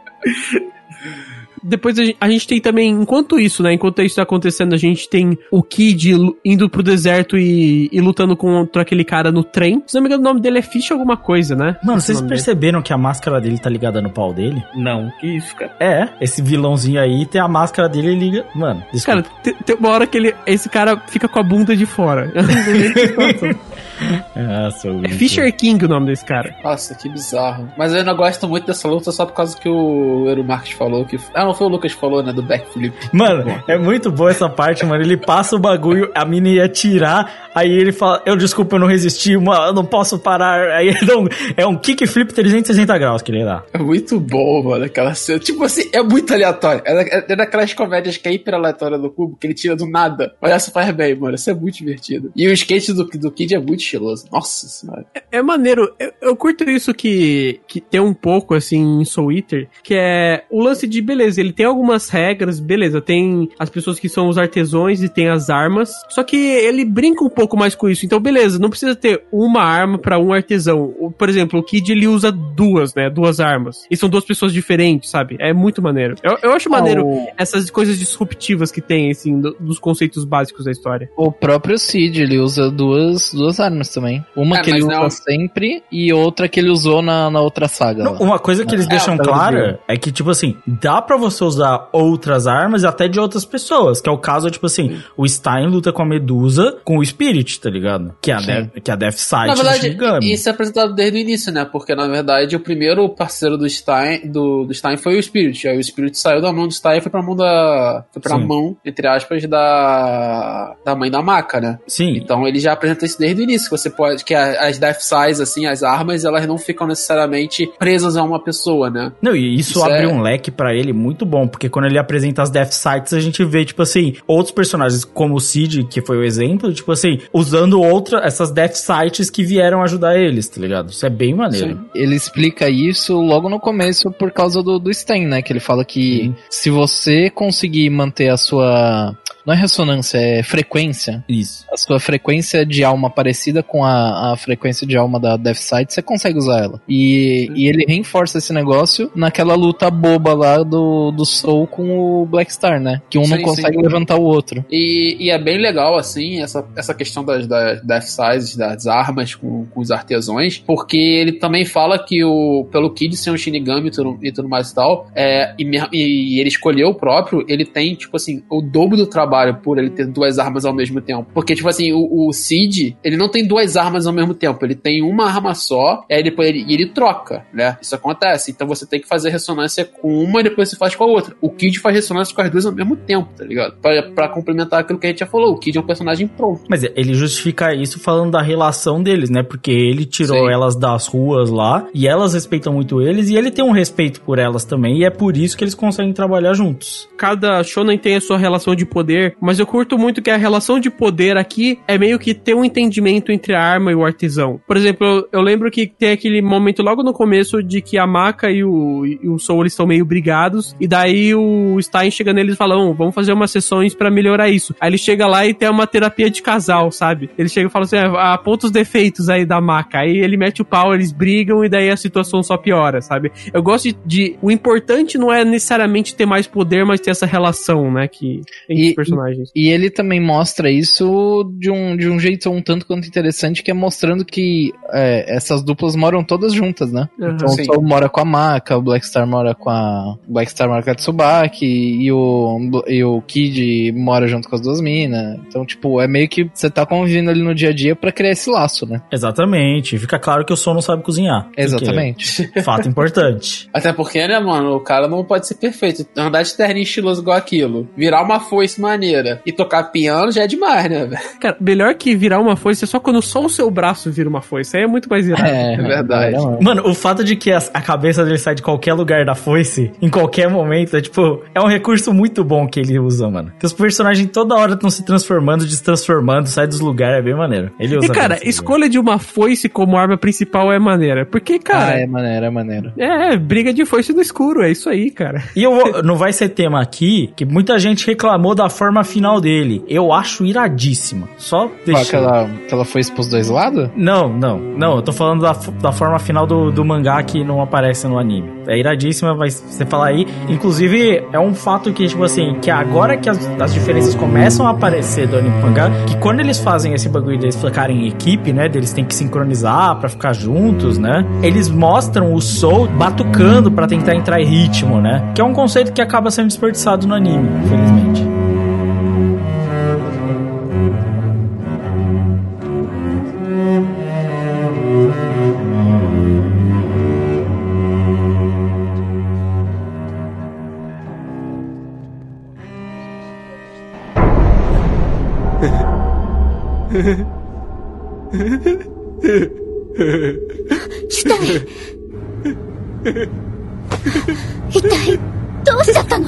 Depois a gente, a gente tem também, enquanto isso, né? Enquanto isso tá acontecendo, a gente tem o Kid indo pro deserto e, e lutando contra aquele cara no trem. Se não me engano, o nome dele é Fish alguma coisa, né? Mano, vocês nome dele. perceberam que a máscara dele tá ligada no pau dele? Não, que isso, cara. É, esse vilãozinho aí tem a máscara dele liga. Mano, desculpa. Cara, tem, tem uma hora que ele, esse cara fica com a bunda de fora. (laughs) (laughs) Ah, sou é Fisher King o nome desse cara. Nossa, que bizarro. Mas eu não gosto muito dessa luta só por causa que o Eero Marques falou que. Ah, não foi o Lucas que falou, né? Do backflip. Mano, é muito boa essa parte, mano. Ele passa o bagulho, a mina ia tirar, aí ele fala, eu desculpa, eu não resisti, mano, eu não posso parar. Aí ele dá um, é um kickflip 360 graus que ele dá. É muito bom, mano, aquela cena. Tipo assim, é muito aleatório. É, da- é daquelas comédias que é hiper aleatória do cubo, que ele tira do nada. Mas essa faz bem, mano. Isso é muito divertido. E o skate do, do Kid é muito Nossa senhora. É maneiro. Eu, eu curto isso que, que tem um pouco, assim, em Soul Eater, que é o lance de, beleza, ele tem algumas regras, beleza, tem as pessoas que são os artesãos e tem as armas, só que ele brinca um pouco mais com isso. Então, beleza, não precisa ter uma arma pra um artesão. Por exemplo, o Kid, ele usa duas, né, duas armas. E são duas pessoas diferentes, sabe? É muito maneiro. Eu, eu acho maneiro o- essas coisas disruptivas que tem, assim, do- dos conceitos básicos da história. O próprio Cid, ele usa duas, duas armas também. Uma É, que ele usa não- sempre e outra que ele usou na, na outra saga. Não, uma coisa que eles É, deixam clara é que, tipo assim, dá pra você usar outras armas e até de outras pessoas. Que é o caso, tipo assim, o Stein luta com a Medusa com o Spirit, tá ligado? Que é a. Death, que é a Death Sight Na verdade, isso é apresentado desde o início, né? Porque, na verdade, o primeiro parceiro do Stein, do, do Stein foi o Spirit. Aí o Spirit saiu da mão do Stein e foi pra mão da. Foi pra Sim. mão, entre aspas, da. Da mãe da maca, né? Sim. Então ele já apresenta isso desde o início. Que você pode. Que as Death Size, assim, as armas, elas não ficam necessariamente presas a uma pessoa, né? Não, e isso, Isso abre é- um leque pra ele muito bom, porque quando ele apresenta as Death Sights, a gente vê, tipo assim, outros personagens, como o Cid, que foi o exemplo, tipo assim, usando outra, essas Death Sights que vieram ajudar eles, tá ligado? Isso é bem maneiro. Ele explica isso logo no começo por causa do, do Sten, né? Que ele fala que se você conseguir manter a sua. Não é ressonância, é frequência. Isso. A sua frequência de alma parecida com a, a frequência de alma da Death Sight, você consegue usar ela. E, e ele reforça esse negócio naquela luta boba lá do, do Soul com o Black Star, né? Que um não Sim, consegue sim. levantar o outro. E, e é bem legal, assim, essa, essa questão das, das Death Sizes, das armas com, com os artesãos, porque ele também fala que o, pelo Kid ser um Shinigami e tudo, e tudo mais e tal, é, e, e ele escolheu o próprio, ele tem, tipo assim, o dobro do trabalho por ele ter duas armas ao mesmo tempo. Porque, tipo assim, o, o Cid, ele não tem duas armas ao mesmo tempo, ele tem uma arma só, e aí depois ele, e ele troca, né? Isso acontece. Então você tem que fazer ressonância com uma e depois você faz com a outra. O Kid faz ressonância com as duas ao mesmo tempo, tá ligado? Pra, pra complementar aquilo que a gente já falou, o Kid é um personagem pronto. Mas ele justifica isso falando da relação deles, né? Porque ele tirou Sim. elas das ruas lá e elas respeitam muito eles e ele tem um respeito por elas também e é por isso que eles conseguem trabalhar juntos. cada shonen tem a sua relação de poder, mas eu curto muito que a relação de poder aqui é meio que ter um entendimento entre a arma e o artesão. Por exemplo, eu, eu lembro que tem aquele momento logo no começo de que a Maka e o, e o Soul estão meio brigados, e daí o Stein chega neles e fala, "Ô, vamos fazer umas sessões pra melhorar isso. Aí ele chega lá e tem uma terapia de casal, sabe? Ele chega e fala assim, "Ah, aponta os defeitos aí da Maka. Aí ele mete o pau, eles brigam e daí a situação só piora, sabe? Eu gosto de, de- O importante não é necessariamente ter mais poder, mas ter essa relação, né? Que os personagens. E ele também mostra isso de um, de um jeito um tanto quanto interessante, que é mostrando que é, essas duplas moram todas juntas, né? Uhum. então Sim. o Soul mora com a Maka, o Black Star mora com a. o Black Star mora com a Tsubaki e o, e o Kid mora junto com as duas minas. Então, tipo, é meio que você tá convivendo ali no dia a dia pra criar esse laço, né? Exatamente. Fica claro que o Sol não sabe cozinhar. Exatamente. Porque- (laughs) Fato importante. Até porque, né, mano, o cara não pode ser perfeito. Andar de terninho estiloso igual aquilo, virar uma foice maneira e tocar piano já é demais, né, velho? Cara, melhor que virar uma foice é só quando só o seu braço vira uma foice. Aí é muito mais irado. É, verdade. Mano, o fato de que a, a cabeça dele sai de qualquer lugar da foice, em qualquer momento, é tipo, é um recurso muito bom que ele usa, mano. Que os personagens toda hora estão se transformando, destransformando, sai dos lugares, é bem maneiro. Ele usa E, cara, escolha de uma foice como arma principal é maneira. Porque, Ah, cara, é maneiro, é maneiro. é, briga de foice no escuro, é isso aí, cara. E eu vou- não vai ser tema aqui, que muita gente reclamou da forma forma final dele. Eu acho iradíssima. Só deixa. Que ela, que ela foi os dois lados? Não, não, não. Eu tô falando da, da forma final do, do mangá que não aparece no anime. É iradíssima, vai você falar aí. Inclusive, é um fato que, tipo assim, que agora que as, as diferenças começam a aparecer do anime mangá, que quando eles fazem esse bagulho deles ficarem em equipe, né? Deles têm que sincronizar pra ficar juntos, né? Eles mostram o Soul batucando pra tentar entrar em ritmo, né? Que é um conceito que acaba sendo desperdiçado no anime, infelizmente. 一体一体どうしちゃったの？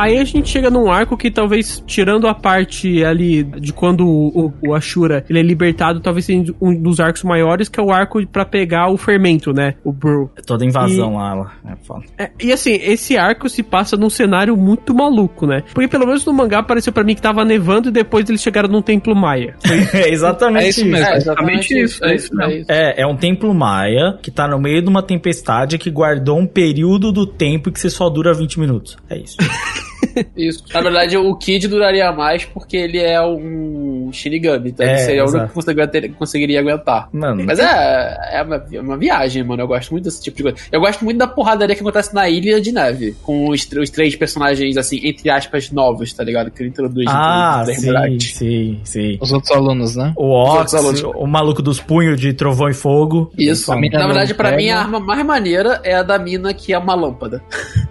Aí a gente chega num arco que talvez, tirando a parte ali de quando o, o, o Ashura ele é libertado, talvez seja um dos arcos maiores, que é o arco pra pegar o fermento, né? O Brew. Toda invasão E- lá, lá. É foda. É, e assim, esse arco se passa num cenário muito maluco, né? Porque pelo menos no mangá pareceu pra mim que tava nevando e depois eles chegaram num templo maia. (laughs) É exatamente É isso mesmo, É, exatamente isso. É isso Não, mesmo. É, é um templo maia que tá no meio de uma tempestade que guardou um período do tempo que só dura 20 minutos. É isso. (laughs) Isso. Na verdade, o Kid duraria mais porque ele é um Shinigami, então É, seria o único que conseguiria, ter- conseguiria aguentar. Mano. Mas é, é, uma, é uma viagem, mano. Eu gosto muito desse tipo de coisa. Eu gosto muito da porradaria que acontece na Ilha de Neve, com os, os três personagens, assim, entre aspas, novos, tá ligado? Que ele introduz. Ah, sim, verdade. sim, sim. Os outros alunos, né? O Ox, outros alunos. o maluco dos punhos de trovão e fogo. Isso. Na verdade, pra pega. mim, a arma mais maneira é a da mina que é uma lâmpada.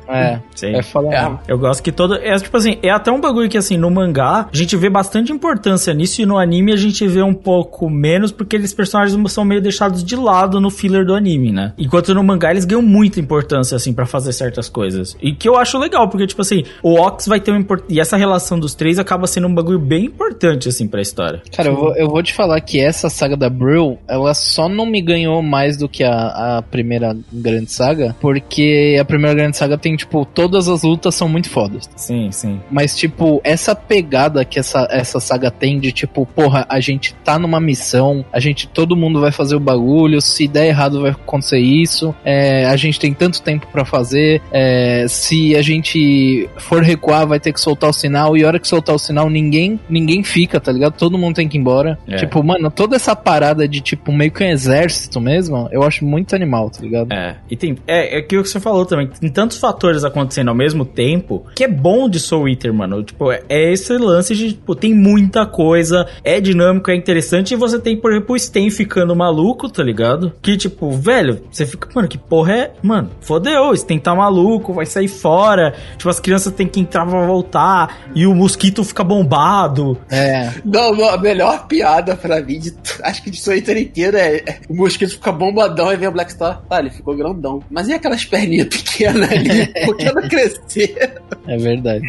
É, Sim. é falar. É. Eu gosto que todo. É tipo assim, é até um bagulho que assim, no mangá, a gente vê bastante importância nisso e no anime a gente vê um pouco menos, porque eles personagens são meio deixados de lado no filler do anime, né? Enquanto no mangá eles ganham muita importância, assim, pra fazer certas coisas. E que eu acho legal, porque, tipo assim, o Ox vai ter uma import... E essa relação dos três acaba sendo um bagulho bem importante, assim, pra história. Cara, eu vou, eu vou te falar que essa saga da Brill, ela só não me ganhou mais do que a, a primeira grande saga, porque a primeira grande saga tem, tipo, todas as lutas são muito fodas. Sim, sim. Mas, tipo, essa pegada que essa, essa saga tem de, tipo, porra, a gente tá numa missão, a gente, todo mundo vai fazer o bagulho, se der errado vai acontecer isso, é, a gente tem tanto tempo pra fazer, é, se a gente for recuar vai ter que soltar o sinal, e a hora que soltar o sinal ninguém, ninguém fica, tá ligado? Todo mundo tem que ir embora. É. Tipo, mano, toda essa parada de, tipo, meio que um exército mesmo, eu acho muito animal, tá ligado? É, e tem. É, é aquilo que você falou também. Tem tantos fatores acontecendo ao mesmo tempo que é bom de Soul Eater, mano. Tipo, é, é esse lance de, tipo, tem muita coisa, é dinâmico, é interessante. E você tem, por exemplo, o Sten ficando maluco, tá ligado? Que, tipo, velho, você fica, mano, que porra é. Mano, fodeu, o Sten tá maluco, vai sair fora. Tipo, as crianças têm que entrar pra voltar. E o mosquito fica bombado. É. Não, não, a melhor piada pra mim, de, acho que de sua inteira inteira é, é o mosquito fica bombadão e vem o Black Star. Ah, ele ficou grandão. Mas e aquelas perninhas pequenas ali? (laughs) Por que não crescer? É verdade.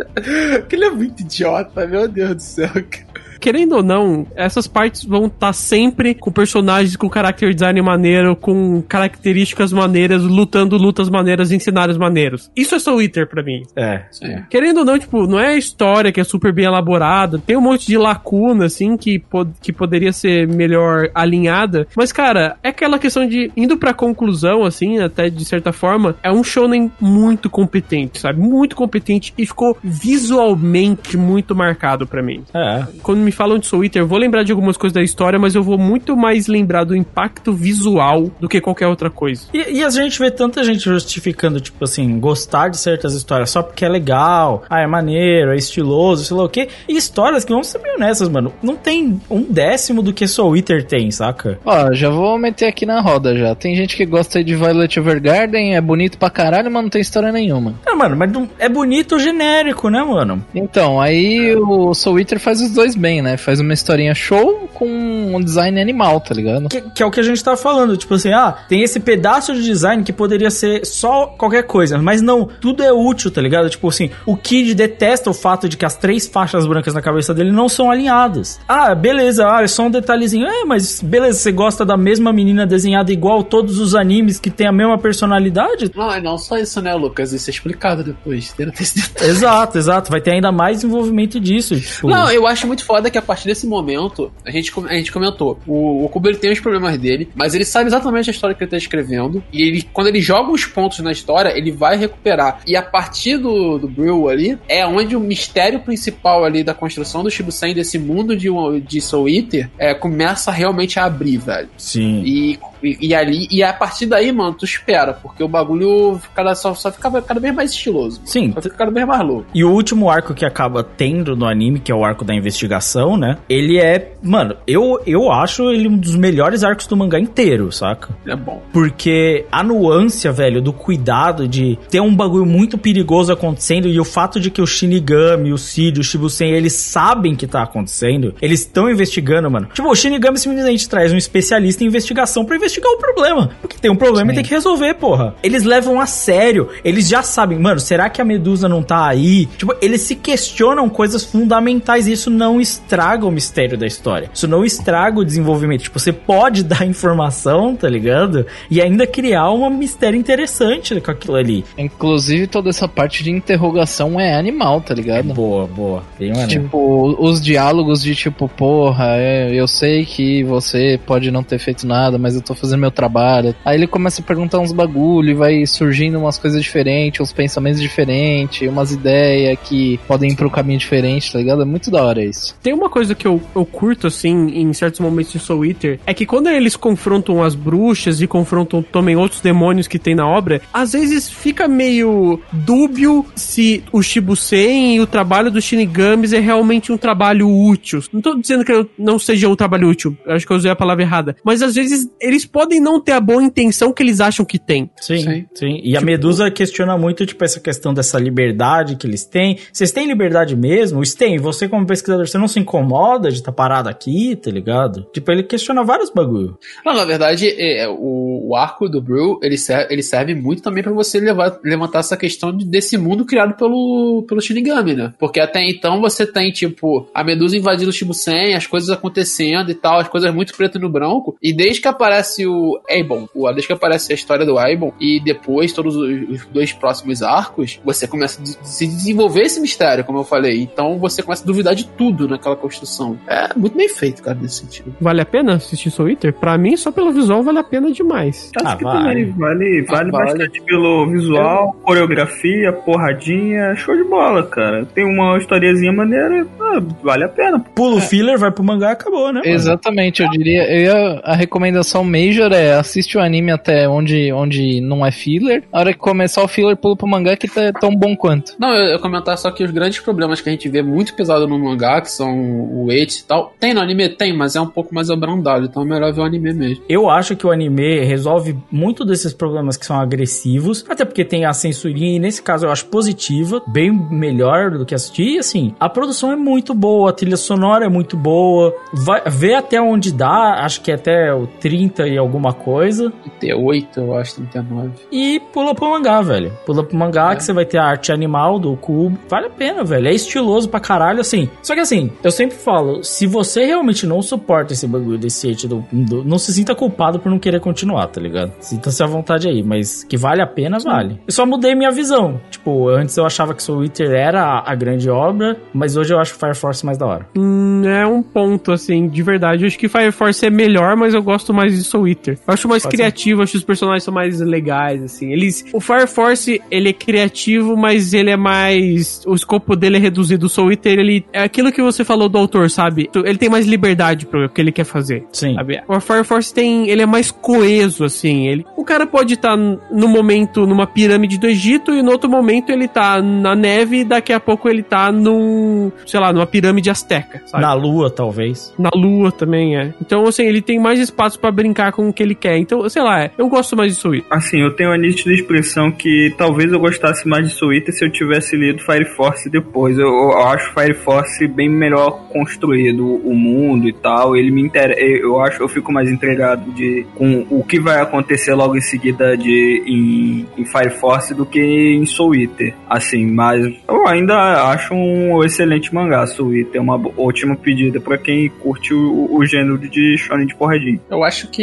(laughs) Aquele é muito idiota, meu Deus do céu. cara. Querendo ou não, essas partes vão estar sempre com personagens com character design maneiro, com características maneiras, lutando lutas maneiras em cenários maneiros. Isso é Soul Eater pra mim. É. Querendo ou não, tipo, não é a história que é super bem elaborada, tem um monte de lacuna, assim, que, pod que poderia ser melhor alinhada, mas, cara, é aquela questão de, indo pra conclusão, assim, até de certa forma, é um shonen muito competente, sabe? Muito competente e ficou visualmente muito marcado pra mim. É. Quando me falam de Soul Eater, eu vou lembrar de algumas coisas da história, mas eu vou muito mais lembrar do impacto visual do que qualquer outra coisa. E, e a gente vê tanta gente justificando, tipo assim, gostar de certas histórias só porque é legal, ah, é maneiro, é estiloso, sei lá o quê. E histórias que, vamos ser bem honestas, mano, não tem um décimo do que Soul Eater tem, saca? Ó, já vou meter aqui na roda já. Tem gente que gosta de Violet Evergarden, é bonito pra caralho, mas não tem história nenhuma. Ah, mano, mas é bonito genérico, né, mano? Então, aí o Soul Eater faz os dois bem, também, né? Faz uma historinha show com um design animal, tá ligado? Que, que é o que a gente tá falando, tipo assim, ah, tem esse pedaço de design que poderia ser só qualquer coisa, mas não, tudo é útil, tá ligado? Tipo assim, o Kid detesta o fato de que as três faixas brancas na cabeça dele não são alinhadas. Ah, beleza, ah, é só um detalhezinho. É, mas beleza, você gosta da mesma menina desenhada igual todos os animes que tem a mesma personalidade? Não, e não só isso, né, Lucas? Isso é explicado depois. (laughs) Exato, exato. Vai ter ainda mais desenvolvimento disso. Tipo, Não, eu acho muito foda que a partir desse momento, a gente, a gente comentou, o, o Kubo ele tem os problemas dele, mas ele sabe exatamente a história que ele tá escrevendo, e ele, quando ele joga os pontos na história, ele vai recuperar. E a partir do, do Brew ali, é onde o mistério principal ali da construção do Shibusen, desse mundo de, de Soul Eater, é, começa realmente a abrir, velho. Sim. E, e, e ali, e a partir daí, mano, tu espera, porque o bagulho cada, só, só fica cada vez mais estiloso. Sim. Só fica cada vez mais louco. E o último arco que acaba tendo no anime, que é o arco da investigação, né? Ele é, mano, eu, eu acho ele um dos melhores arcos do mangá inteiro, saca? É bom. Porque a nuance, velho, do cuidado de ter um bagulho muito perigoso acontecendo e o fato de que o Shinigami, o Cid, o Shibusen, eles sabem que tá acontecendo, eles estão investigando, mano. Tipo, o Shinigami simplesmente traz um especialista em investigação pra investigar o problema. Porque tem um problema e tem que resolver, porra. Eles levam a sério, eles já sabem, mano, será que a Medusa não tá aí? Tipo, eles se questionam coisas fundamentais e isso não estraga o mistério da história. Isso não estraga o desenvolvimento. Tipo, você pode (laughs) dar informação, tá ligado? E ainda criar um mistério interessante com aquilo ali. Inclusive, toda essa parte de interrogação é animal, tá ligado? Boa, boa. Bem maneiro. Tipo, os diálogos de tipo, porra, é, eu sei que você pode não ter feito nada, mas eu tô fazendo meu trabalho. Aí ele começa a perguntar uns bagulho e vai surgindo umas coisas diferentes, uns pensamentos diferentes, umas ideias que podem ir pro caminho diferente, tá ligado? É muito da hora isso. Tem uma coisa que eu, eu curto, assim, em certos momentos de Soul Eater, é que quando eles confrontam as bruxas e confrontam também outros demônios que tem na obra, às vezes fica meio dúbio se o Shibusen e o trabalho dos Shinigamis é realmente um trabalho útil. Não tô dizendo que não seja um trabalho útil, acho que eu usei a palavra errada, mas às vezes eles podem não ter a boa intenção que eles acham que tem. Sim, sim. E a Medusa questiona muito, tipo, essa questão dessa liberdade que eles têm. Vocês têm liberdade mesmo? Tem. Você, como pesquisador, você não se incomoda de estar parado aqui, tá ligado? Tipo, ele questiona vários bagulho. Não, na verdade, é, o, o arco do Brew, ele serve, ele serve muito também pra você levar, levantar essa questão de- desse mundo criado pelo, pelo Shinigami, né? Porque até então você tem, tipo, a Medusa invadindo o Shibusen, as coisas acontecendo e tal, as coisas muito preto no branco, e desde que aparece o Aibon, o- desde que aparece a história do Aibon, e depois todos os, dois próximos arcos, você começa a se desenvolver esse mistério, como eu falei. Então você começa a duvidar de tudo naquela construção. É muito bem feito, cara, nesse sentido. Vale a pena assistir Soul Eater? Pra mim, só pelo visual vale a pena demais. Acho que também vale, vale vale. bastante pelo visual, coreografia, porradinha, show de bola, cara. Tem uma historiazinha maneira, ah, vale a pena. Pula o filler, vai pro mangá, acabou, né? mano? Exatamente, eu diria. Eu ia, a recomendação major é assiste o anime até onde, onde não é filler. A hora que começar o filler, pula pro mangá que tá tão bom quanto. Não, eu ia comentar só que os grandes problemas que a gente vê muito pesado no mangá, que são o Eight e tal, tem no anime? Tem, mas é um pouco mais abrandado, então é melhor ver o anime mesmo. Eu acho que o anime resolve muito desses problemas que são agressivos, até porque tem a censurinha, e nesse caso eu acho positiva, bem melhor do que assistir. E assim, a produção é muito boa, a trilha sonora é muito boa, vai, vê até onde dá, acho que é até o 30 e alguma coisa, 38, eu acho, 39. e pula pro mangá, velho. Pula pro mangá que você vai ter a arte animal do cubo. Vale a pena, velho. É estiloso pra caralho, assim. Só que assim, eu sempre falo, se você realmente não suporta esse bagulho desse arte do, do- não se sinta culpado por não querer continuar, tá ligado? Sinta-se à vontade aí, mas que vale a pena, vale. Eu só mudei minha visão. Tipo, antes eu achava que Soul Eater era a, a grande obra, mas hoje eu acho Fire Force mais da hora. Hum, é um ponto, assim, de verdade. Eu acho que Fire Force é melhor, mas eu gosto mais de Soul Eater. Eu acho mais Pode criativo, acho que os personagens são mais legais, assim. Eles, o Fire Force, ele é criativo, mas ele é mais... O escopo dele é reduzido. O Soul Eater, ele... É aquilo que você falou do autor, sabe? Ele tem mais liberdade pro que ele quer fazer. Sim. Sabe? O Fire Force tem... Ele é mais coeso, assim. Ele, o cara pode estar no momento numa pirâmide do Egito e no outro momento ele tá na neve e daqui a pouco ele tá num, sei lá, numa pirâmide asteca, sabe? Na lua, talvez. Na lua também, é. Então, assim, ele tem mais espaço pra brincar com o que ele quer. Então, sei lá, eu gosto mais de Eater. Assim, eu tenho a nítida expressão que talvez eu gostasse mais de Eater se eu tivesse lido Fire Force depois. Eu, eu acho Fire Force bem melhor construído, o mundo e tal. Ele me interessa, eu acho, eu fico mais entregado de com o que vai acontecer logo em seguida de em, em Fire Force do que em Soul Eater. Assim, mas eu ainda acho um excelente mangá. Soul Eater é uma ótima pedida pra quem curte o, o gênero de shonen de porradinho. Eu acho que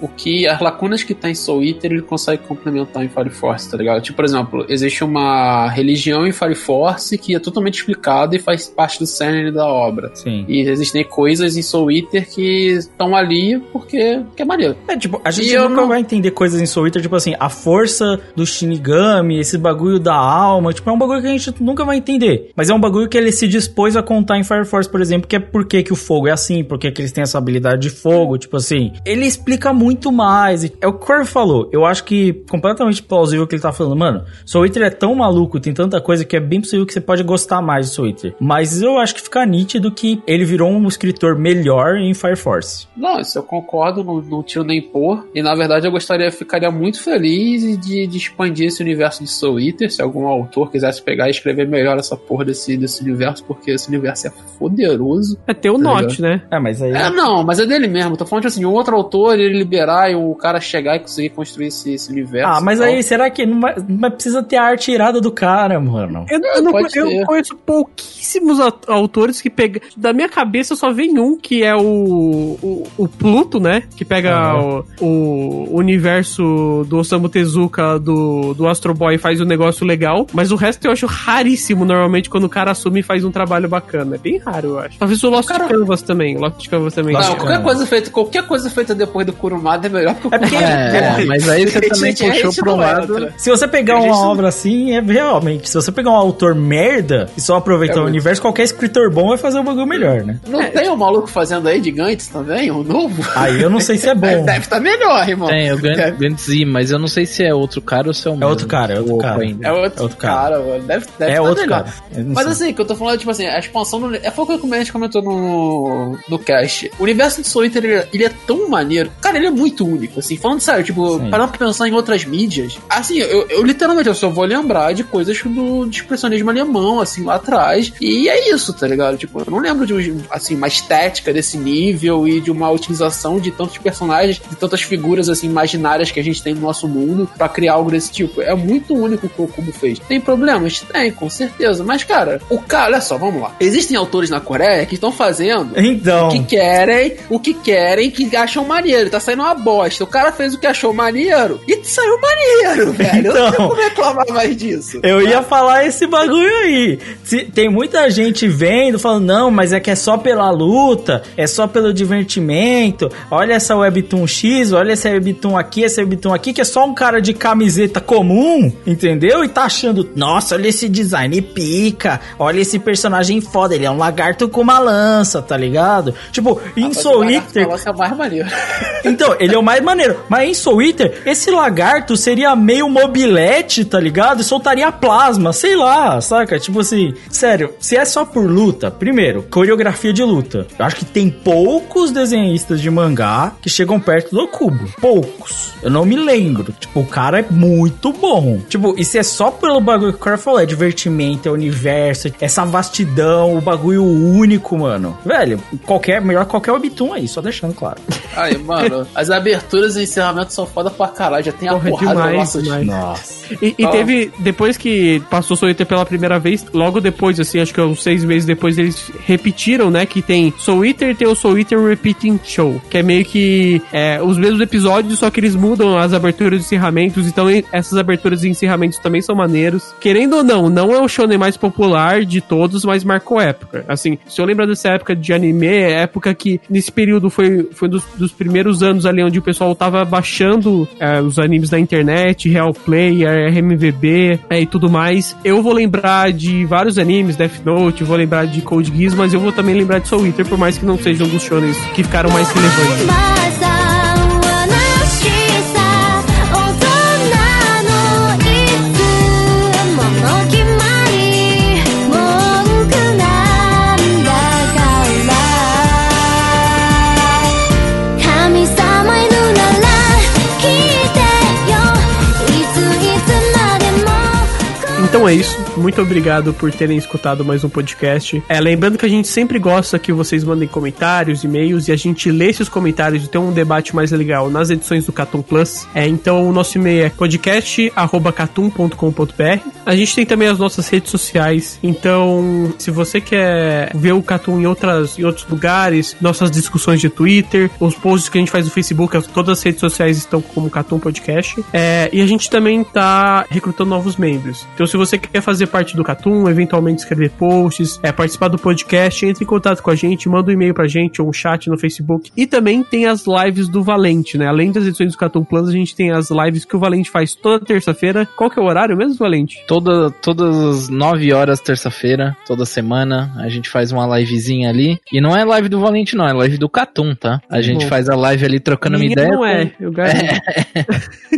o que as lacunas que tá em Soul Eater ele consegue complementar em Fire Force, tá ligado? Tipo, por exemplo, existe uma religião em Fire Force que é totalmente explicada e faz parte do cerne da obra. Sim. E existem coisas em Soul Eater que estão ali porque, porque é maneiro. É, tipo, a gente E nunca não- vai entender coisas em Soul Eater, tipo assim, a força do Shinigami, esse bagulho da alma, tipo, é um bagulho que a gente nunca vai entender. Mas é um bagulho que ele se dispôs a contar em Fire Force, por exemplo, que é por que que o fogo é assim, por que que eles têm essa habilidade de fogo, tipo assim. Ele explica muito mais. É o que o Corvo falou. Eu acho que completamente plausível o que ele tá falando. Mano, Soul Eater é tão maluco, tem tanta coisa que é bem possível que você pode gostar mais de Soul Eater. Mas eu acho que fica nítido que ele virou um escritor melhor em Fire Force. Não, isso eu concordo, não, não tiro nem pôr. E na verdade eu gostaria, ficaria muito feliz de, de expandir esse universo de Soul Eater. Se algum autor quisesse pegar e escrever melhor essa porra desse, desse universo, porque esse universo é poderoso. É ter o Tá Note, né? É, mas aí. É, não, mas é dele mesmo. Tô falando, assim, um outro autor, ele liberar e o cara chegar e conseguir construir esse, esse universo. Ah, mas aí será que não, vai, não precisa ter a arte irada do cara, mano? Eu, eu não eu conheço pouquíssimos au- autores que pegam. Da minha cabeça só vem um, que é o, o, o Pluto, né? Que pega Ah. o, o universo do Osamu Tezuka, do, do Astro Boy e faz um negócio legal. Mas o resto eu acho raríssimo, normalmente, quando o cara assume e faz um trabalho bacana. É bem raro, eu acho. Talvez o Lost Canvas também. O Lost Canvas também. Não, é. qualquer coisa, feita, qualquer coisa feita depois do Kurumada é melhor que o porque- É, mas aí você também Gente, puxou pro não lado. Se você pegar uma obra assim, é realmente. Se você pegar um autor merda e só aproveitar É o muito. universo, qualquer escritor bom vai fazer um bagulho melhor, né? Não tem um maluco fazendo aí de Gantz também, um novo? Aí eu não sei se é bom. (laughs) Deve estar melhor, irmão. Tem, o Gantz Z, mas eu não sei se é outro cara ou se é o mesmo. outro cara, é outro O cara. ainda. É outro, É outro cara, cara. mano. Deve, deve É tá outro melhor. cara. Mas sei. assim, que eu tô falando, tipo assim, a expansão do. É foi o que a gente comentou no, no cast. O universo de Soul Eater, ele, ele é tão maneiro. Cara, ele é muito único, assim. Falando sério, tipo, Sim. parando pra pensar em outras mídias. Assim, eu, eu literalmente eu só vou lembrar de coisas do de expressionismo alemão, assim, lá atrás. E é isso, tá ligado? Tipo, eu não lembro de, um, assim, uma estética desse nível e de uma utilização de tantos personagens, de tantas figuras, assim, imaginárias que a gente tem no nosso mundo pra criar algo desse tipo. É muito único o que o Kubo fez. Tem problemas? Tem, com certeza. Mas, cara, o cara, olha só, vamos lá. Existem autores na Coreia que estão fazendo Então. o que querem, o que querem, que acham maneiro. Tá saindo uma bosta. O cara fez o que achou maneiro e saiu maneiro, (laughs) velho. Eu não tenho Então. como reclamar mais disso. Eu ia falar esse bagulho aí. Se- tem muita gente vendo, falando, não, mas é que é só pela luta, é só pelo divertimento. Olha essa Webtoon X, olha essa Webtoon aqui, essa Webtoon aqui, que é só um cara de camiseta comum, entendeu? E tá achando, nossa, olha esse design pica, olha esse personagem foda, ele é um lagarto com uma lança, tá ligado? Tipo, em Soul Eater, Nossa, é mais maneiro. Então, ele é o mais maneiro. Mas em Soul Eater, esse lagarto seria meio mobilete, tá ligado? E soltaria plasma, sei lá, saca? Tipo assim, sério, se é só por luta, primeiro, coreografia de luta. Eu acho que tem poucos desenhistas de mangá que chegam perto do Cubo. Poucos. Eu não me lembro. Tipo, o cara é muito bom. Tipo, se é só pelo bagulho que o cara falou, é divertimento, é universo, essa vastidão, o bagulho único, mano. Velho, qualquer, melhor qualquer webtoon aí, só deixando claro. Aí, mano, as aberturas e encerramentos são foda pra caralho. Já tem a Porra, porrada demais, nossa demais. Nossa. E, e teve, depois que passou Soul Eater pela primeira vez, logo depois, assim, acho que uns seis meses depois, eles repetiram, né? Que tem Soul Eater e tem o Soul Eater Repeating Show. Que é meio que é, os mesmos episódios, só que eles mudam as aberturas e encerramentos. Então, essas aberturas e encerramentos também são maneiros. Querendo ou não, não é o shonen mais popular de todos, mas marcou época. Assim, se eu lembrar dessa época de anime, é época que nesse período foi, foi um dos, dos primeiros anos ali onde o pessoal tava baixando é, os animes da internet, Real Player, RMVB é, e tudo mais. Eu vou lembrar de vários animes, Death Note, vou lembrar de Code Geass, mas eu vou também lembrar de Soul Eater, por mais que não sejam dos shonens que ficaram mais relevantes. Então é isso. Muito obrigado por terem escutado mais um podcast. É, lembrando que a gente sempre gosta que vocês mandem comentários, e-mails e a gente lê esses comentários e tem um debate mais legal nas edições do Catum Plus. É, então o nosso e-mail é podcast@catum.com.br. A gente tem também as nossas redes sociais. Então, se você quer ver o Catum em outras em outros lugares, nossas discussões de Twitter, os posts que a gente faz no Facebook, todas as redes sociais estão como Catum Podcast. É, e a gente também tá recrutando novos membros. Então, se você quer fazer parte do Catum, eventualmente escrever posts, é, participar do podcast, entre em contato com a gente, manda um e-mail pra gente ou um chat no Facebook. E também tem as lives do Valente, né? Além das edições do Catum Plus, a gente tem as lives que o Valente faz toda terça-feira. Qual que é o horário mesmo, Valente? Toda, todas as 9 horas, terça-feira, toda semana, a gente faz uma livezinha ali. E não é live do Valente, não, é live do Catum, tá? A gente Bom. faz a live ali trocando uma ideia. não é, eu garanto.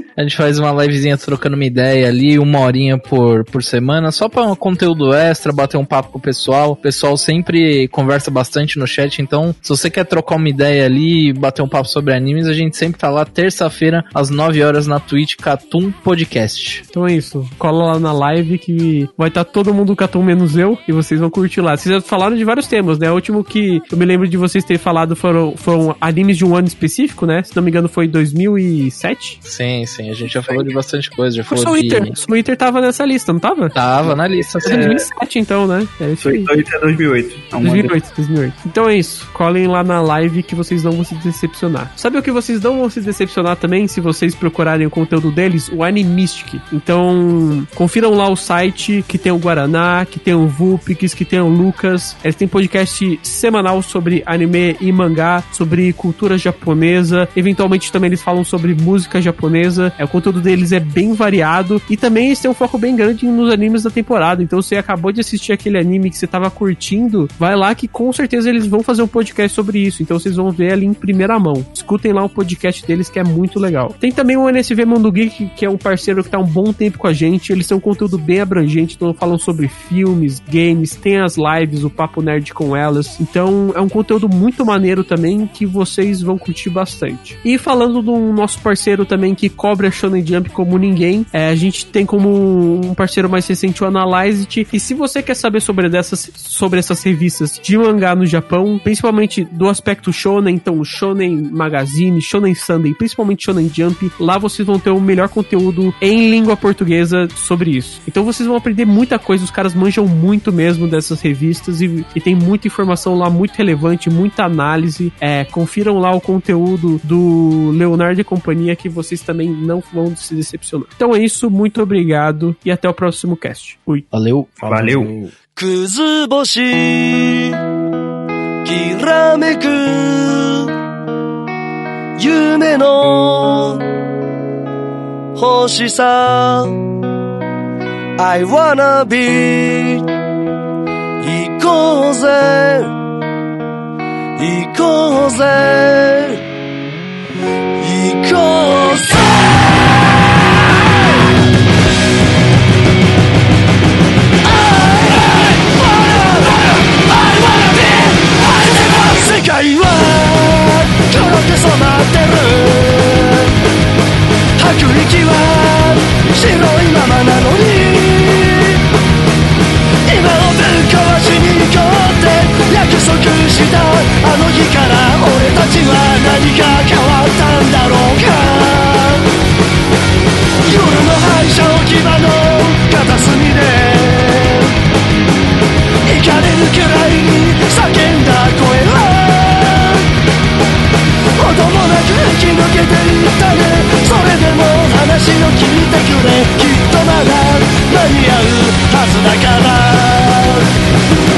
(laughs) A gente faz uma livezinha trocando uma ideia ali, uma horinha por, por semana, só pra um conteúdo extra, bater um papo com o pessoal. O pessoal sempre conversa bastante no chat, então se você quer trocar uma ideia ali, bater um papo sobre animes, a gente sempre tá lá terça-feira, às 9 horas na Twitch, Catum Podcast. Então é isso. Cola lá na live que vai estar todo mundo do Catum menos eu e vocês vão curtir lá. Vocês já falaram de vários temas, né? O último que eu me lembro de vocês terem falado foram, foram animes de um ano específico, né? Se não me engano foi 2007. Sim, sim, a gente já falou de bastante coisa, já falou só o de... Inter. O Inter tava nessa lista, não tava? Tava na lista, Foi sim. 2007 então, né? É isso aí. 2008 é 2008. É um 2008, 2008. Então é isso. Colhem lá na live que vocês não vão se decepcionar. Sabe o que vocês não vão se decepcionar também se vocês procurarem o conteúdo deles? O Animistic. Então, confiram lá o site que tem o Guaraná, que tem o Vulpix, que tem o Lucas. Eles têm podcast semanal sobre anime e mangá, sobre cultura japonesa. Eventualmente também eles falam sobre música japonesa. É, o conteúdo deles é bem variado e também eles têm um foco bem grande nos animes da temporada. Então, você acabou de assistir aquele anime que você tava curtindo, vai lá que com certeza eles vão fazer um podcast sobre isso. Então, vocês vão ver ali em primeira mão. Escutem lá o podcast deles que é muito legal. Tem também o NSV Mundo Geek, que é um parceiro que tá um bom tempo com a gente. Eles têm um conteúdo bem abrangente, então falam sobre filmes, games, tem as lives, o Papo Nerd com elas. Então, é um conteúdo muito maneiro também que vocês vão curtir bastante. E falando do nosso parceiro também que cobre a Shonen Jump como ninguém, é, a gente tem como um parceiro mais recente o Analyzed. E se você quer saber sobre, dessas, sobre essas revistas de mangá no Japão, principalmente do aspecto shonen, então Shonen Magazine, Shonen Sunday, principalmente Shonen Jump, lá vocês vão ter o melhor conteúdo em língua portuguesa sobre isso. Então vocês vão aprender muita coisa, os caras manjam muito mesmo dessas revistas e, e tem muita informação lá muito relevante, muita análise. É, confiram lá o conteúdo do Leonardo e companhia que vocês também não vão se decepcionar. Então é isso, muito obrigado e até o próximo cast. Fui. Valeu. Valeu. くず星きらめく夢の星さ I wanna be 行こうぜ行こうぜ行こうぜ 染まってる吐く息は白いままなのに今をぶっ壊しに行こうって約束したあの日から俺たちは何か変わったんだろうかともなく生き抜けていったね。それでも話を聞いてくれ。きっとまだ間に合うはずだから。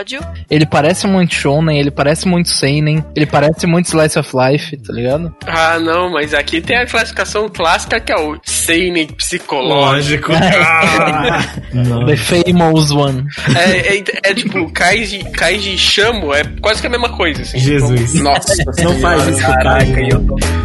Episódio, Ele parece muito shonen, ele parece muito seinen, ele parece muito slice of life, tá ligado? Ah, não, mas aqui tem a classificação clássica que é o Seinen psicológico. (laughs) The famous one. É, é, é tipo, Kaiji, Kaiji Chamo é quase que a mesma coisa. Assim. Jesus. Nossa, Não faz isso com o